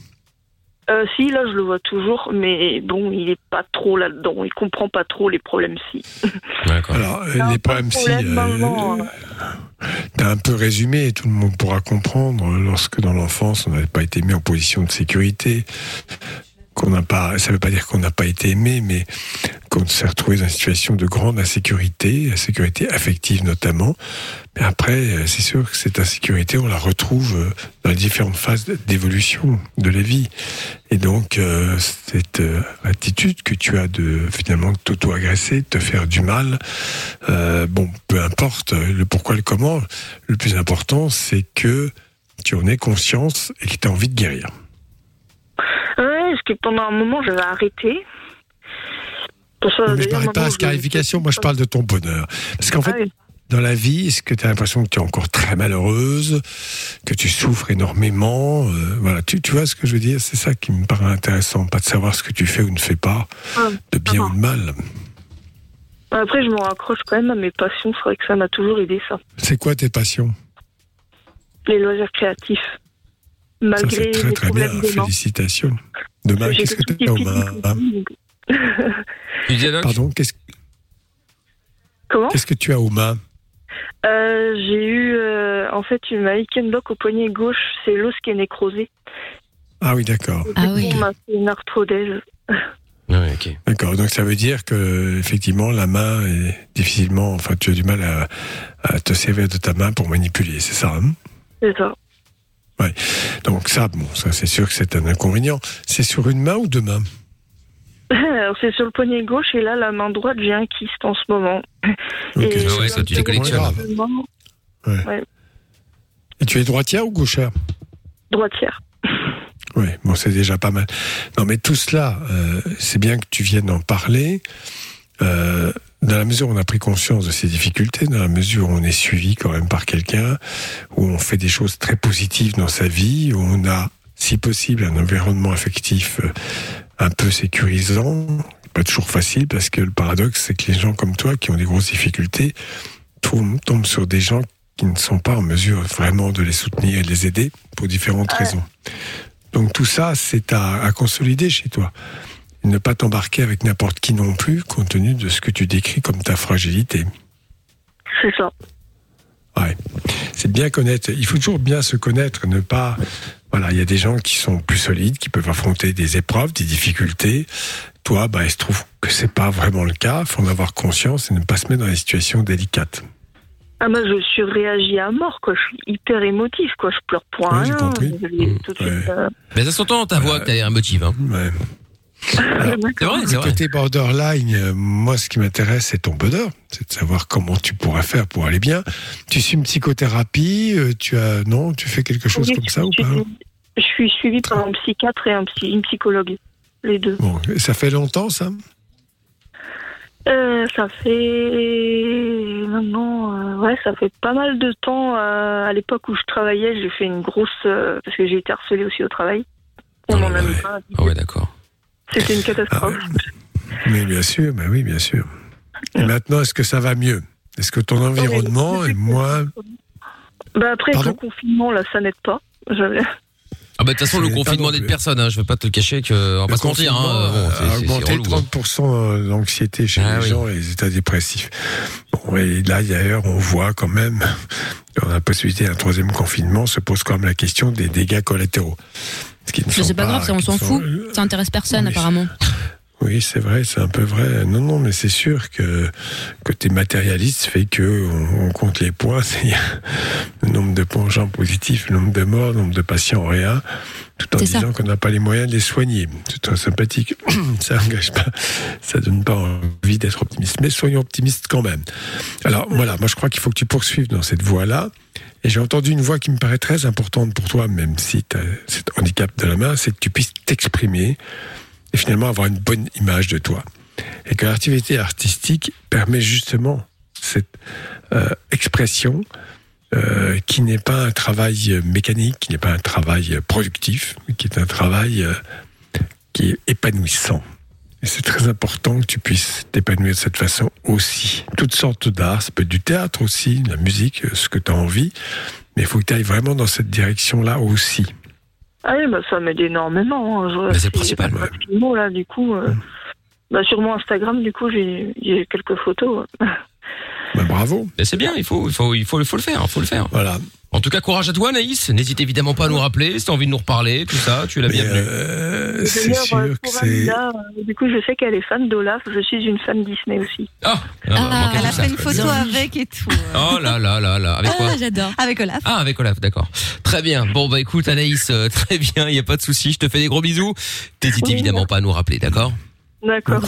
Euh, si, là, je le vois toujours, mais bon, il est pas trop là-dedans, il comprend pas trop les problèmes si. Alors, euh, les problèmes, si, problème, t'as un peu résumé, et tout le monde pourra comprendre, lorsque dans l'enfance, on n'avait pas été mis en position de sécurité, qu'on n'a pas, ça veut pas dire qu'on n'a pas été aimé, mais qu'on s'est retrouvé dans une situation de grande insécurité, insécurité affective notamment. Mais après, euh, c'est sûr que cette insécurité, on la retrouve euh, dans les différentes phases d'évolution de la vie. Et donc, euh, cette attitude que tu as de finalement t'auto-agresser, de te faire du mal, bon, peu importe le pourquoi, le comment, le plus important, c'est que tu en aies conscience et que tu as envie de guérir. Parce que pendant un moment, j'avais arrêté. Ça, Mais je d'ailleurs, parle pas je- scarification, moi je parle de ton bonheur. Parce qu'en fait, Ah oui. dans la vie, est-ce que tu as l'impression que tu es encore très malheureuse, que tu souffres énormément euh, Voilà, tu, tu vois ce que je veux dire? C'est ça qui me paraît intéressant, pas de savoir ce que tu fais ou ne fais pas, Ah, de bien ou de mal. Après, je me raccroche quand même à mes passions, c'est vrai que ça m'a toujours aidé, ça. C'est quoi tes passions? Les loisirs créatifs. Ça Malgré c'est très les très bien, problèmes félicitations. Demain, qu'est-ce que tu as aux mains Tu disais, Doc Pardon, qu'est-ce Comment qu'est-ce que tu as aux mains Euh, J'ai eu, euh, en fait, une Hickenlock au poignet gauche, c'est l'os qui est nécrosé. Ah oui, d'accord. Du coup, On m'a fait une arthrodèse. D'accord, donc ça veut dire que effectivement la main est difficilement, enfin tu as du mal à, à te servir de ta main pour manipuler, c'est ça hein? C'est ça. Ouais. Donc ça, bon, ça c'est sûr que c'est un inconvénient. C'est sur une main ou deux mains? C'est sur le poignet gauche et là, la main droite, j'ai un kyste en ce moment. Ok, Et ouais, ça, tu les collectionnes. Vraiment, Ouais. ouais, Et tu es droitière ou gauchère? Droitière. Oui, bon, c'est déjà pas mal. Non, mais tout cela, euh, c'est bien que tu viennes en parler. Euh, dans la mesure où on a pris conscience de ces difficultés, dans la mesure où on est suivi quand même par quelqu'un, où on fait des choses très positives dans sa vie, où on a, si possible, un environnement affectif euh, un peu sécurisant, pas toujours facile, parce que le paradoxe, c'est que les gens comme toi, qui ont des grosses difficultés, tombent, tombent sur des gens qui ne sont pas en mesure vraiment de les soutenir et de les aider pour différentes raisons. Donc tout ça, c'est à, à consolider chez toi. Et Ne pas t'embarquer avec n'importe qui non plus, compte tenu de ce que tu décris comme ta fragilité. C'est ça. Ouais. C'est bien connaître. Il faut toujours bien se connaître, ne pas. Voilà, il y a des gens qui sont plus solides, qui peuvent affronter des épreuves, des difficultés. Toi, bah, il se trouve que c'est pas vraiment le cas. Il faut en avoir conscience et ne pas se mettre dans des situations délicates. Ah, moi, je suis réagi à mort, quoi. Je suis hyper émotif, quoi. Je pleure pour Ouais, rien. compris. Je l'ai tout de suite, euh, Mais ça s'entend dans ta voix que t'as l'air émotive. Hein. C'est vrai, c'est Le vrai. côté borderline, euh, moi, ce qui m'intéresse, c'est ton bonheur. C'est de savoir comment tu pourras faire pour aller bien. Tu suis une psychothérapie, euh, tu as, non, tu fais quelque chose Oui, comme ça ou pas je suis suivie par un psychiatre et un psy, une psychologue, les deux. Bon, ça fait longtemps, ça? Euh, ça fait maintenant, euh, ouais, ça fait pas mal de temps. euh, à l'époque où je travaillais, j'ai fait une grosse parce que j'ai été harcelée aussi au travail. On m'en a mis plein. Ah ouais, d'accord. C'était une catastrophe. Mais bien sûr, ben oui, bien sûr. Et maintenant, est-ce que ça va mieux? Est-ce que ton environnement est moins... Bah après Pardon le confinement là, ça n'aide pas. J'avais. Ah bah de toute façon le confinement n'aide personne. Hein. Je vais pas te le cacher que on va pas se mentir. Hein. Bon, c'est- c'est augmenté relou, hein. 30% d'anxiété chez Ah les oui. gens et les états dépressifs. Bon, et là, d'ailleurs, on voit quand même, dans la possibilité d'un troisième confinement, se pose quand même la question des dégâts collatéraux. Mais C'est pas grave, ça, on s'en sont- fout. Ça intéresse personne, apparemment. Oui, c'est vrai, c'est un peu vrai. Non, non, mais c'est sûr que côté matérialiste fait que on, on compte les points, c'est le nombre de gens positifs, le nombre de morts, le nombre de patients en réa, tout en disant qu'on n'a pas les moyens de les soigner. C'est très sympathique. ça engage pas, ça donne pas envie d'être optimiste. Mais soyons optimistes quand même. Alors voilà, moi je crois qu'il faut que tu poursuives dans cette voie-là. Et j'ai entendu une voix qui me paraît très importante pour toi, même si tu as cet handicap de la main, c'est que tu puisses t'exprimer et finalement avoir une bonne image de toi. Et que l'activité artistique permet justement cette euh, expression euh, qui n'est pas un travail mécanique, qui n'est pas un travail productif, mais qui est un travail euh, qui est épanouissant. Et c'est très important que tu puisses t'épanouir de cette façon aussi. Toutes sortes d'art, ça peut être du théâtre aussi, de la musique, ce que tu as envie, mais il faut que tu ailles vraiment dans cette direction-là aussi. Ah oui, bah ça m'aide énormément. hein. Je- Mais c'est le principal, pas là, du coup. euh, bah, sur mon Instagram, du coup, j'ai j'ai quelques photos. Bah, bravo. Mais c'est bien, il faut, il faut, il faut, il faut le faire, il faut le faire. Voilà. En tout cas, courage à toi, Naïs. N'hésite évidemment pas à nous rappeler si t'as envie de nous reparler, tout ça. Tu es la bienvenue. euh, Et d'ailleurs, euh, pour Amida, euh, du coup, je sais qu'elle est fan d'Olaf. Je suis une fan Disney aussi. Ah, Ah, elle a fait une photo avec et tout. Oh là là là là. Avec quoi j'adore. Avec Olaf. Ah, avec Olaf, d'accord. Très bien. Bon, bah écoute, Anaïs, euh, très bien, il y a pas de souci. Je te fais des gros bisous. T'hésites évidemment pas à nous rappeler, d'accord? D'accord.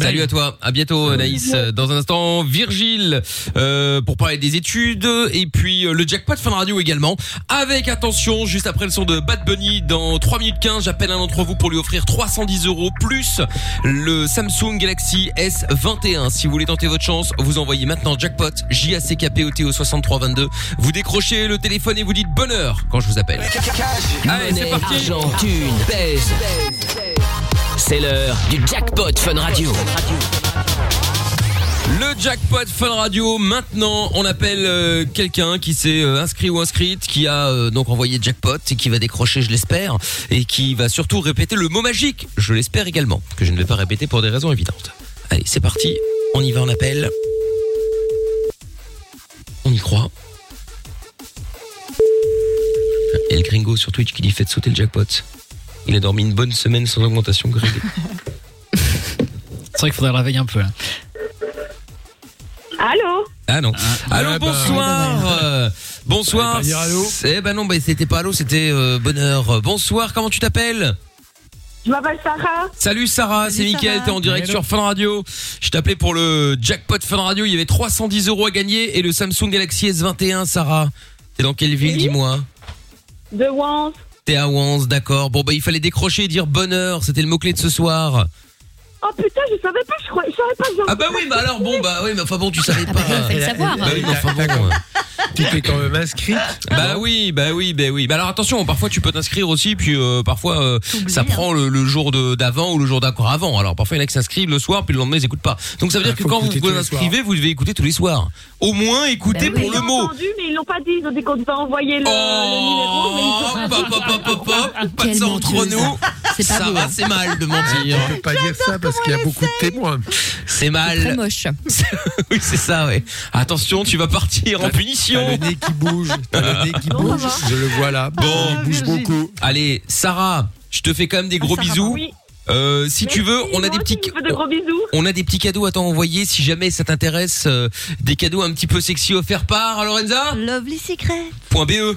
Salut à toi. À bientôt, Anaïs. Euh, Dans un instant, Virgile euh, pour parler des études et puis euh, le jackpot Fun Radio également. Avec attention, juste après le son de Bad Bunny, dans 3 minutes 15, j'appelle un d'entre vous pour lui offrir 310 euros plus le Samsung Galaxy S21. Si vous voulez tenter votre chance, vous envoyez maintenant jackpot J A C K P O T au 6322. Vous décrochez le téléphone et vous dites bonheur quand je vous appelle. Allez, c'est parti. argent, thune, pèse. C'est l'heure du jackpot Fun Radio. Le jackpot Fun Radio. Maintenant, on appelle euh, quelqu'un qui s'est euh, inscrit ou inscrite, qui a euh, donc envoyé jackpot et qui va décrocher, je l'espère, et qui va surtout répéter le mot magique. Je l'espère également, que je ne vais pas répéter pour des raisons évidentes. Allez, c'est parti. On y va, on appelle. On y croit. Et le gringo sur Twitch qui dit faites sauter le jackpot. Il a dormi une bonne semaine sans augmentation, Gringo. C'est vrai qu'il faudrait le réveiller un peu là. Allô Ah non. allô, Ah bah, bonsoir. Euh, bonsoir. Fallait pas dire allô Eh ben non, bah, c'était pas allô, c'était euh, bonheur. Bonsoir, comment tu t'appelles? Je m'appelle Sarah. Salut Sarah, c'est Mickaël, t'es en direct Hello. sur Fun Radio. Je t'appelais pour le jackpot Fun Radio, il y avait 310 euros à gagner et le Samsung Galaxy S21, Sarah. T'es dans quelle ville, dis-moi? De Wans. T'es à Wans, d'accord. Bon bah il fallait décrocher et dire bonheur, c'était le mot-clé de ce soir. Oh putain, je savais pas, je, croyais, je savais pas que j'en- Ah bah oui, bah alors bon, bah oui, mais enfin bon, tu savais pas. fallait le savoir. Bah oui, mais enfin bon. Tu t'es quand même inscrite Bah oui, bah oui, bah oui. Bah alors attention, parfois tu peux t'inscrire aussi, puis euh, parfois euh, ça prend le, le jour de- d'avant ou le jour d'accord avant. Alors parfois il y en a qui s'inscrivent le soir, puis le lendemain ils écoutent pas. Donc ça veut dire Ah, que faut quand vous écouter vous tous les inscrivez, vous devez écouter tous les soirs. Au moins écoutez Oui, pour le mot. entendu, mais ils l'ont pas dit. Ils ont dit qu'on devait envoyer le, le numéro, mais ils ont pas Hop, hop, hop, hop, hop, pas de ça entre nous. C'est pas ça beau, va, hein. c'est mal de mentir. On peut pas dire ça parce qu'il y a beaucoup de témoins. C'est mal. Très moche. oui, c'est ça, ouais. Attention, tu vas partir en punition. T'as le nez qui bouge, t'as le nez qui bouge, je le vois là. Bon, il bouge beaucoup. Allez, Sarah, je te fais quand même des gros bisous. Oui. Euh, si tu veux, on a des petits, de gros bisous. on a des petits cadeaux à t'envoyer si jamais ça t'intéresse. euh, des cadeaux un petit peu sexy offerts par Lorenza. Lovely Secret. Point BE.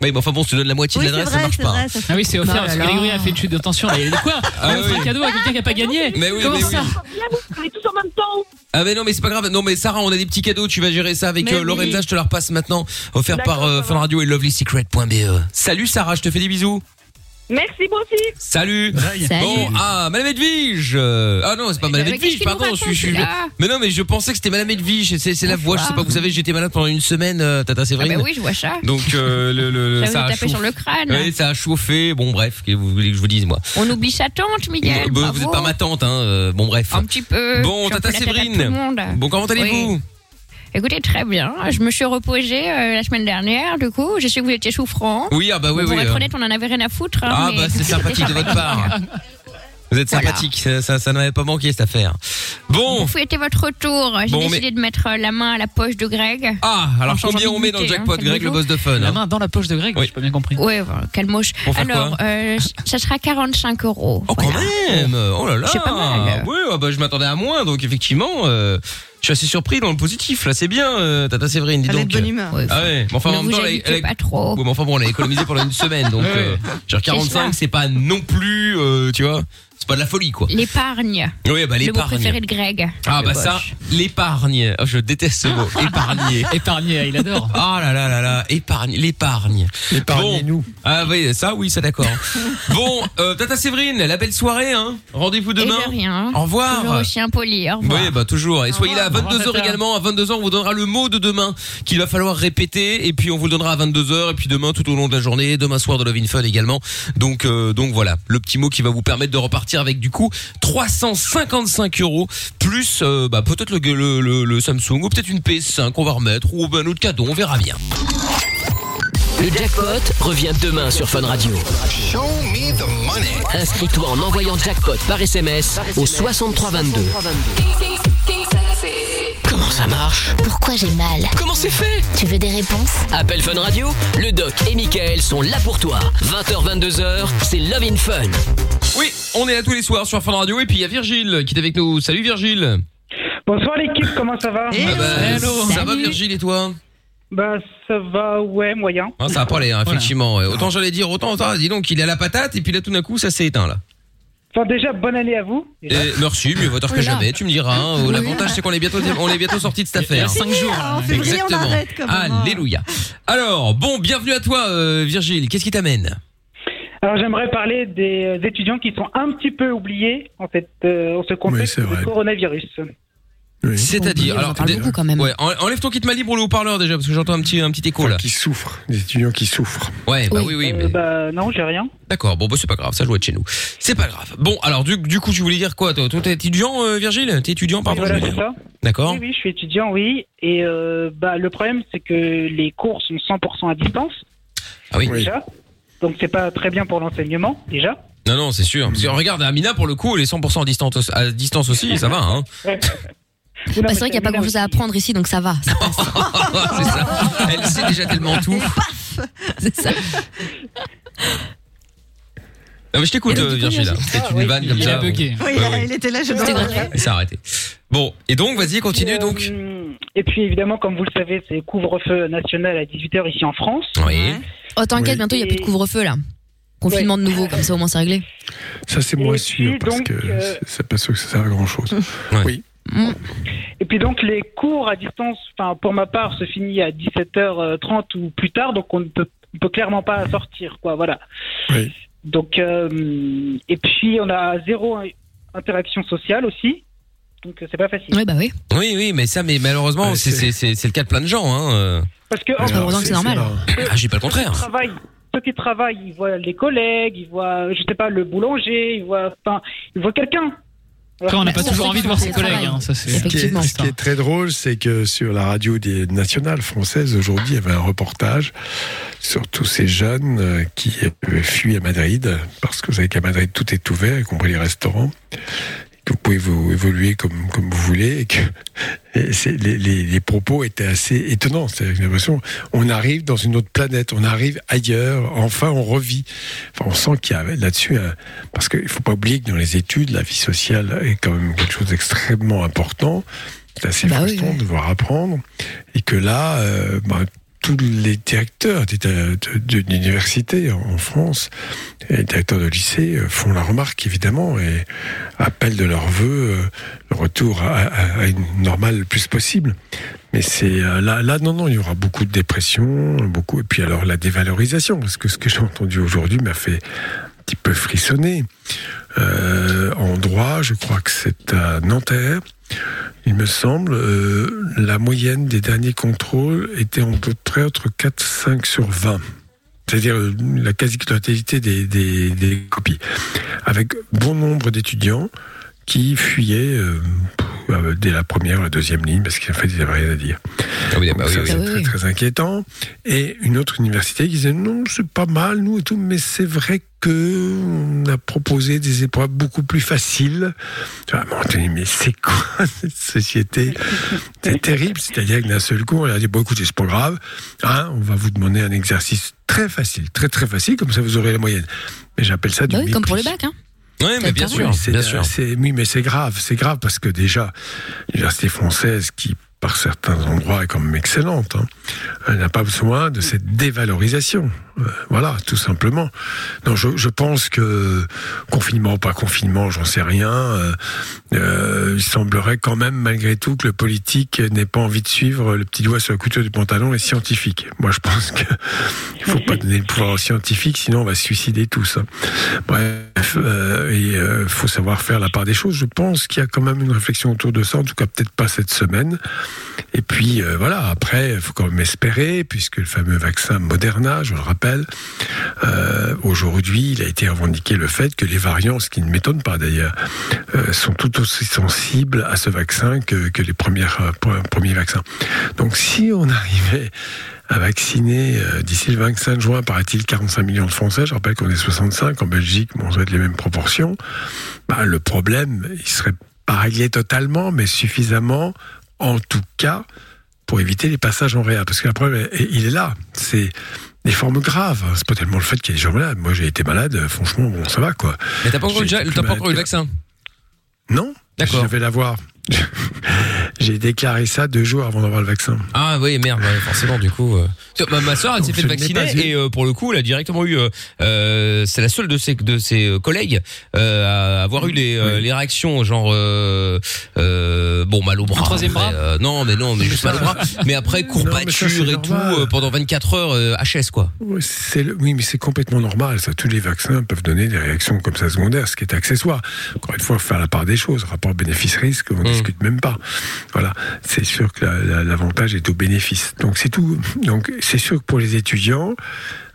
Oui. Mais enfin bon, tu donnes la moitié Oui, de l'adresse, ça marche pas. Ah oui, c'est offert Oh parce que. Grégory a fait une chute de tension. là. Il a dit quoi Ah On offre oui. un cadeau à quelqu'un qui a pas gagné Mais oui, Comment mais ça. Vous tous en même temps. Ah mais non mais c'est pas grave. Non mais Sarah, on a des petits cadeaux, tu vas gérer ça avec euh. Lorenza, je te la repasse maintenant, offert par euh, Fun Radio et lovelysecret.be. Salut Sarah, je te fais des bisous. Merci, moi aussi. Salut. Salut. Bon, ah, Madame Edwige. euh, Ah non, c'est pas Madame qu'est-ce Edwige, qu'il nous pardon. Je suis, je suis- raconte, là Mais non, mais je pensais que c'était Madame Edwige. C'est, c'est la voix. Je sais pas. Vous savez, j'étais malade pendant une semaine, euh, Tata Ah Séverine. bah oui, je vois ça. Donc euh, le, le, Ça vous a taper sur chauffé. le crâne. Oui, ça a chauffé. Bon, bref, que vous voulez que je vous dise moi. On oublie sa tante, Miguel. Bon, vous bravo. êtes pas ma tante, hein. euh, Bon, bref. Un petit peu. Bon, Je suis un Tata peu la Séverine. tout le monde. Bon, comment allez-vous Oui. Écoutez, très bien. Je me suis reposée euh, la semaine dernière, du coup. Je sais que vous étiez souffrant. Oui, ah bah oui, Bon, oui. pour être euh. honnête, on en avait rien à foutre. hein, Ah mais bah c'est sympathique de votre part. Vous êtes Voilà. sympathique, ça, ça, ça n'avait pas manqué cette affaire. Bon, Vous fouettez votre tour. J'ai Bon, décidé de mettre euh, la main à la poche de Greg. ah, alors combien on met dans le jackpot, hein, Greg, le boss de fun La hein main dans la poche de Greg Oui. J'ai pas bien compris. Ouais, voilà, quelle moche. Pour faire Alors, euh, ça sera 45 euros. Oh quand même Oh là là C'est pas mal. Oui, ah bah, je m'attendais à moins, donc effectivement, euh, je suis assez surpris dans le positif, là, c'est bien, euh, Tata Séverine, dis Elle est donc. de bonne humeur. Ouais, Ah ouais, mais enfin en ne même vous temps, elle, agitez elle- pas trop. Ouais, mais enfin bon, on l'a économisé pendant une semaine, donc euh, genre 45, c'est pas non plus, euh, tu vois, c'est pas de la folie, quoi. L'épargne. Oui, bah Le mot l'épargne. préféré de Greg. Ah bah ça, l'épargne. Oh, je déteste ce mot, épargner. Épargné, il adore. Ah là là là là, épargne, l'épargne. Épargnez-nous. Ah oui, ça oui, ça d'accord. bon, euh, Tata Séverine, la belle soirée, hein. Rendez-vous Et demain. de rien. Au revoir. Toujours aussi impoli. Au revoir. Oui, bah toujours. Et soyez là à Au revoir, 22h Tata. également. À 22h, on vous donnera le mot de demain qu'il va falloir répéter. Et puis on vous le donnera à 22h. Et puis demain, tout au long de la journée, demain soir de Love in Fun également. Donc, euh, donc voilà, le petit mot qui va vous permettre de repartir avec du coup 355 euros plus euh, bah, peut-être le, le, le, le Samsung ou peut-être une PS5 qu'on va remettre ou un autre cadeau. On verra bien. Le jackpot revient demain sur Fun Radio. Inscris-toi en envoyant jackpot par SMS au 6322. Comment ça marche Pourquoi j'ai mal Comment c'est fait Tu veux des réponses Appel Fun Radio, le doc et Michael sont là pour toi. 20h, 22h, c'est Love in Fun. Oui, on est là tous les soirs sur Fun Radio. Et puis il y a Virgile qui est avec nous. Salut Virgile. Bonsoir l'équipe, comment ça va Et Ah bah, Hello. ça va. Virgile et toi Bah ça va, ouais, moyen. Ah, ça va pas aller, hein, effectivement. Autant j'allais dire, autant, autant, dis donc, il est à la patate, et puis là, tout d'un coup, ça s'est éteint, là. Enfin déjà, bonne année à vous. Et merci, mieux vaut tard que Oula. jamais, tu me diras. hein. Oui. L'avantage, c'est qu'on est bientôt, on est bientôt sorti de cette affaire. 5 jours. là. En février, on arrête quand même. hein. Alléluia. Alors, bon, bienvenue à toi, euh, Virgile. Qu'est-ce qui t'amène? Alors j'aimerais parler des euh, étudiants qui sont un petit peu oubliés en fait euh, en ce contexte Oui, c'est vrai. du coronavirus. Oui. C'est-à-dire, alors, parle dé- beaucoup quand même. ouais, enlève ton kit ma libre ou le haut-parleur déjà, parce que j'entends un petit, un petit écho là. Qui souffrent, des étudiants qui souffrent. Ouais, bah oui, Oui. oui, Euh, mais bah non, j'ai rien. d'accord. Bon, bah c'est pas grave, ça doit être chez nous. C'est pas grave. Bon, alors du, du coup, tu voulais dire quoi Toi, t'es étudiant, euh, Virgile? T'es étudiant, pardon. voilà, je ça. D'accord. Oui, oui, je suis étudiant, oui. Et euh, bah le problème, c'est que les cours sont 100% à distance Ah oui. Oui. déjà. Donc c'est pas très bien pour l'enseignement déjà. Non, non, c'est sûr. Parce que regarde, Amina, pour le coup, elle est 100% à distance, à distance aussi, ça va, hein. Bah, c'est vrai qu'il n'y a pas grand chose à apprendre ici, donc ça va. ça passe. c'est ça. Elle sait déjà tellement tout. C'est ça. Non, mais je t'écoute, euh, Virgile. Virgile- C'est Ah, une oui. vanne comme Il ça. a bugué. Oui, Ouais, il, ouais. il était là, je dois ça a arrêté. Bon, et donc, vas-y, continue Et, donc. euh, Et puis évidemment, comme vous le savez, c'est couvre-feu national à 18h ici en France. Oui. Oh, t'inquiète, Oui. bientôt, il n'y a plus de couvre-feu, là. Confinement de nouveau, comme ça, au moins, c'est réglé. Ça, c'est moins sûr, parce donc, que euh, c'est- c'est pas sûr que ça sert à grand chose. Et puis donc les cours à distance, enfin pour ma part, se finit à 17h30 ou plus tard, donc on ne peut, on peut clairement pas sortir, quoi. Voilà. Oui. Donc euh, et puis on a zéro in- interaction sociale aussi, donc euh, c'est pas facile. Oui, bah oui. Oui, oui, mais ça, mais malheureusement, Ouais, c'est c'est- c'est- c'est- c'est le cas de plein de gens, hein. euh. Parce que c'est normal. Ah, j'ai pas le ceux qui contraire. travaillent, ceux qui travaillent, ils voient les collègues, ils voient, je sais pas, le boulanger, ils voient, enfin, ils voient quelqu'un. Après, on n'a pas toujours envie de voir ses collègues. hein, ça, c'est- Ce qui, est, ce qui est très drôle, c'est que sur la radio des nationales françaises, aujourd'hui, il y avait un reportage sur tous ces jeunes euh, qui fuient à Madrid, parce que vous savez qu'à Madrid, tout est ouvert, y compris les restaurants, que vous pouvez vous évoluer comme, comme vous voulez, et que et c'est- les, les, les propos étaient assez étonnants. J'ai l'impression, on arrive dans une autre planète, on arrive ailleurs, enfin on revit. Enfin, on sent qu'il y a là-dessus, un- parce qu'il faut pas oublier que dans les études, la vie sociale est quand même quelque chose d'extrêmement important. C'est assez Bah oui, frustrant oui. de devoir apprendre. Et que là, euh, bah, tous les directeurs d'éta- de- de- d'université en France les directeurs de lycée euh, font la remarque évidemment et appellent de leur vœu euh, le retour à, à- à une normale le plus possible. Mais c'est euh, là, là, non, non, il y aura beaucoup de dépression, beaucoup, et puis alors la dévalorisation, parce que ce que j'ai entendu aujourd'hui m'a fait un petit peu frissonner. Euh, en droit, je crois que c'est à Nanterre. Il me semble, euh, la moyenne des derniers contrôles était en peu près entre 4, 5 sur 20. C'est-à-dire euh, la quasi-totalité des copies. Avec bon nombre d'étudiants qui fuyaient euh, euh, dès la première ou la deuxième ligne parce qu'en fait, ils n'avaient rien à dire. Ah oui, bah Donc oui, ça, oui. c'est Ah oui, très, très inquiétant. Et une autre université qui disait non, c'est pas mal, nous et tout, mais c'est vrai que on a proposé des épreuves beaucoup plus faciles. Tu vois, mais Anthony, mais c'est quoi cette société? C'est terrible. C'est-à-dire que d'un seul coup, on leur a dit bon, écoutez, c'est pas grave, hein, on va vous demander un exercice très facile, très très facile, comme ça vous aurez la moyenne. Mais j'appelle ça du Bah oui, comme pour le bac, hein. Oui, mais bien sûr, C'est- bien sûr. oui, mais c'est grave, c'est grave parce que déjà, l'université française, qui par certains endroits est quand même excellente, hein, elle n'a pas besoin de cette dévalorisation. Euh, voilà, tout simplement. Non, je, je pense que confinement ou pas confinement, j'en sais rien. euh, euh, il semblerait quand même, malgré tout, que le politique n'ait pas envie de suivre le petit doigt sur la couture du pantalon les scientifiques. Moi, je pense que il faut pas donner le pouvoir aux scientifiques, sinon on va se suicider tous. hein. Bref, euh, et euh, faut savoir faire la part des choses. Je pense qu'il y a quand même une réflexion autour de ça, en tout cas peut-être pas cette semaine. Et puis euh, voilà, après, il faut quand même espérer, puisque le fameux vaccin Moderna, je le rappelle, euh, aujourd'hui, il a été revendiqué le fait que les variants, ce qui ne m'étonne pas d'ailleurs, euh, sont tout aussi sensibles à ce vaccin que, les premières, pre- premiers vaccins. Donc si on arrivait à vacciner euh, d'ici le 25 juin, paraît-il, 45 millions de Français, je rappelle qu'on est 65 en Belgique, bon, ça va être les mêmes proportions, bah, le problème, il serait pas réglé totalement, mais suffisamment, en tout cas, pour éviter les passages en réa. Parce que le problème, il est là. C'est des formes graves. C'est pas tellement le fait qu'il y ait des gens malades. Moi, j'ai été malade, euh, franchement, bon, ça va, quoi. Mais t'as pas encore eu, le- vaccin? Non. D'accord. Je vais l'avoir. J'ai déclaré ça deux jours avant d'avoir le vaccin. Ah oui, merde, ouais, forcément, du coup. euh. Ma, ma soeur, elle s'est Donc, fait je ne l'ai vacciner eu. et euh, pour le coup, elle a directement eu. euh, euh, c'est la seule de ses de ses euh, collègues euh, à avoir eu les euh, les réactions genre euh, euh, bon mal au bras. troisième bras euh, Non, mais non, mais juste mal au bras. Mais après courbature et tout euh, pendant 24 heures euh, HS quoi. Oui, c'est le- oui, mais c'est complètement normal. Ça, tous les vaccins peuvent donner des réactions comme ça secondaires, ce qui est accessoire. Encore une fois, faut faire la part des choses. Rapport bénéfice-risque, on discute même pas. C'est sûr que la- la- l'avantage est au bénéfice. Donc c'est tout. Donc c'est sûr que pour les étudiants.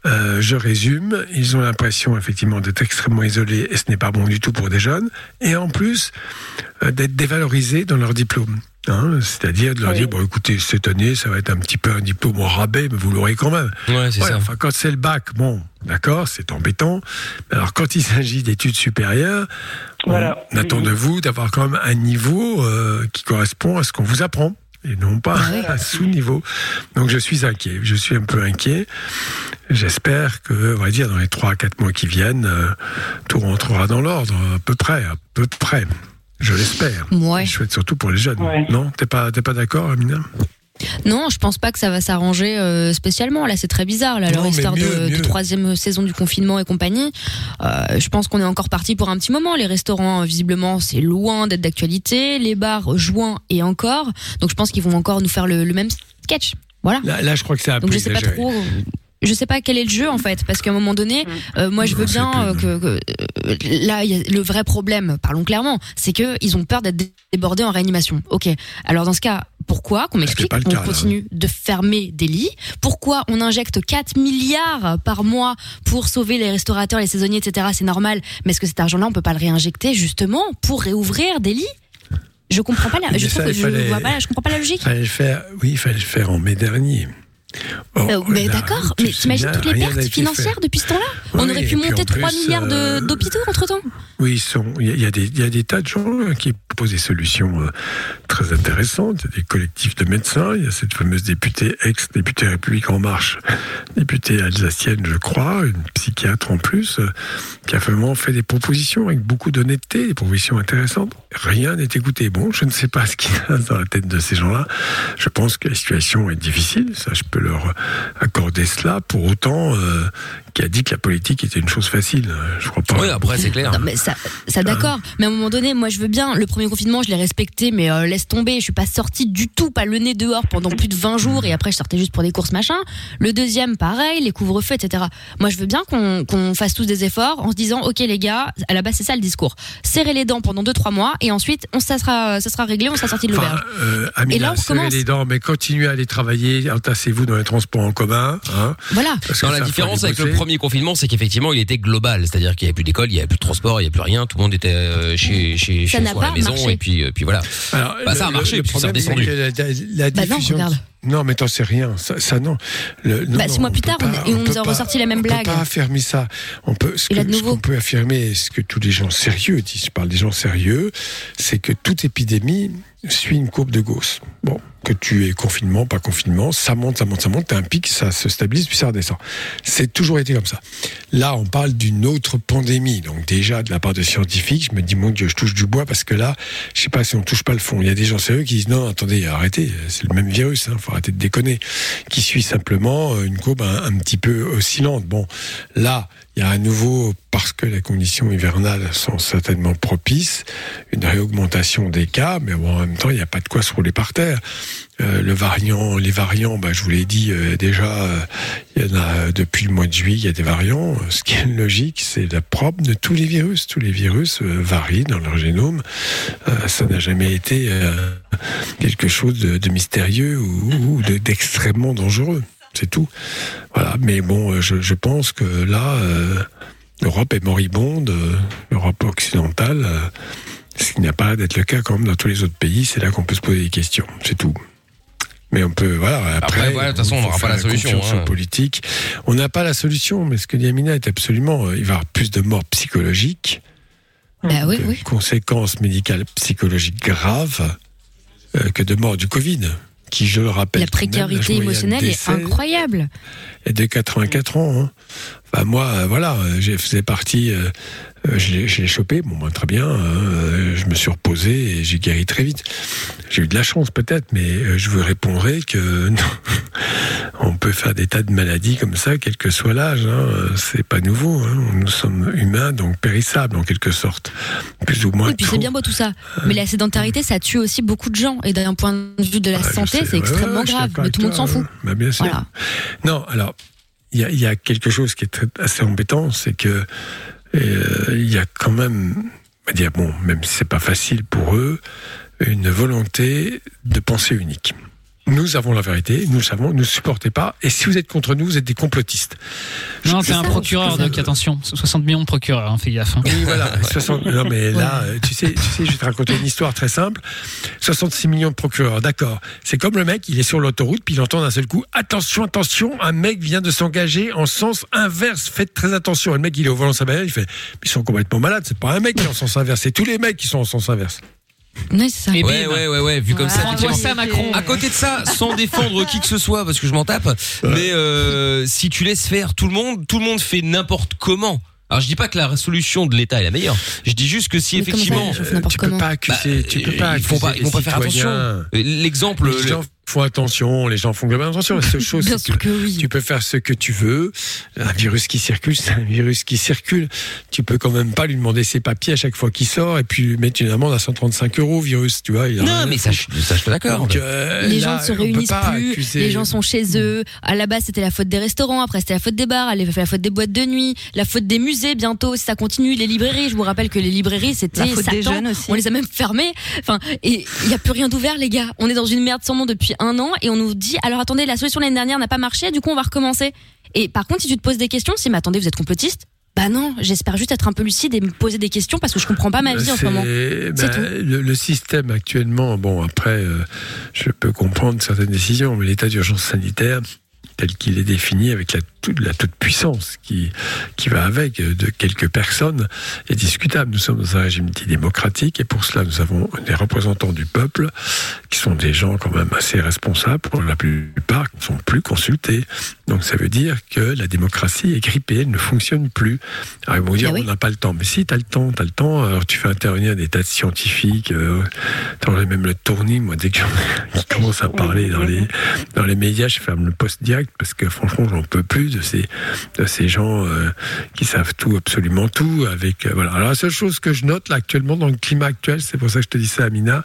euh, je résume, ils ont l'impression effectivement d'être extrêmement isolés et ce n'est pas bon du tout pour des jeunes, et en plus euh, d'être dévalorisés dans leur diplôme. Hein, C'est-à-dire de leur Oui. dire, bon écoutez, cette année, ça va être un petit peu un diplôme au rabais, mais vous l'aurez quand même. Ouais, c'est ça. Enfin, quand c'est le bac, bon, d'accord, c'est embêtant. Mais alors, quand il s'agit d'études supérieures, Voilà. on attend de vous d'avoir quand même un niveau euh, qui correspond à ce qu'on vous apprend et non pas un sous-niveau. Donc je suis inquiet, je suis un peu inquiet. J'espère que, on va dire, dans les 3 à 4 mois qui viennent, euh, tout rentrera dans l'ordre, à peu près, à peu près. Je l'espère. Ouais. Je souhaite surtout pour les jeunes. Non, t'es pas, t'es pas d'accord, Amina? Non, je pense pas que ça va s'arranger euh, spécialement. Là, c'est très bizarre, là, Non, leur histoire mieux, de, troisième saison du confinement et compagnie. Euh, je pense qu'on est encore parti pour un petit moment. Les restaurants, euh, visiblement, c'est loin d'être d'actualité. Les bars, juin et encore. Donc, je pense qu'ils vont encore nous faire le, le même sketch. Voilà. Là, là, je crois que c'est un Donc peu je sais pas trop. Je sais pas quel est le jeu en fait, parce qu'à un moment donné, euh, moi je veux bien euh, que, que- euh, là il y a le vrai problème, parlons clairement, c'est que ils ont peur d'être dé- débordés en réanimation. Ok. Alors dans ce cas, pourquoi qu'on m'explique On cas, là. continue de fermer des lits? Pourquoi on injecte 4 milliards par mois pour sauver les restaurateurs, les saisonniers, etc. C'est normal. Mais est-ce que cet argent-là on peut pas le réinjecter justement pour réouvrir des lits? Je comprends pas la. Je ça, trouve que il je fallait- vois pas. Je comprends pas la logique. Fallait le faire, oui, il fallait le faire en mai dernier. Or, Euh, mais d'accord, mais t'imagines toutes les pertes financières fait. depuis ce temps-là On aurait pu monter en 3 plus, milliards euh, d'hôpitaux entre temps. Oui, ils sont. Il y, a- y a y a des tas de gens euh, qui proposent des solutions euh, très intéressantes. Il y a des collectifs de médecins. Il y a cette fameuse députée ex-députée République en Marche, députée alsacienne, je crois, une psychiatre en plus, euh, qui a vraiment fait des propositions avec beaucoup d'honnêteté, des propositions intéressantes. Rien n'est écouté. Bon, je ne sais pas ce qui se passe dans la tête de ces gens-là. Je pense que la situation est difficile. Ça, je peux leur accorder cela. Pour autant, euh, qui a dit que la politique était une chose facile. Je crois pas. Oui, après c'est clair. Non, mais ça, ça d'accord. Mais à un moment donné, moi, je veux bien. Le premier confinement, je l'ai respecté, mais euh, laisse tomber. Je suis pas sortie du tout, pas le nez dehors pendant plus de 20 jours, et après, je sortais juste pour des courses, machin. Le deuxième, pareil, les couvre-feux, etc. Moi, je veux bien qu'on fasse tous des efforts en se disant, ok, les gars, à la base, c'est ça le discours. Serrez les dents pendant 2-3 mois, et ensuite, on ça sera, ça sera réglé, on sera sorti de Enfin, l'auberge. euh, Et là, on serrez les dents, mais continuez à aller travailler, entassez-vous dans les transports en commun. Hein, Voilà. Parce que ça, la différence avec le bosser. Premier confinement, c'est qu'effectivement, il était global. C'est-à-dire qu'il n'y avait plus d'école, il n'y avait plus de transport, il n'y avait plus rien. Tout le monde était euh, chez, chez, Ça chez n'a soi à la pas maison. marché. Et puis, euh, puis voilà. Alors, Bah, ça a marché, le puis ça a problème, c'est descendu. que La, la Bah non, diffusion. regarde. non, mais t'en sais rien. Ça, ça, non. Le- non, Bah, non, six mois on plus peut tard, on- pas- et on peut nous a pas- ressorti la même blague. On peut pas affirmer ça. On peut, ce Et là, que- de ce nouveau. qu'on peut affirmer, ce que tous les gens sérieux disent, je parle des gens sérieux, c'est que toute épidémie suit une courbe de Gauss. Bon, que tu aies confinement, pas confinement, ça monte, ça monte, ça monte, t'as un pic, ça se stabilise, puis ça redescend. C'est toujours été comme ça. Là, on parle d'une autre pandémie. Donc déjà, de la part de scientifiques, je me dis, mon Dieu, je touche du bois parce que là, je sais pas si on touche pas le fond. Il y a des gens sérieux qui disent, non, attendez, arrêtez, c'est le même virus, hein, faut arrêter de déconner. Qui suit simplement euh, une courbe un, un petit peu oscillante. Bon, là, il y a à nouveau, parce que les conditions hivernales sont certainement propices, une réaugmentation des cas, mais bon, en même temps, il n'y a pas de quoi se rouler par terre. Euh, le variant, les variants, bah, je vous l'ai dit euh, déjà, euh, il y en a euh, depuis le mois de juillet, il y a des variants. Ce qui est logique, c'est la propre de tous les virus. Tous les virus euh, varient dans leur génome. Euh, ça n'a jamais été quelque chose de, de mystérieux ou, ou de- d'extrêmement dangereux. C'est tout. Voilà. Mais bon, euh, je, je pense que là, euh, l'Europe est moribonde, euh, l'Europe occidentale. euh, ce qui n'a pas l'air d'être le cas quand même dans tous les autres pays. C'est là qu'on peut se poser des questions. C'est tout. Mais on peut, voilà. Après, Après, voilà, de toute façon, on n'aura pas la solution, hein. aux politiques. On n'a pas la solution, mais ce que dit Amina est absolument. euh, Il va y avoir plus de morts psychologiques, Bah oui, de oui. conséquences médicales psychologiques graves euh, que de morts du Covid, qui, je le rappelle, La même, précarité émotionnelle est incroyable. est de 84 ans. hein. Enfin, moi, euh, voilà, euh, j'ai faisais partie. Euh, je l'ai chopé, bon, ben, très bien. euh, je me suis reposé et j'ai guéri très vite. J'ai eu de la chance peut-être, mais euh, je vous répondrai que non, on peut faire des tas de maladies comme ça, quel que soit l'âge. Hein, c'est pas nouveau. hein. Nous sommes humains, donc périssables en quelque sorte, plus ou moins. Oui, puis c'est bien beau tout ça. Mais la sédentarité, ça tue aussi beaucoup de gens. Et d'un point de vue de la je santé, c'est extrêmement ouais, grave. Mais tout le monde s'en fout. Bah, bien sûr. Voilà. Non, alors, il y a, il y a quelque chose qui est très- assez embêtant, c'est que il y a quand même, dire, bon, même si c'est pas facile pour eux, une volonté de pensée unique. Nous avons la vérité, nous le savons, ne supportez pas, et si vous êtes contre nous, vous êtes des complotistes. Non, c'est un procureur, donc attention. 60 millions de procureurs, hein, fais gaffe. hein. oui, voilà. 60 non, mais là, euh, tu sais, tu sais, je vais te raconter une histoire très simple. 66 millions de procureurs, d'accord. C'est comme le mec, il est sur l'autoroute, puis il entend d'un seul coup, attention, attention, un mec vient de s'engager en sens inverse, faites très attention. Et le mec, il est au volant de sa bagnole, il fait, ils sont complètement malades, c'est pas un mec qui est en sens inverse, c'est tous les mecs qui sont en sens inverse. Oui, c'est ça. Et Ouais, bim. ouais, ouais, ouais, vu comme ça, effectivement. ça, Macron. À côté de ça, sans défendre qui que ce soit, parce que je m'en tape, mais euh, si tu laisses faire tout le monde, tout le monde fait n'importe comment. Alors je dis pas que la solution de l'État est la meilleure. Je dis juste que si Mais comment ça, effectivement, les gens font n'importe tu peux pas accuser, tu peux pas ils font pas, accuser ils vont pas faire attention. Euh, L'exemple, Les le- font attention, les gens font globalement attention. La seule chose, Bien c'est sûr que oui. tu peux faire ce que tu veux. Un virus qui circule, c'est un virus qui circule. Tu peux quand même pas lui demander ses papiers à chaque fois qu'il sort et puis lui mettre une amende à 135 euros, virus, tu vois. il a non, mais à ça, je, ça, je suis d'accord. Euh, les là, gens ne se réunissent plus, accuser- les gens sont chez eux. À la base, c'était la faute des restaurants, après c'était la faute des bars, la faute des boîtes de nuit, la faute des musées bientôt, si ça continue, les librairies. Je vous rappelle que les librairies, c'était La faute des Satan. jeunes aussi. On les a même fermées. Enfin, et il y a plus rien d'ouvert, les gars. On est dans une merde sans nom depuis un an et on nous dit alors attendez, la solution l'année dernière n'a pas marché, du coup on va recommencer. Et par contre, si tu te poses des questions, si mais attendez, vous êtes complotiste Bah non, j'espère juste être un peu lucide et me poser des questions parce que je comprends pas ma vie en ce moment. tout. le, le système actuellement, bon après, euh, je peux comprendre certaines décisions, mais l'état d'urgence sanitaire, tel qu'il est défini avec la, la toute puissance qui, qui va avec euh, de quelques personnes est discutable. Nous sommes dans un régime dit démocratique et pour cela nous avons des représentants du peuple qui sont des gens quand même assez responsables pour la plupart, qui ne sont plus consultés. Donc ça veut dire que la démocratie est grippée, elle ne fonctionne plus. Alors ils vont dire on n'a pas le temps. Mais si, tu as le temps, tu as le temps. Alors tu fais intervenir des tas de scientifiques. Euh, T'aurais même le tournis, moi, dès que qui commence à parler dans les, dans les médias, je ferme le poste direct parce que franchement, j'en peux plus de ces, de ces gens euh, qui savent tout, absolument tout. Avec, euh, voilà. Alors la seule chose que je note là actuellement dans le climat actuel, c'est pour ça que je te dis ça, Amina,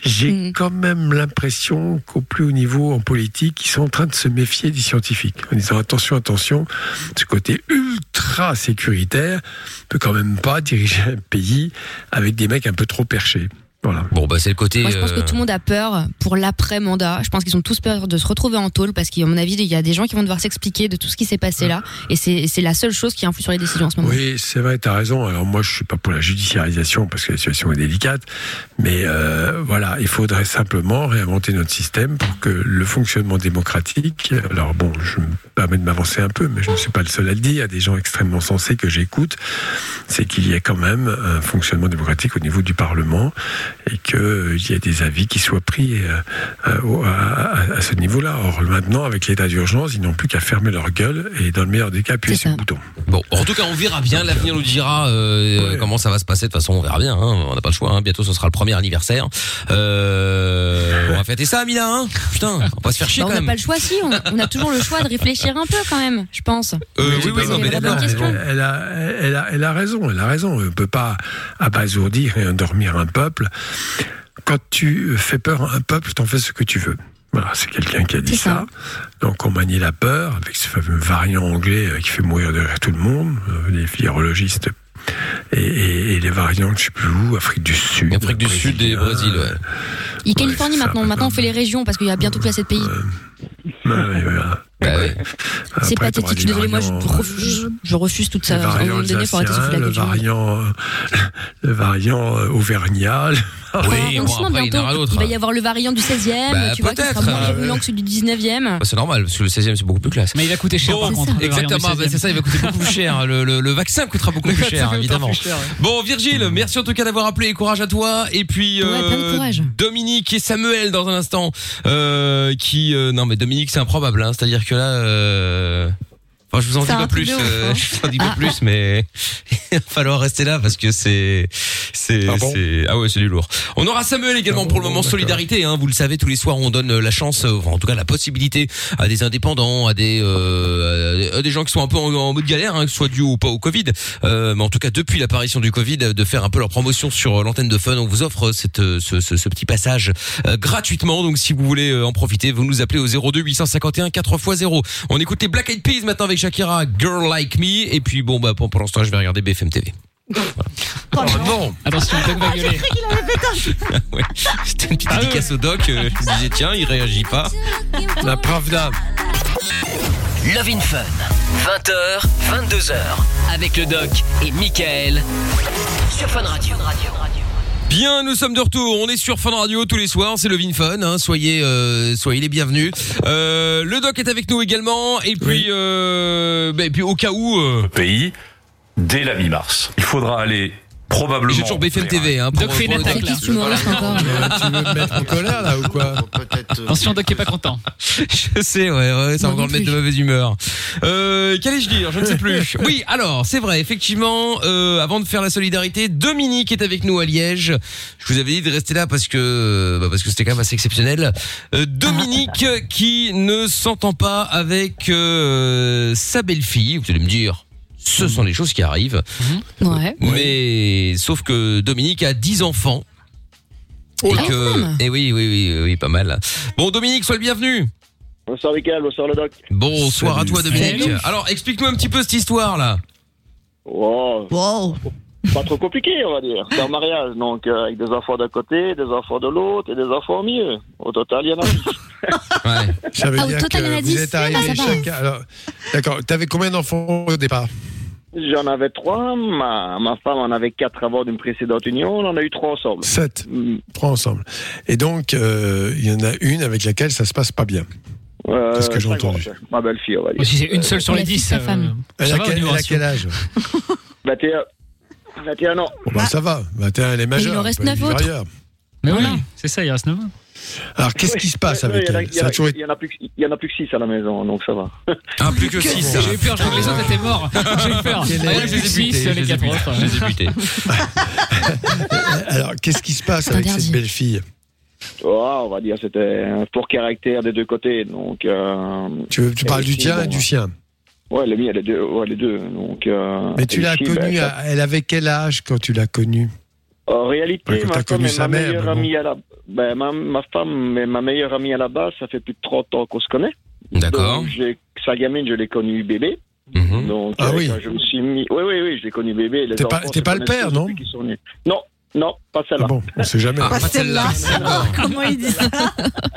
j'ai quand même l'impression qu'au plus haut niveau en politique, ils sont en train de se méfier des scientifiques en disant attention, attention, ce côté ultra sécuritaire peut quand même pas diriger un pays avec des mecs un peu trop perchés. Voilà. Bon, bah, c'est le côté. Moi, je pense que euh, tout le monde a peur pour l'après-mandat. Je pense qu'ils ont tous peur de se retrouver en tôle parce qu'à mon avis, il y a des gens qui vont devoir s'expliquer de tout ce qui s'est passé là. Et c'est c'est la seule chose qui influe sur les décisions en ce moment. Oui, c'est vrai, tu as raison. Alors moi, je suis pas pour la judiciarisation parce que la situation est délicate, mais euh, voilà, il faudrait simplement réinventer notre système pour que le fonctionnement démocratique. Alors bon, je me permets de m'avancer un peu, mais je ne suis pas le seul à le dire. Il y a des gens extrêmement sensés que j'écoute. C'est qu'il y ait quand même un fonctionnement démocratique au niveau du Parlement et qu'il y ait des avis qui soient pris euh, euh, à, à- à ce niveau-là. Or maintenant, avec l'état d'urgence, ils n'ont plus qu'à fermer leur gueule et dans le meilleur des cas, appuyer sur le bouton. Bon, en tout cas, on verra bien. L'avenir nous dira euh, comment ça va se passer. De toute façon, on verra bien. hein. On n'a pas le choix. hein. Bientôt, ce sera le premier anniversaire. Euh, on va fêter ça, Amina. Hein Putain, on va se faire chier Bah, on n'a pas le choix, si. On, on a toujours le choix de réfléchir un peu quand même, je pense. Euh, oui, oui, non, mais la d'accord. bonne question. Elle, elle a, elle, a, elle a raison, elle a raison. On ne peut pas abasourdir et endormir un peuple. Quand tu fais peur à un peuple, t'en fais ce que tu veux. Voilà, c'est quelqu'un qui a dit ça. Donc on manie la peur avec ce fameux variant anglais euh, qui fait mourir de rire tout le monde, euh, les virologistes et, et- et les variants, je sais plus où, Afrique du Sud. Afrique du Sud et Brésil, ouais. Il Californie maintenant. Maintenant, on fait les régions parce qu'il y a bientôt plus assez de pays. Ouais, ouais, voilà. Bah C'est Après, t'auras pathétique. Je suis des désolée, moi, je refuse, je refuse tout ça. le variant la le variant, euh, le variant euh, auvergnat. le- Enfin, sinon, bientôt, il va y avoir le variant du 16e, Bah, tu vois, qui sera peut-être. moins virulent que celui du 19e. Bah, c'est normal, parce que le 16e c'est beaucoup plus classe. Mais il va coûter cher par contre. Exactement, bah, 16e. c'est ça, il va coûter beaucoup plus cher. Le, le- le vaccin coûtera beaucoup plus cher, évidemment. plus cher, ouais. Bon, Virgile, merci en tout cas d'avoir appelé. Courage à toi. Et puis Ouais, plein de courage. Dominique et Samuel dans un instant. Euh, qui euh, non mais Dominique c'est improbable. Hein, C'est-à-dire que là. Euh... Enfin, je vous en dis pas plus, ouf, euh, hein. je vous en dis pas Ah. plus, mais il va falloir rester là parce que c'est, c'est, Ah bon c'est, ah ouais, c'est du lourd. On aura Samuel également pour le moment solidarité. Hein, vous le savez, tous les soirs on donne la chance, euh, enfin, en tout cas la possibilité à des indépendants, à des, euh, à des gens qui sont un peu en, en mode galère, hein, que ce soit dû ou pas au Covid, euh, mais en tout cas depuis l'apparition du Covid, de faire un peu leur promotion sur euh, l'antenne de Fun. On vous offre cette, euh, ce, ce, ce petit passage euh, gratuitement. Donc si vous voulez euh, en profiter, vous nous appelez au 02 851 4 x 0. On écoute les Black Eyed Peas maintenant avec Shakira, Girl Like Me. Et puis bon bah pour, pour l'instant je vais regarder BFM TV. Oh non Attention, Doc va gueuler. ouais. C'était une petite dédicace au doc. euh, je me disais tiens il réagit pas. La Pravda. Love in Fun. 20h, 22h. Avec le doc et Michael. Sur Fun Radio. Bien, nous sommes de retour. On est sur Fun Radio tous les soirs. C'est le Vin Fun. Hein. Soyez, euh, soyez les bienvenus. Euh, le doc est avec nous également. Et puis, euh, bah, et puis au cas où. Euh... Pays dès la mi-mars. Il faudra aller probablement. J'ai toujours BFM TV. Hein, Doc fait une attaque, là. Tu veux me mettre en colère là ou quoi Attention, Doc est pas content. Je sais, ouais, ouais, ça va encore le mettre de mauvaise humeur. Euh, qu'allais-je dire? Je ne sais plus. Oui, alors, c'est vrai, effectivement, euh, avant de faire la solidarité, Dominique est avec nous à Liège. Je vous avais dit de rester là parce que bah, parce que c'était quand même assez exceptionnel. Euh, Dominique qui ne s'entend pas avec euh, sa belle-fille, vous allez me dire. Ce sont les choses qui arrivent. Ouais. Mais sauf que Dominique a 10 enfants. Oh et que même. et oui oui oui oui pas mal. Bon Dominique, sois le bienvenu. Bonsoir Michael, bonsoir le doc. Bonsoir Salut. à toi Dominique. Salut. Alors explique-nous un petit peu cette histoire là. Oh, Wow. pas trop compliqué, on va dire. C'est un mariage, donc euh, avec des enfants d'un côté, des enfants de l'autre et des enfants au milieu. Au total, il y en a. Ça veut Ah, au dire total, il y en a que vous 10. êtes Ah, arrivés ça va. chacun. Alors, d'accord. T'avais combien d'enfants au départ? J'en avais trois, ma, ma femme en avait quatre avant d'une précédente union, on en a eu trois ensemble. Sept. Mm, Trois ensemble. Et donc, euh, il y en a une avec laquelle ça se passe pas bien. Euh, C'est ce que j'ai entendu. Ma belle-fille, on va dire. Si c'est une seule sur les dix. euh, Elle ça a va, au quel, elle a quel âge 21, 21 ans. Bon, bah, ça va. 21, elle est majeure. il en reste peut neuf vivre autres. Mais voilà, c'est ça, il reste 9 ans. Alors, qu'est-ce qui se passe avec elle? Il y en en a plus que- il y en a plus que 6 à la maison, donc ça va. Ah, plus que 6. J'ai eu peur, je crois que les autres étaient morts. J'ai eu peur. Quel Ah, là, je les ai butés, six, je les les ai quatre butés, autres. je les ai butés. Alors, qu'est-ce qui se passe avec cette belle fille Oh, on va dire c'était un fort caractère des deux côtés, donc. euh, Tu, veux- tu parles et du tien et bon, du sien? Ouais, les miens, les deux, ouais, les deux. Donc. euh, Mais tu et l'as connue, ben, à- elle avait quel âge quand tu l'as connue? En réalité, Ouais, ma femme est ma mère, meilleure bon. amie à la. Ben, ma, ma femme est ma meilleure amie à la base. Ça fait plus de 30 ans qu'on se connaît. D'accord. Sa gamine, je l'ai connue bébé. Mhm. Donc, Ah euh, oui. je me suis mis. Oui, oui, oui, je l'ai connue bébé. T'es pas- le père, non. Non, non, pas Ah celle-là. Bon, on sait jamais. Ah, Pas pas celle-là. Comment il dit ça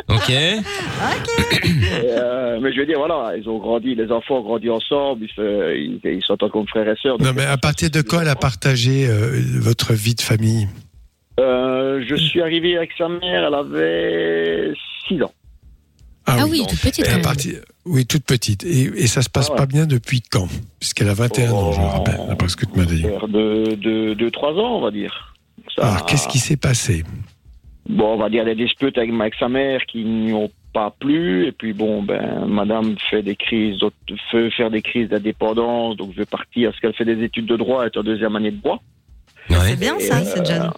Ok. Euh, mais je veux dire, voilà, ils ont grandi, les enfants ont grandi ensemble, ils, se- ils, ils sont comme frères et sœurs. Non, mais à partir de quand elle a partagé euh, votre vie de famille? Euh, je suis arrivé avec sa mère, elle avait 6 ans. Ah oui, toute petite. Oui, toute petite. Et, et ça se passe Ah ouais. pas bien depuis quand? Puisqu'elle a 21 ans, je le rappelle, d'après ce que tu m'as dit. De, de, de 3 ans, on va dire. Ça- Alors, qu'est-ce qui s'est passé? Bon, on va dire des disputes avec, avec sa mère qui n'y ont pas plu. Et puis, bon, ben, madame fait des crises, fait faire des crises d'indépendance. Donc, je vais partir parce qu'elle fait des études de droit, elle est en deuxième année de droit. Ouais. C'est bien ça, c'est déjà.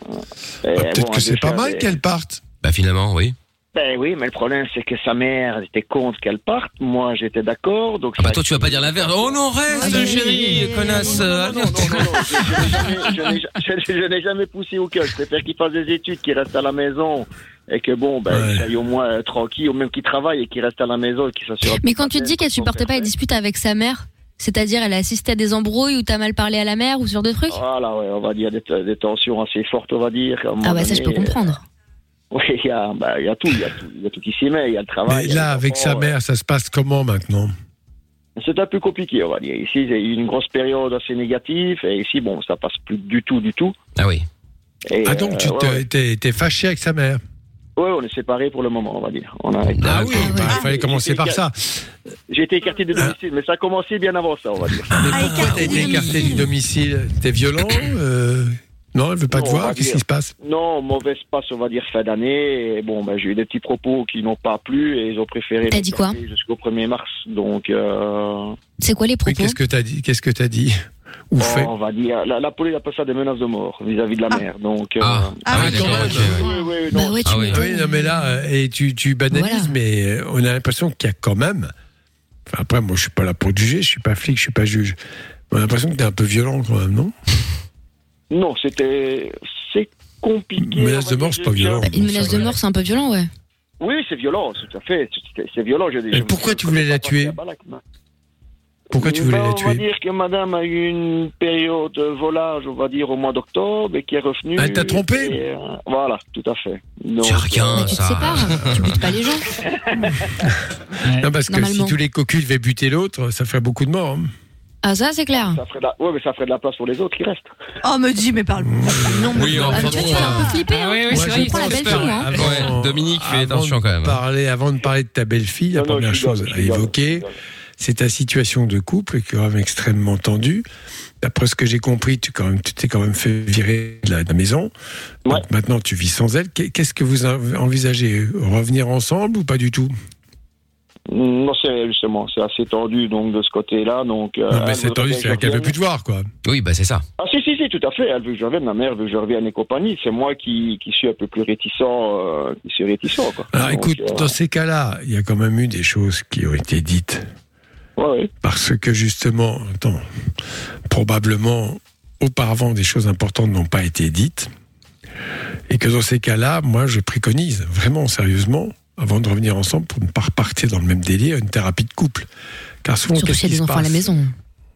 Et, Bah, Peut-être bon, que c'est veut pas mal des- qu'elle parte. Bah, finalement, oui. Ben oui, mais le problème, c'est que sa mère était contre qu'elle parte. Moi, j'étais d'accord. Donc, Ah bah toi tu vas pas dire l'inverse. Oh non reste Ouais, chérie, ouais, connasse. euh, Non, non, non, non, non, je- n'ai jamais- poussé au cœur. Je préfère qu'il fasse des études, qu'il reste à la maison et que bon, ben, Ouais. au moins euh, tranquille, ou même qu'il travaille et qu'il reste à la maison et qu'il s'assure. Mais quand tu te dis qu'elle supportait pas les disputes avec sa mère, c'est-à-dire elle a assisté à des embrouilles où t'as mal parlé à la mère ou ce genre de trucs? Voilà, ouais, on va dire des, des tensions assez fortes, on va dire. Ah bah ça je peux donné, comprendre. Oui, il y a, bah, il y a tout, il y a tout, il y a tout qui s'y met, il y a le travail. Mais là, avec sa mère, ça se passe comment maintenant C'est un peu compliqué, on va dire. Ici, il y a eu une grosse période assez négative et ici, bon, ça passe plus du tout, du tout. Ah oui. Et, Ah donc, tu euh, ouais, t'es t'es fâché avec sa mère ouais, on est séparés pour le moment, on va dire. On a Ah oui, bah, il fallait Ah, commencer par ça. J'ai été écarté de domicile, mais ça a commencé bien avant ça, on va dire. Mais pourquoi t'as été écarté du domicile? T'es violent euh, Non, elle veut pas te Non, voir Qu'est-ce qui se passe Non, mauvaise passe, on va dire, fin d'année. Et bon, ben, j'ai eu des petits propos qui n'ont pas plu et ils ont préféré. T'as dit quoi Jusqu'au 1er mars. Donc, euh, C'est quoi les Oui, propos qu'est-ce que t'as dit Qu'est-ce que t'as dit Ou bon, fait on va dire, la, la police appelle ça des menaces de mort vis-à-vis de la mère. Donc, euh, Ah, Ah ah, oui, quand même. ouais. oui, oui, Bah non. ouais, tu Ah oui. Ah m'étonnes. oui, non, mais là, euh, et tu, tu banalises, Voilà. mais on a l'impression qu'il y a quand même. Enfin, après, moi, je suis pas là pour juger, je suis pas flic, je suis pas juge. On a l'impression que t'es un peu violent quand même, non? Non, c'était, c'est compliqué. Une menace de mort, c'est pas violent. Bah, Une menace de mort, c'est un peu violent, ouais. Oui, c'est violent, tout à fait. C'est- violent. je- Et pourquoi tu voulais la tuer Pourquoi tu voulais Ben, la On va tuer dire que madame a eu une période de volage, on va dire, au mois d'octobre, et qui est revenue. Ah, elle t'a trompé et, euh, Voilà, tout à fait. C'est rien Mais tu te ça. sépares, tu butes pas les gens. Non, parce que si tous les cocus devaient buter l'autre, ça ferait beaucoup de morts. hein. Ah ça c'est clair. Ça ferait, de la... ouais, mais ça ferait de la place pour les autres qui restent. Oh, me dis, mais parle. Non, Oui, mais- enfin Ah, tu vois, tu fais un peu flipper. Ah hein. oui, oui, c'est vrai, la belle fille, hein. Ouais, Dominique, fais avant attention quand même. Parler, avant de parler de ta belle-fille, la Non, non, première rigole, chose à évoquer, c'est ta situation de couple qui est quand même extrêmement tendue. D'après ce que j'ai compris, tu quand même, tu t'es quand même fait virer de la, de la maison. Donc Ouais. maintenant, tu vis sans elle. Qu'est- Qu'est-ce que vous en- envisagez Revenir ensemble ou pas du tout? Non, c'est justement, c'est assez tendu donc de ce côté-là. Donc, euh, Non, mais elle c'est tendu, bien que c'est je qu'elle veut plus te voir, quoi. Oui, bah c'est ça. Ah si, si, si, tout à fait. Elle veut que je revienne, ma mère veut que je revienne et compagnie. C'est moi qui, qui suis un peu plus réticent, euh, qui suis réticent, quoi. Alors Donc, écoute, euh, dans ces cas-là, il y a quand même eu des choses qui ont été dites. ouais, ouais. Parce que justement, attends, probablement, auparavant, des choses importantes n'ont pas été dites. Et que dans ces cas-là, moi, je préconise, vraiment, sérieusement, avant de revenir ensemble, pour ne pas repartir dans le même délire, une thérapie de couple. Car souvent, Surtout s'il y a des enfants à la maison.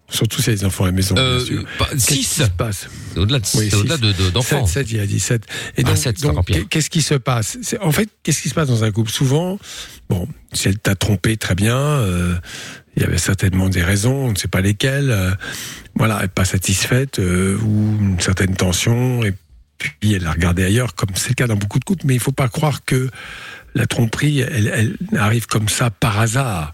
Surtout s'il y a des enfants à la maison, Euh, bien sûr. pas- Qu'est-ce qui six. se passe C'est au-delà de, Oui, au-delà de, de- d'enfants. 7, 7, il a dit 7. Et Ah, donc, sept, c'est donc, qu'est-ce qui se passe C'est- En fait, qu'est-ce qui se passe dans un couple Souvent, bon, si elle t'a trompé, très bien, euh, il y avait certainement des raisons, on ne sait pas lesquelles. euh, voilà, elle n'est pas satisfaite euh, ou une certaine tension, et puis elle a regardé ailleurs, comme c'est le cas dans beaucoup de couples, mais il ne faut pas croire que la tromperie, elle, arrive comme ça par hasard.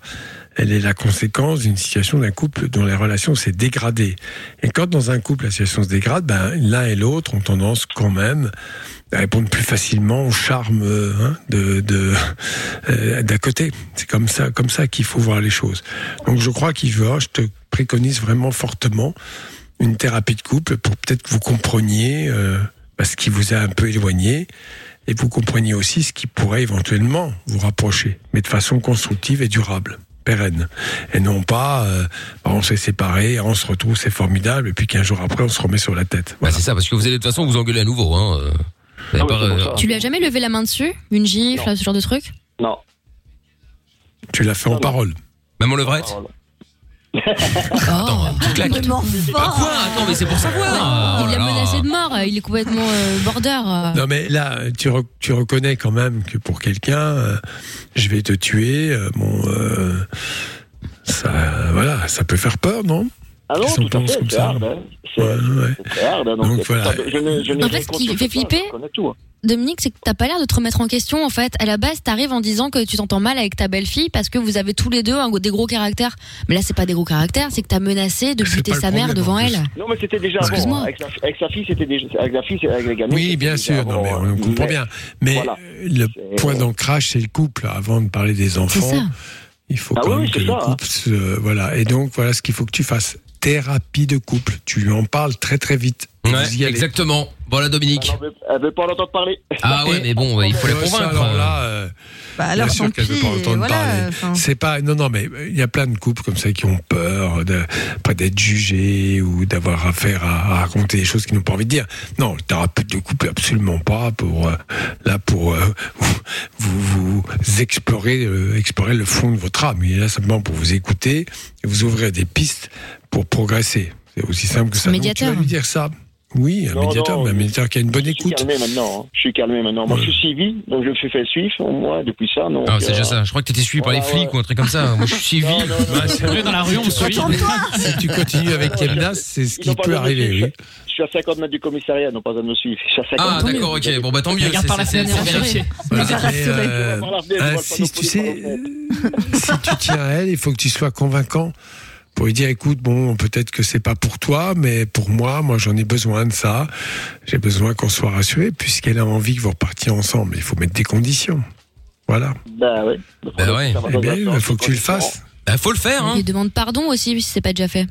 Elle est la conséquence d'une situation d'un couple dont les relations s'est dégradées. Et quand dans un couple la situation se dégrade, ben, l'un et l'autre ont tendance quand même à répondre plus facilement au charme euh, hein, de euh, d'à côté. C'est comme ça, comme ça qu'il faut voir les choses. Donc je crois qu'il veut, je te préconise vraiment fortement une thérapie de couple pour peut-être que vous compreniez euh, bah, ce qui vous a un peu éloigné et vous compreniez aussi ce qui pourrait éventuellement vous rapprocher, mais de façon constructive et durable pérenne et non pas euh, bah, on s'est séparés on se retrouve c'est formidable et puis qu'un jour après on se remet sur la tête Bah, c'est ça, parce que vous allez de toute façon vous engueuler à nouveau. Hein. euh. Ah pas, euh, Tu lui as jamais levé la main dessus Une gifle, ce genre de truc? Non. tu l'as fait en parole Maman levrette? Attends, tu claques. Bah quoi Attends, mais c'est pour savoir. Oh Il l'a là. menacé de mort, il est complètement euh, border. Non mais là, tu, re- tu reconnais quand même que pour quelqu'un, euh, je vais te tuer. euh, bon, euh, ça, voilà, ça peut faire peur, non? Ah non, tout à pense fait, c'est hard. Hein. C'est Ouais, ouais. hard. hein, donc, voilà. je ne- je En fait, ce qui fait flipper, hein. Dominique, c'est que t'as pas l'air de te remettre en question en fait. À la base, t'arrives en disant que tu t'entends mal avec ta belle-fille parce que vous avez tous les deux un, des gros caractères. Mais là, c'est pas des gros caractères, c'est que t'as menacé de buter sa mère devant elle. Non, mais c'était déjà. Excuse-moi. hein. Avec, sa, avec sa fille, c'était déjà. Avec la fille, avec les gamins. Oui, bien sûr, non, mais on comprend bien. Mais Voilà. euh, le point d'ancrage, c'est le couple. Avant de parler des enfants, il faut Ah quand oui, même oui, que le hein. couple, se- voilà. Et donc, voilà ce qu'il faut que tu fasses. Thérapie de couple. Tu lui en parles très très vite. Et Ouais, vous y allez. exactement. Voilà Dominique. Elle veut, pas en entendre parler. Ah ouais, mais bon, il faut Ouais, ça, convaincre. alors là, euh, Bah alors, bien sûr qu'elle veut pis, pas entendre voilà, parler. enfin. C'est pas, non, non, mais il y a plein de couples comme ça qui ont peur de, pas d'être jugés ou d'avoir affaire à, à raconter des choses qu'ils n'ont pas envie de dire. Non, le thérapeute de couple, absolument pas pour, euh, là, pour, euh, vous, vous, vous explorer, euh, explorer le fond de votre âme. Il est là simplement pour vous écouter et vous ouvrir des pistes pour progresser. C'est aussi simple que ça. Donc, tu vas lui dire ça. Oui, un Non, médiateur, non, mais un médiateur qui a une bonne Je suis écoute. calmé maintenant. hein. Je suis calmé maintenant. Moi, je suis suivi, donc je me suis fait suivre, moi, depuis ça. Donc, Ah, c'est déjà euh, ça. Je crois que t'étais suivi par les flics ouais. ou un truc comme ça. Moi, je suis suivi. Non, non, non, Ouais, c'est vrai, dans la rue, on me suit. Si tu continues avec Kemna, c'est ce qui peut arriver, oui. Je suis à 50 mètres du commissariat, n'ont pas de me suivre. Je suis à 50 Ah, d'accord, ok. Bon, bah tant mieux. Regarde par la fenêtre, c'est- euh, insiste, tu sais, si tu tiens à elle, il faut que tu sois convaincant pour lui dire, écoute, bon, peut-être que c'est pas pour toi, mais pour moi, moi, j'en ai besoin de ça. J'ai besoin qu'on soit rassuré, puisqu'elle a envie que vous repartiez ensemble. Il faut mettre des conditions. Voilà. Bah ouais. Bah ouais. Eh bien, il faut que tu le fasses. Bah, faut le faire, hein. Il demande pardon aussi si c'est pas déjà fait.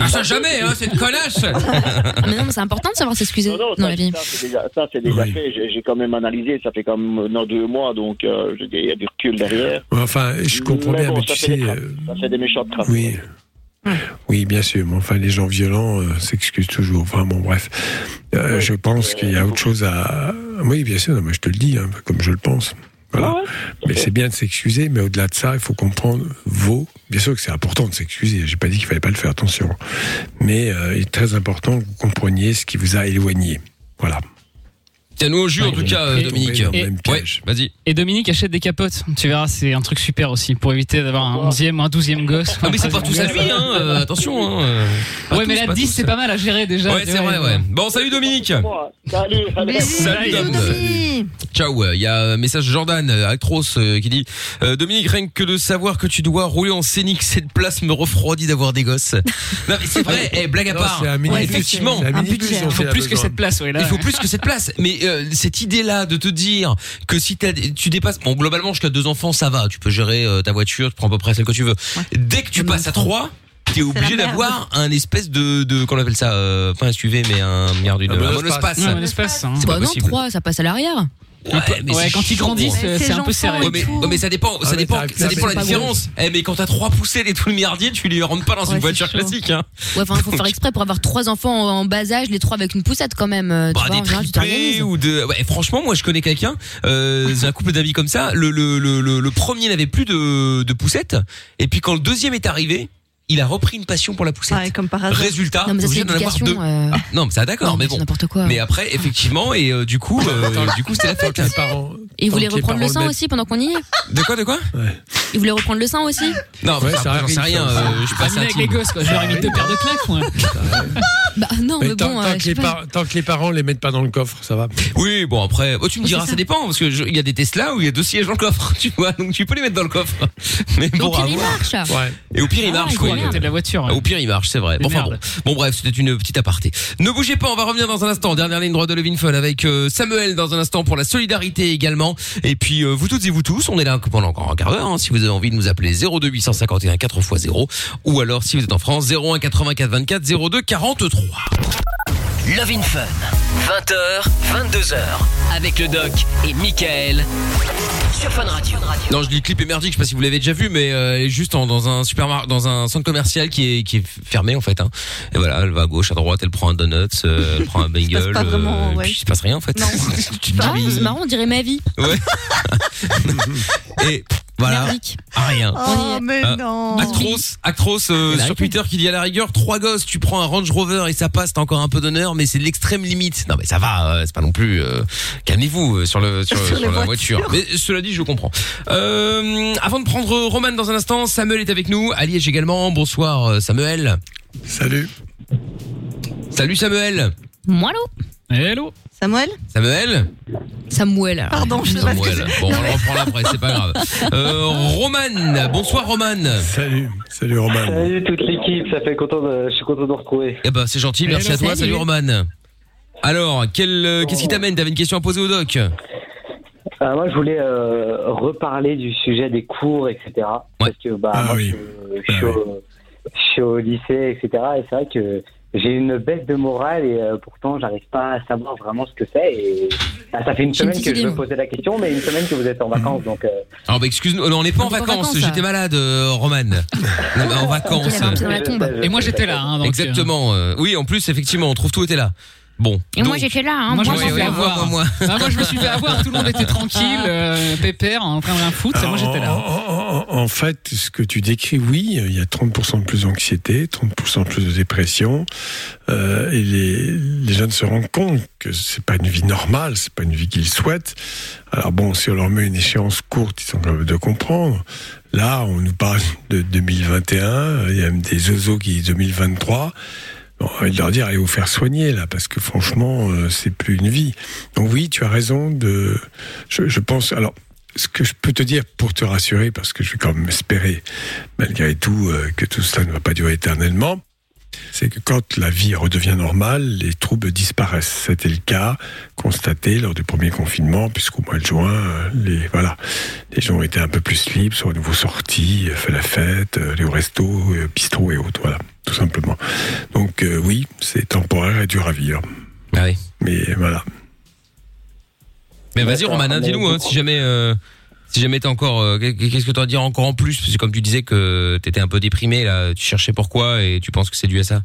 Ah, ça jamais, hein, c'est une connasse. Mais non, mais c'est important de savoir s'excuser Non, non, dans ça, la vie. ça, c'est déjà, ça, c'est déjà Oui. fait. J'ai j'ai quand même analysé. Ça fait comme dans deux mois, donc euh, je il y a du recul derrière. Enfin, je comprends Mais bien, bon, mais ça tu fait des sais, traces. euh, Ça fait des méchantes traces. oui. Oui, bien sûr. Mais enfin, les gens violents euh, s'excusent toujours. Enfin, bon, bref. Euh, je pense qu'il y a autre chose à. Oui, bien sûr. non, mais je te le dis, hein, comme je le pense. Voilà. Mais c'est bien de s'excuser, mais au-delà de ça, il faut comprendre vos. Bien sûr que c'est important de s'excuser. J'ai pas dit qu'il fallait pas le faire. Attention. Mais euh, il est très important que vous compreniez ce qui vous a éloigné. Voilà. Tiens-nous au jus, en tout cas, Et- Dominique. Et- Ouais, vas-y. Et Dominique achète des capotes. Tu verras, c'est un truc super aussi pour éviter d'avoir un 11e ou un 12e gosse. Ah, mais c'est pas tout ça lui, hein. euh, attention, hein. Ouais, tous, mais la pas 10, tous. c'est pas mal à gérer déjà. Ouais, c'est vrai, ouais. Bon, salut Dominique. Salut. Salut Dom. Ciao, il y a un message de Jordan, euh, Actros, euh, qui dit Dominique, rien que de savoir que tu dois rouler en scénic, cette place me refroidit d'avoir des gosses. non, mais c'est vrai, eh, blague à part. effectivement. Il faut plus que cette place. Il faut plus que cette place. Mais euh, cette idée-là de te dire que si tu dépasses, bon globalement jusqu'à deux enfants ça va, tu peux gérer euh, ta voiture, tu prends à peu près celle que tu veux. Dès que tu passes à trois, t'es obligé d'avoir un espèce de, de qu'on appelle ça, euh, pas un SUV mais un merde, une, Un un monospace. monospace. Ouais, un espace. hein. C'est pas Bah non, possible. 3, ça passe à l'arrière. Ouais, mais Ouais, c'est quand ils grandissent, Ces c'est un peu serré. Ouais, mais, tout. ouais, mais ça dépend, Ah, ça mais dépend, ça dépend la différence. Eh, mais quand t'as trois poussées et tout le milliardier, tu les rentres pas dans Ouais, une voiture chaud. classique, hein. Ouais, enfin, faut faire exprès pour avoir trois enfants en bas âge, les trois avec une poussette quand même. euh, Bah, tu vois, des ou de ouais franchement moi je connais quelqu'un euh, un couple d'amis comme ça le le le le, le premier n'avait plus de de poussette et puis quand le deuxième est arrivé il a repris une passion pour la poussette Ouais, comme par hasard. résultat Non, mais ça, d'en avoir deux euh, Ah, non mais ça d'accord non, mais c'est bon n'importe quoi. mais après effectivement et euh, du coup euh, du coup c'était la fête Et que les reprendre le parents sang aussi pendant qu'on y est? De quoi de quoi? Ouais. Il voulait reprendre le sein aussi? Non, mais ça, j'en sais rien. euh, je Pas passe avec les gosses, quoi. Je leur ai mis deux paires de claques, moi. Bah non, mais, Mais tant, bon, tant euh, que les pas. par- tant que les parents les mettent pas dans le coffre, ça va. Oui, bon après, oh, tu me Oui, diras, ça ça. dépend parce que je- il y a des Tesla où il y a deux sièges dans le coffre, tu vois, donc tu peux les mettre dans le coffre. Mais bon, Donc à il voir. marche. Ouais. Et au pire, il Ah, marche, il oui. À côté de la voiture. Au pire, il marche, c'est vrai. Bon, enfin bon. merde. Bon, bref, c'était une petite aparté. Ne bougez pas, on va revenir dans un instant. Dernière ligne droite de Levin Fun avec euh, Samuel dans un instant pour la solidarité également. Et puis, euh, vous toutes et vous tous, on est là pendant encore un quart d'heure. hein. si vous avez envie de nous appeler 02 851 4x0 ou alors si vous êtes en France 01 84 24 02 43. Love in Fun, 20h, 22h, avec le doc et Michael sur Fun Radio. Non, je dis clip émerdique, je sais pas si vous l'avez déjà vu, mais euh, elle est juste en- dans un supermarché, dans un centre commercial qui est qui est fermé en fait. Hein. Et voilà, elle va à gauche, à droite, elle prend un donut, euh, elle prend un bagel, pas vraiment, euh, ouais. puis il se passe rien en fait. Non. Tu te Ah, dis- c'est marrant, on dirait ma vie. Ouais. Et voilà, à rien. Oh, mais Euh, non. Actros, Actros euh, sur. Twitter qui dit à la rigueur trois gosses, tu prends un Range Rover et ça passe, t'as encore un peu d'honneur, mais c'est l'extrême limite. Non mais ça va, euh, c'est pas non plus. euh, Calmez-vous sur le sur, Sur sur les la voiture. Mais cela dit, je comprends. Euh, avant de prendre Roman dans un instant, Samuel est avec nous, à Liège également. Bonsoir Samuel. Salut. Salut Samuel. Moi, l'eau. Hello. Samuel Samuel. Samuel. alors. Pardon, je sais pas ce que Samuel. c'est. Bon, on le reprend après, c'est pas grave. Euh, Roman. Bonsoir Roman. Salut. Salut Roman. Salut toute l'équipe, ça fait content de, je suis content de vous retrouver. Eh ben, c'est gentil, merci Hello, à toi. salut. Salut Roman. Alors, quel, euh, qu'est-ce qui t'amène? T'avais une question à poser au doc Euh, moi, je voulais euh, reparler du sujet des cours, etc. Parce que bah, Ah moi, oui. je, je suis au, je suis au lycée, etc. Et c'est vrai que j'ai une baisse de morale et euh, pourtant, j'arrive pas à savoir vraiment ce que c'est. Et ah, ça fait une semaine que je moi. posais la question, mais une semaine que vous êtes en vacances, donc. euh, Alors, bah, excuse-nous, non, on n'est pas en On vacances. vacances, J'étais ça. malade, euh, Roman. On est en vacances. Et moi, j'étais là. Hein, donc, Exactement. euh, oui, en plus, effectivement, on trouve tout était là. Bon. Et moi, j'étais là. Hein. Moi, je me suis fait avoir. moi, moi. Ah, moi, je me suis fait avoir. Tout le monde était tranquille, euh, pépère, en train de rien foutre. et Moi, j'étais là. en- en- en fait, ce que tu décris, oui, il y a 30% de plus d'anxiété, 30% de plus de dépression, euh, et les, les jeunes se rendent compte que c'est pas une vie normale, c'est pas une vie qu'ils souhaitent. Alors bon, si on leur met une échéance courte, ils sont capables de comprendre. Là, on nous parle de 2021, il y a même des oiseaux qui disent 2023. On va leur dire, allez vous faire soigner là, parce que franchement, euh, c'est plus une vie. Donc oui, tu as raison de. Je, pense. Alors, ce que je peux te dire pour te rassurer, parce que je vais quand même espérer, malgré tout, euh, que tout cela ne va pas durer éternellement, c'est que quand la vie redevient normale, les troubles disparaissent. C'était le cas constaté lors du premier confinement, puisqu'au mois de juin, euh, les voilà, les gens étaient un peu plus libres, sont à nouveau sortis, euh, fait la fête, les restos, bistrots et autres, voilà, tout simplement. Donc euh, oui, c'est temporaire et dur à vivre. Ah oui. Mais voilà. Mais vas-y, Roman, dis-nous, hein, si jamais, euh, si jamais t'es encore, euh, qu'est-ce que tu as à dire encore en plus? Parce que comme tu disais que t'étais un peu déprimé, là, tu cherchais pourquoi et tu penses que c'est dû à ça?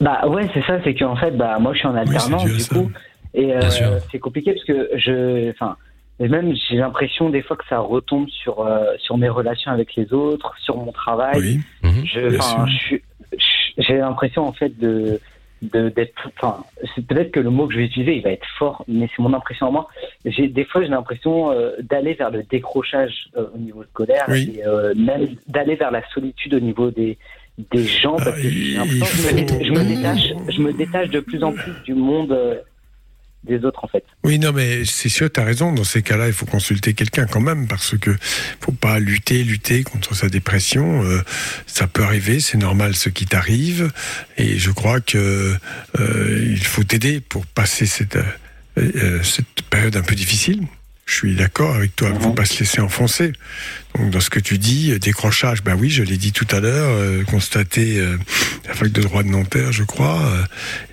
Bah ouais, c'est ça, c'est qu'en fait, bah moi je suis en alternance du coup, et euh, Bien sûr. c'est compliqué parce que je, enfin, et même j'ai l'impression des fois que ça retombe sur euh, sur mes relations avec les autres, sur mon travail. Oui. Mhm. Je, j'ai l'impression en fait de de- d'être, enfin, c'est peut-être que le mot que je vais utiliser il va être fort, mais c'est mon impression à moi. J'ai des fois j'ai l'impression euh, d'aller vers le décrochage euh, au niveau scolaire Oui. et euh, même d'aller vers la solitude au niveau des des gens parce que j'ai l'impression que je me, je me détache, je me détache de plus en plus du monde euh, Oui, non, mais c'est sûr, tu as raison. Dans ces cas-là, il faut consulter quelqu'un quand même, parce que faut pas lutter, lutter contre sa dépression. Euh, ça peut arriver, c'est normal ce qui t'arrive, et je crois que euh, il faut t'aider pour passer cette, euh, euh, cette période un peu difficile. Je suis d'accord avec toi, il ne faut pas se laisser enfoncer. Donc, dans ce que tu dis, euh, décrochage, ben oui, je l'ai dit tout à l'heure, euh, constaté euh, à la fac de droit de Nanterre, je crois, euh,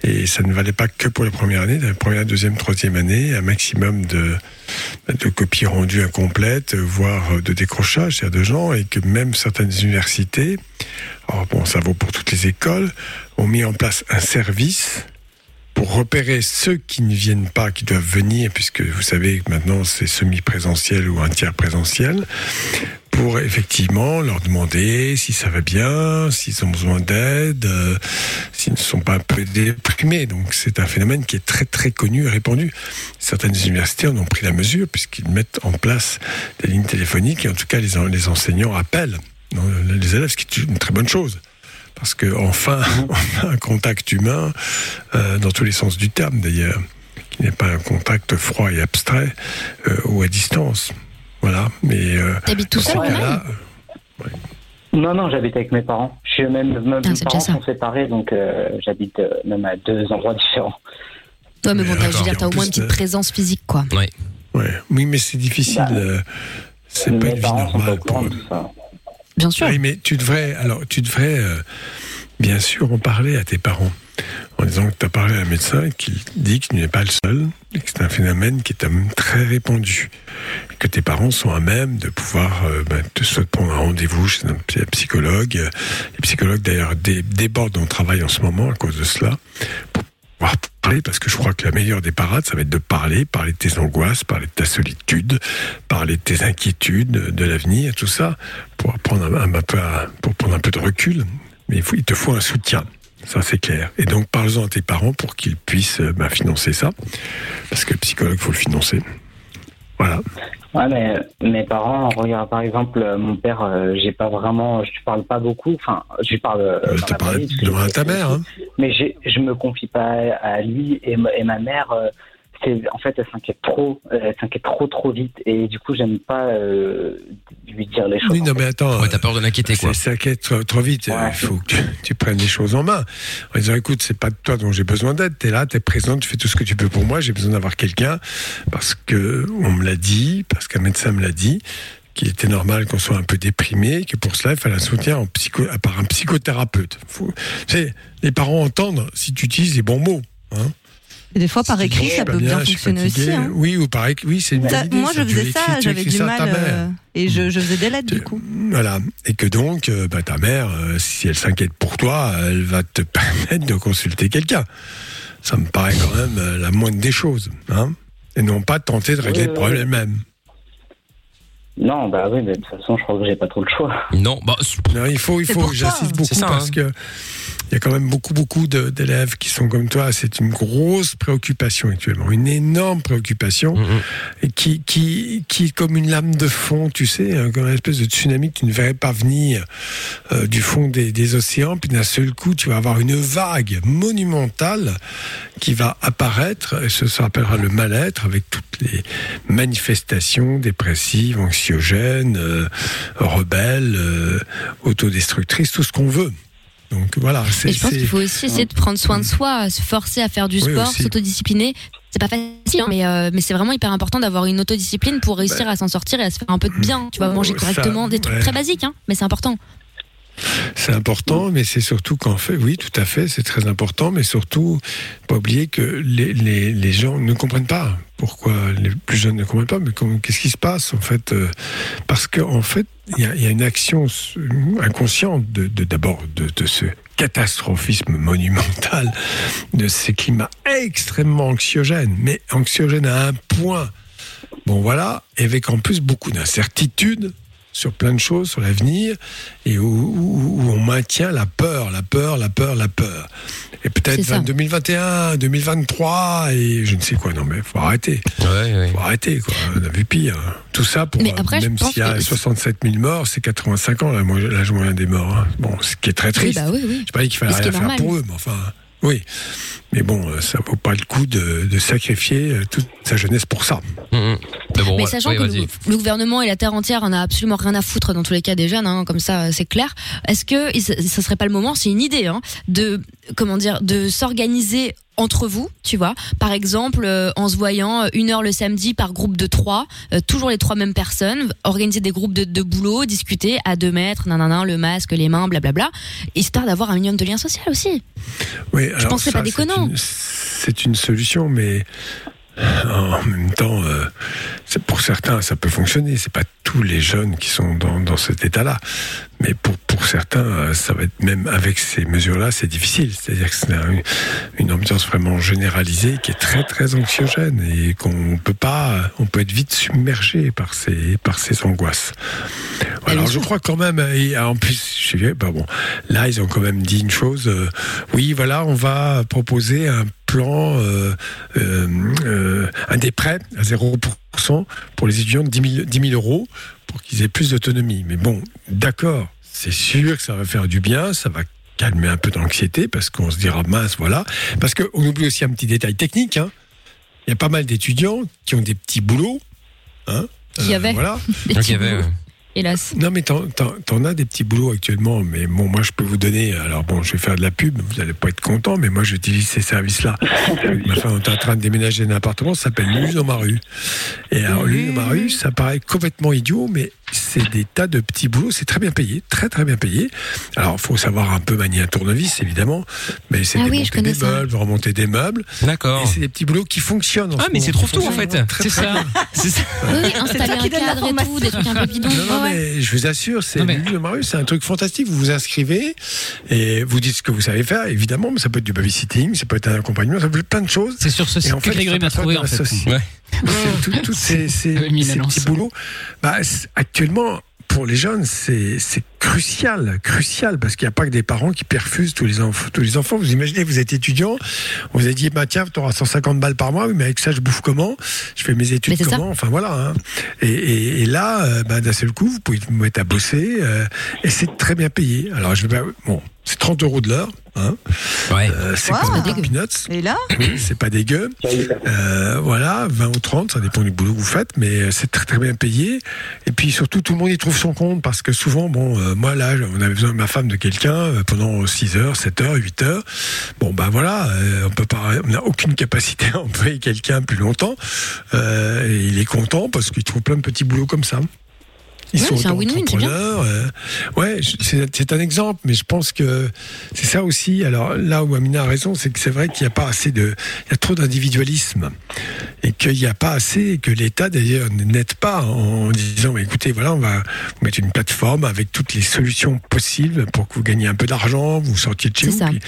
et ça ne valait pas que pour la première année, la première, deuxième, troisième année, un maximum de, de copies rendues incomplètes, euh, voire euh, de décrochage, c'est-à-dire de gens, et que même certaines universités, alors bon, ça vaut pour toutes les écoles, ont mis en place un service pour repérer ceux qui ne viennent pas, qui doivent venir, puisque vous savez que maintenant c'est semi-présentiel ou un tiers présentiel, pour effectivement leur demander si ça va bien, s'ils ont besoin d'aide, euh, s'ils ne sont pas un peu déprimés. Donc c'est un phénomène qui est très très connu et répandu. Certaines universités en ont pris la mesure puisqu'ils mettent en place des lignes téléphoniques et en tout cas les, les enseignants appellent les élèves, ce qui est une très bonne chose. Parce que enfin, on a un contact humain euh, dans tous les sens du terme d'ailleurs, qui n'est pas un contact froid et abstrait euh, ou à distance. Voilà. Mais euh, T'habites tout seul, cas-là, Non, non, j'habite avec mes parents. Je suis même, même Ah, mes parents sont séparés, donc euh, j'habite euh, même à deux endroits différents. Ouais, mais bon, t'as- je veux dire, t'as au moins une petite présence physique, quoi. Ouais. Ouais. Oui, mais c'est difficile. Bah, c'est pas une vie normale pour de eux. Bien sûr. Oui, mais tu devrais, alors, tu devrais, euh, bien sûr, en parler à tes parents. En disant que tu as parlé à un médecin et qu'il dit que tu n'es pas le seul et que c'est un phénomène qui est même très répandu. Et que tes parents sont à même de pouvoir euh, ben, te soit prendre un rendez-vous chez un psy- psychologue. Euh, Les psychologues, d'ailleurs, dé- débordent le travail en ce moment à cause de cela. Parler, parce que je crois que la meilleure des parades, ça va être de parler, parler de tes angoisses, parler de ta solitude, parler de tes inquiétudes, de l'avenir, tout ça, pour prendre un, peu, de recul. Mais il, faut, te faut un soutien. Ça, c'est clair. Et donc, parle-en à tes parents pour qu'ils puissent euh, ben, financer ça. Parce que le psychologue, faut le financer. Voilà. Ouais, mais mes parents, regarde, par exemple, euh, mon père, euh, j'ai pas vraiment, je lui parle pas beaucoup. Enfin, je lui parle. euh, parce que- Demande à ta mère. Hein. Mais j'ai- je me confie pas à lui et, ma- et ma mère. euh, en fait, elle s'inquiète trop, euh, elle s'inquiète trop trop vite et du coup, j'aime pas euh, lui dire les choses. Oui, non, mais attends. Ouais, t'as peur de l'inquiéter, quoi. Qui est trop, trop vite. Il faut que tu, tu prennes les choses en main. En disant, écoute, c'est pas de toi dont j'ai besoin d'aide. T'es là, t'es présent, tu fais tout ce que tu peux pour moi. J'ai besoin d'avoir quelqu'un parce que on me l'a dit, parce qu'un médecin me l'a dit qu'il était normal qu'on soit un peu déprimé, que pour cela, il fallait un soutien en psycho, par un psychothérapeute. Faut, tu sais, les parents entendent si tu utilises les bons mots. Hein. Et des fois, par écrit, ça pas peut bien fonctionner aussi. hein. Oui, ou par écrit, oui, c'est une Ça- bonne idée, moi, je faisais ça, j'avais du mal. euh, et je, je faisais des lettres, du coup. Voilà. Et que donc, euh, bah, ta mère, euh, si elle s'inquiète pour toi, elle va te permettre de consulter quelqu'un. Ça me paraît quand même euh, la moindre des choses. Hein et non pas tenter de régler Oui, le problème oui. Non, bah oui, mais de toute façon, je crois que j'ai pas trop le choix. Non, bah, Non, il faut, il faut, j'insiste beaucoup ça, parce hein. que il y a quand même beaucoup, beaucoup d'élèves qui sont comme toi. C'est une grosse préoccupation actuellement, une énorme préoccupation et qui, qui, qui est comme une lame de fond, tu sais, hein, comme une espèce de tsunami que tu ne verrais pas venir euh, du fond des, des océans. Puis d'un seul coup, tu vas avoir une vague monumentale qui va apparaître et ce s'appellera le mal-être avec toutes les manifestations dépressives, anxiogènes, euh, rebelles, euh, autodestructrices, tout ce qu'on veut. Donc voilà, c'est. Et je pense qu'il faut aussi essayer de prendre soin de soi, se forcer à faire du Oui, sport, s'autodiscipliner. C'est pas facile, hein, mais, euh, mais c'est vraiment hyper important d'avoir une autodiscipline pour réussir à s'en sortir et à se faire un peu de bien. Tu vas manger ça, correctement, des trucs ouais. très basiques, hein, mais c'est important. C'est important, mais c'est surtout qu'en fait, oui, tout à fait, c'est très important, mais surtout, pas oublier que les, les, les gens ne comprennent pas pourquoi les plus jeunes ne comprennent pas, mais qu'est-ce qui se passe en fait euh, Parce qu'en en fait, il y a, une action inconsciente de de- d'abord de, de ce catastrophisme monumental, de ces climats extrêmement anxiogènes, mais anxiogènes à un point. Bon voilà, et avec en plus beaucoup d'incertitudes sur plein de choses, sur l'avenir, et où, où- où on maintient la peur, la peur, la peur, la peur. Et peut-être C'est ça. 2021, 2023, et je ne sais quoi. Non, mais faut arrêter. Faut arrêter, quoi. On a vu pire. Tout ça pour, Mais après, même s'il y a que- 67 000 morts, c'est 85 ans, là, moi, l'âge moyen des morts. hein. Bon, ce qui est très triste. bah oui, oui. Je pas dit qu'il fallait rien faire normal. pour eux, mais enfin, oui. Mais bon, euh, ça vaut pas le coup de, de sacrifier euh, toute sa jeunesse pour ça. mais sachant que le, le gouvernement et la terre entière en a absolument rien à foutre dans tous les cas des jeunes, hein, comme ça c'est clair. Est-ce que ça serait pas le moment, c'est une idée, hein, de comment dire, de s'organiser entre vous, tu vois, par exemple euh, en se voyant euh, une heure le samedi par groupe de trois, euh, toujours les trois mêmes personnes, organiser des groupes de, de boulot, discuter à deux mètres, nanana, le masque, les mains, blablabla, histoire d'avoir un minimum de lien social aussi. Oui, Je alors pense que c'est pas déconnant. C'est une solution, mais En même temps, euh, pour certains, ça peut fonctionner. C'est pas tous les jeunes qui sont dans cet état-là. Mais pour, pour certains, euh, ça va être même avec ces mesures-là, c'est difficile. C'est-à-dire que c'est un- une ambiance vraiment généralisée qui est très très anxiogène et qu'on peut pas, on peut être vite submergé par ces par ces angoisses. Alors je crois quand même, et en plus, je sais, bah bon, là ils ont quand même dit une chose. euh, oui, voilà, on va proposer un plan, euh, un des prêts à 0% pour les étudiants de 10 000, 10 000 euros pour qu'ils aient plus d'autonomie. Mais bon, d'accord, c'est sûr que ça va faire du bien, ça va calmer un peu d'anxiété parce qu'on se dira mince, voilà. Parce qu'on oublie aussi un petit détail technique. hein. Il y a pas mal d'étudiants qui ont des petits boulots. Hein, Qui y avait Voilà. Des petits boulots. Hélas. Non, mais t'en, t'en- t'en as des petits boulots actuellement, mais bon, moi je peux vous donner. Alors bon, je vais faire de la pub, vous n'allez pas être content, mais moi j'utilise ces services-là. Ma femme est en train de déménager d'un appartement, ça s'appelle Lune dans ma rue. Et alors, Lune dans ma rue, ça paraît complètement idiot, mais c'est des tas de petits boulots, c'est très bien payé, très très bien payé. Alors, faut savoir un peu manier un tournevis, évidemment, mais c'est Ah oui, démonter des ça. meubles, remonter des meubles. D'accord. Et c'est des petits boulots qui fonctionnent. en Ah, mais c'est trouve tout en fait. très, C'est très ça. bien. C'est ça. Oui, installer un cadre et tout, des trucs un peu bidons. Non, non. Mais je vous assure, c'est de Marius, c'est un truc fantastique. Vous vous inscrivez et vous dites ce que vous savez faire, évidemment, mais ça peut être du babysitting, ça peut être un accompagnement, ça peut être plein de choses. C'est sur ce site en que fait, Grégory ça m'a trouvé, en fait. Tous ces, petits boulots, bah, actuellement, pour les jeunes, c'est c'est crucial, crucial, parce qu'il n'y a pas que des parents qui perfusent tous les, enfants tous les enfants. Vous imaginez, vous êtes étudiant, on vous a dit, bah, tiens, tu auras 150 balles par mois, oui, mais avec ça, je bouffe comment? Je fais mes études ça. comment? Enfin, voilà. hein. Et, et- et là, euh, bah, d'un seul coup, vous pouvez vous mettre à bosser, euh, et c'est très bien payé. Alors, je vais pas- bon, c'est 30 euros de l'heure. Hein. Euh, c'est Wow. des peanuts. Et là Oui, c'est pas dégueu. Euh, voilà, 20 ou 30, ça dépend du boulot que vous faites, mais euh, c'est très très bien payé. Et puis surtout, tout le monde y trouve son compte parce que souvent, bon, euh, moi là, on avait besoin de ma femme de quelqu'un pendant 6 heures, 7 heures, 8 heures. Bon, ben voilà, euh, on peut pas, on n'a aucune capacité à employer quelqu'un plus longtemps. Euh, et il est content parce qu'il trouve plein de petits boulots comme ça. Ils Ouais, sont c'est un win-win, c'est bien. entrepreneurs, euh, ouais, c'est c'est un exemple, mais je pense que c'est ça aussi. Alors là où Amina a raison, c'est que c'est vrai qu'il n'y a pas assez de, il y a trop d'individualisme et qu'il n'y a pas assez, et que l'État d'ailleurs n'aide pas en disant, bah, écoutez, voilà, on va vous mettre une plateforme avec toutes les solutions possibles pour que vous gagniez un peu d'argent, vous sortiez de chez vous. ça. puis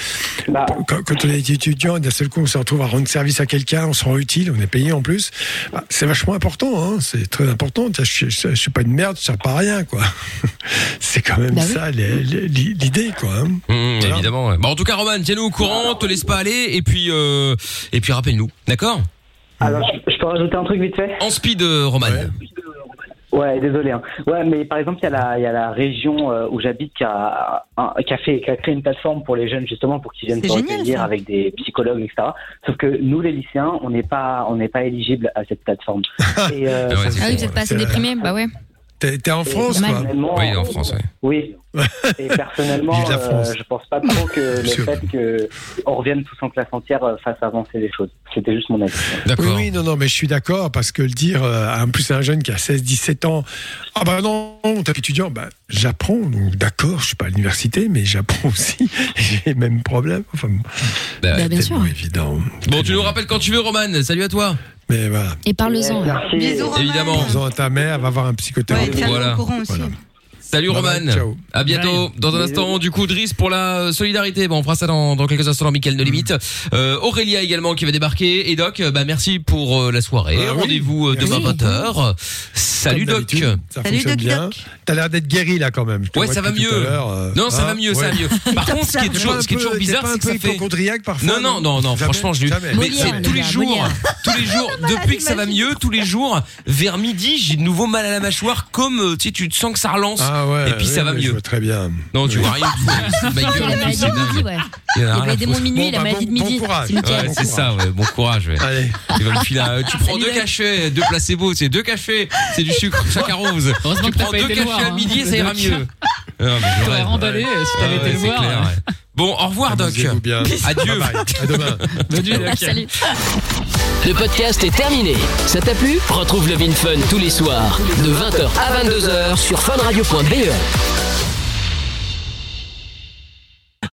quand, quand on est étudiant, d'un seul coup, on se retrouve à rendre service à quelqu'un, on se rend utile, on est payé en plus. Bah, c'est vachement important, hein, c'est très important. Je, je suis pas une merde, je pas à rien, quoi. c'est quand même Bah ça l'idée, quoi. hein. Mmh, Évidemment. ouais. Bon, en tout cas, Roman, tiens-nous au courant, te laisse pas aller, et puis euh, et puis rappelle-nous, d'accord? Alors, je, je peux rajouter un truc vite fait? En speed, euh, Roman. Ouais, désolé. hein. Ouais, mais par exemple, il y, a la- il y a la région euh, où j'habite qui a, un- qui, a fait, qui a créé une plateforme pour les jeunes, justement, pour qu'ils viennent se recueillir ça. avec des psychologues, etc. Sauf que nous, les lycéens, on n'est pas, on n'est pas éligible à cette plateforme. Et, euh, Ah Ah oui, vous êtes pas assez déprimé Bah ouais. T'es en France, quoi. personnellement, Oui, en France. Oui. Et personnellement, euh, je pense pas trop que le Sûr. fait qu'on revienne tous en classe entière euh, fasse avancer les choses. C'était juste mon avis. Oui, oui, non, non, mais je suis d'accord parce que le dire, euh, en plus, un jeune qui a 16, 17 ans, ah bah non, t'es étudiant, bah, j'apprends, donc d'accord, je suis pas à l'université, mais j'apprends aussi, j'ai les mêmes problèmes. Enfin, Bah, Bah, bien c'est sûr. évident. Bon, tu nous rappelles quand tu veux, Roman. Salut à toi. Mais voilà. Et parle-en. ouais. Bisous. Évidemment. Disons à ta mère, va voir un Ouais, psychothérapeute. tiens-nous Voilà. aussi. Voilà. Salut Bye Roman. bye, ciao. À bientôt. Dans un instant, du coup, Driss pour la euh, solidarité. Bon, on fera ça dans, dans quelques instants dans Mickaël de Limite. Euh, Aurélia également qui va débarquer. Et Doc, euh, bah merci pour euh, la soirée. Ah oui. Rendez-vous euh, demain Merci. 20h. Salut Doc. Ça Salut, fonctionne Doc, bien. Doc. T'as l'air d'être guéri là quand même. Je te Ouais, vois ça va depuis tout mieux. à l'heure, euh, Non, ça hein, va mieux, ça va ouais. mieux. Par contre, ce qui est toujours, ce qui est toujours bizarre, c'est que peu ça fait. hypochondriaque parfois. Non, non, non, non, Jamais franchement, je l'ai eu. Jamais. Mais Molière, c'est tous les jours, Molière. tous les jours, depuis que ça va mieux, tous les jours, vers midi, j'ai de nouveau mal à la mâchoire, comme, euh, tu sais, tu te sens que ça relance. Ah ouais. Et puis ça va je mieux. vois très bien. Non, tu Oui. vois rien du tout. Ma C'est gueule, la en plus, maladie c'est de midi, dingue. ouais. Il y en a rien à foutre. minuit la maladie de bon- bon midi. courage. C'est nickel. Ouais, c'est ça, ouais. Bon courage, ouais. Allez. Tu vas me filer un- Tu prends deux cachets, deux placebos, c'est deux cachets, c'est du sucre, chaque rose. Heureusement Tu que t'as prends pas deux été cachets voir, à hein, midi et ça ira mieux. Non, mais je T'aurais rêve. remballé si t'avais Ah été ouais, le c'est voir. clair, ouais. Bon, au revoir Doc. Bien. Adieu. Bye bye. À demain. Adieu, Doc. Salut. Le podcast est terminé. Ça t'a plu? Retrouve Love in Fun tous les soirs de 20h à 22h sur funradio.be.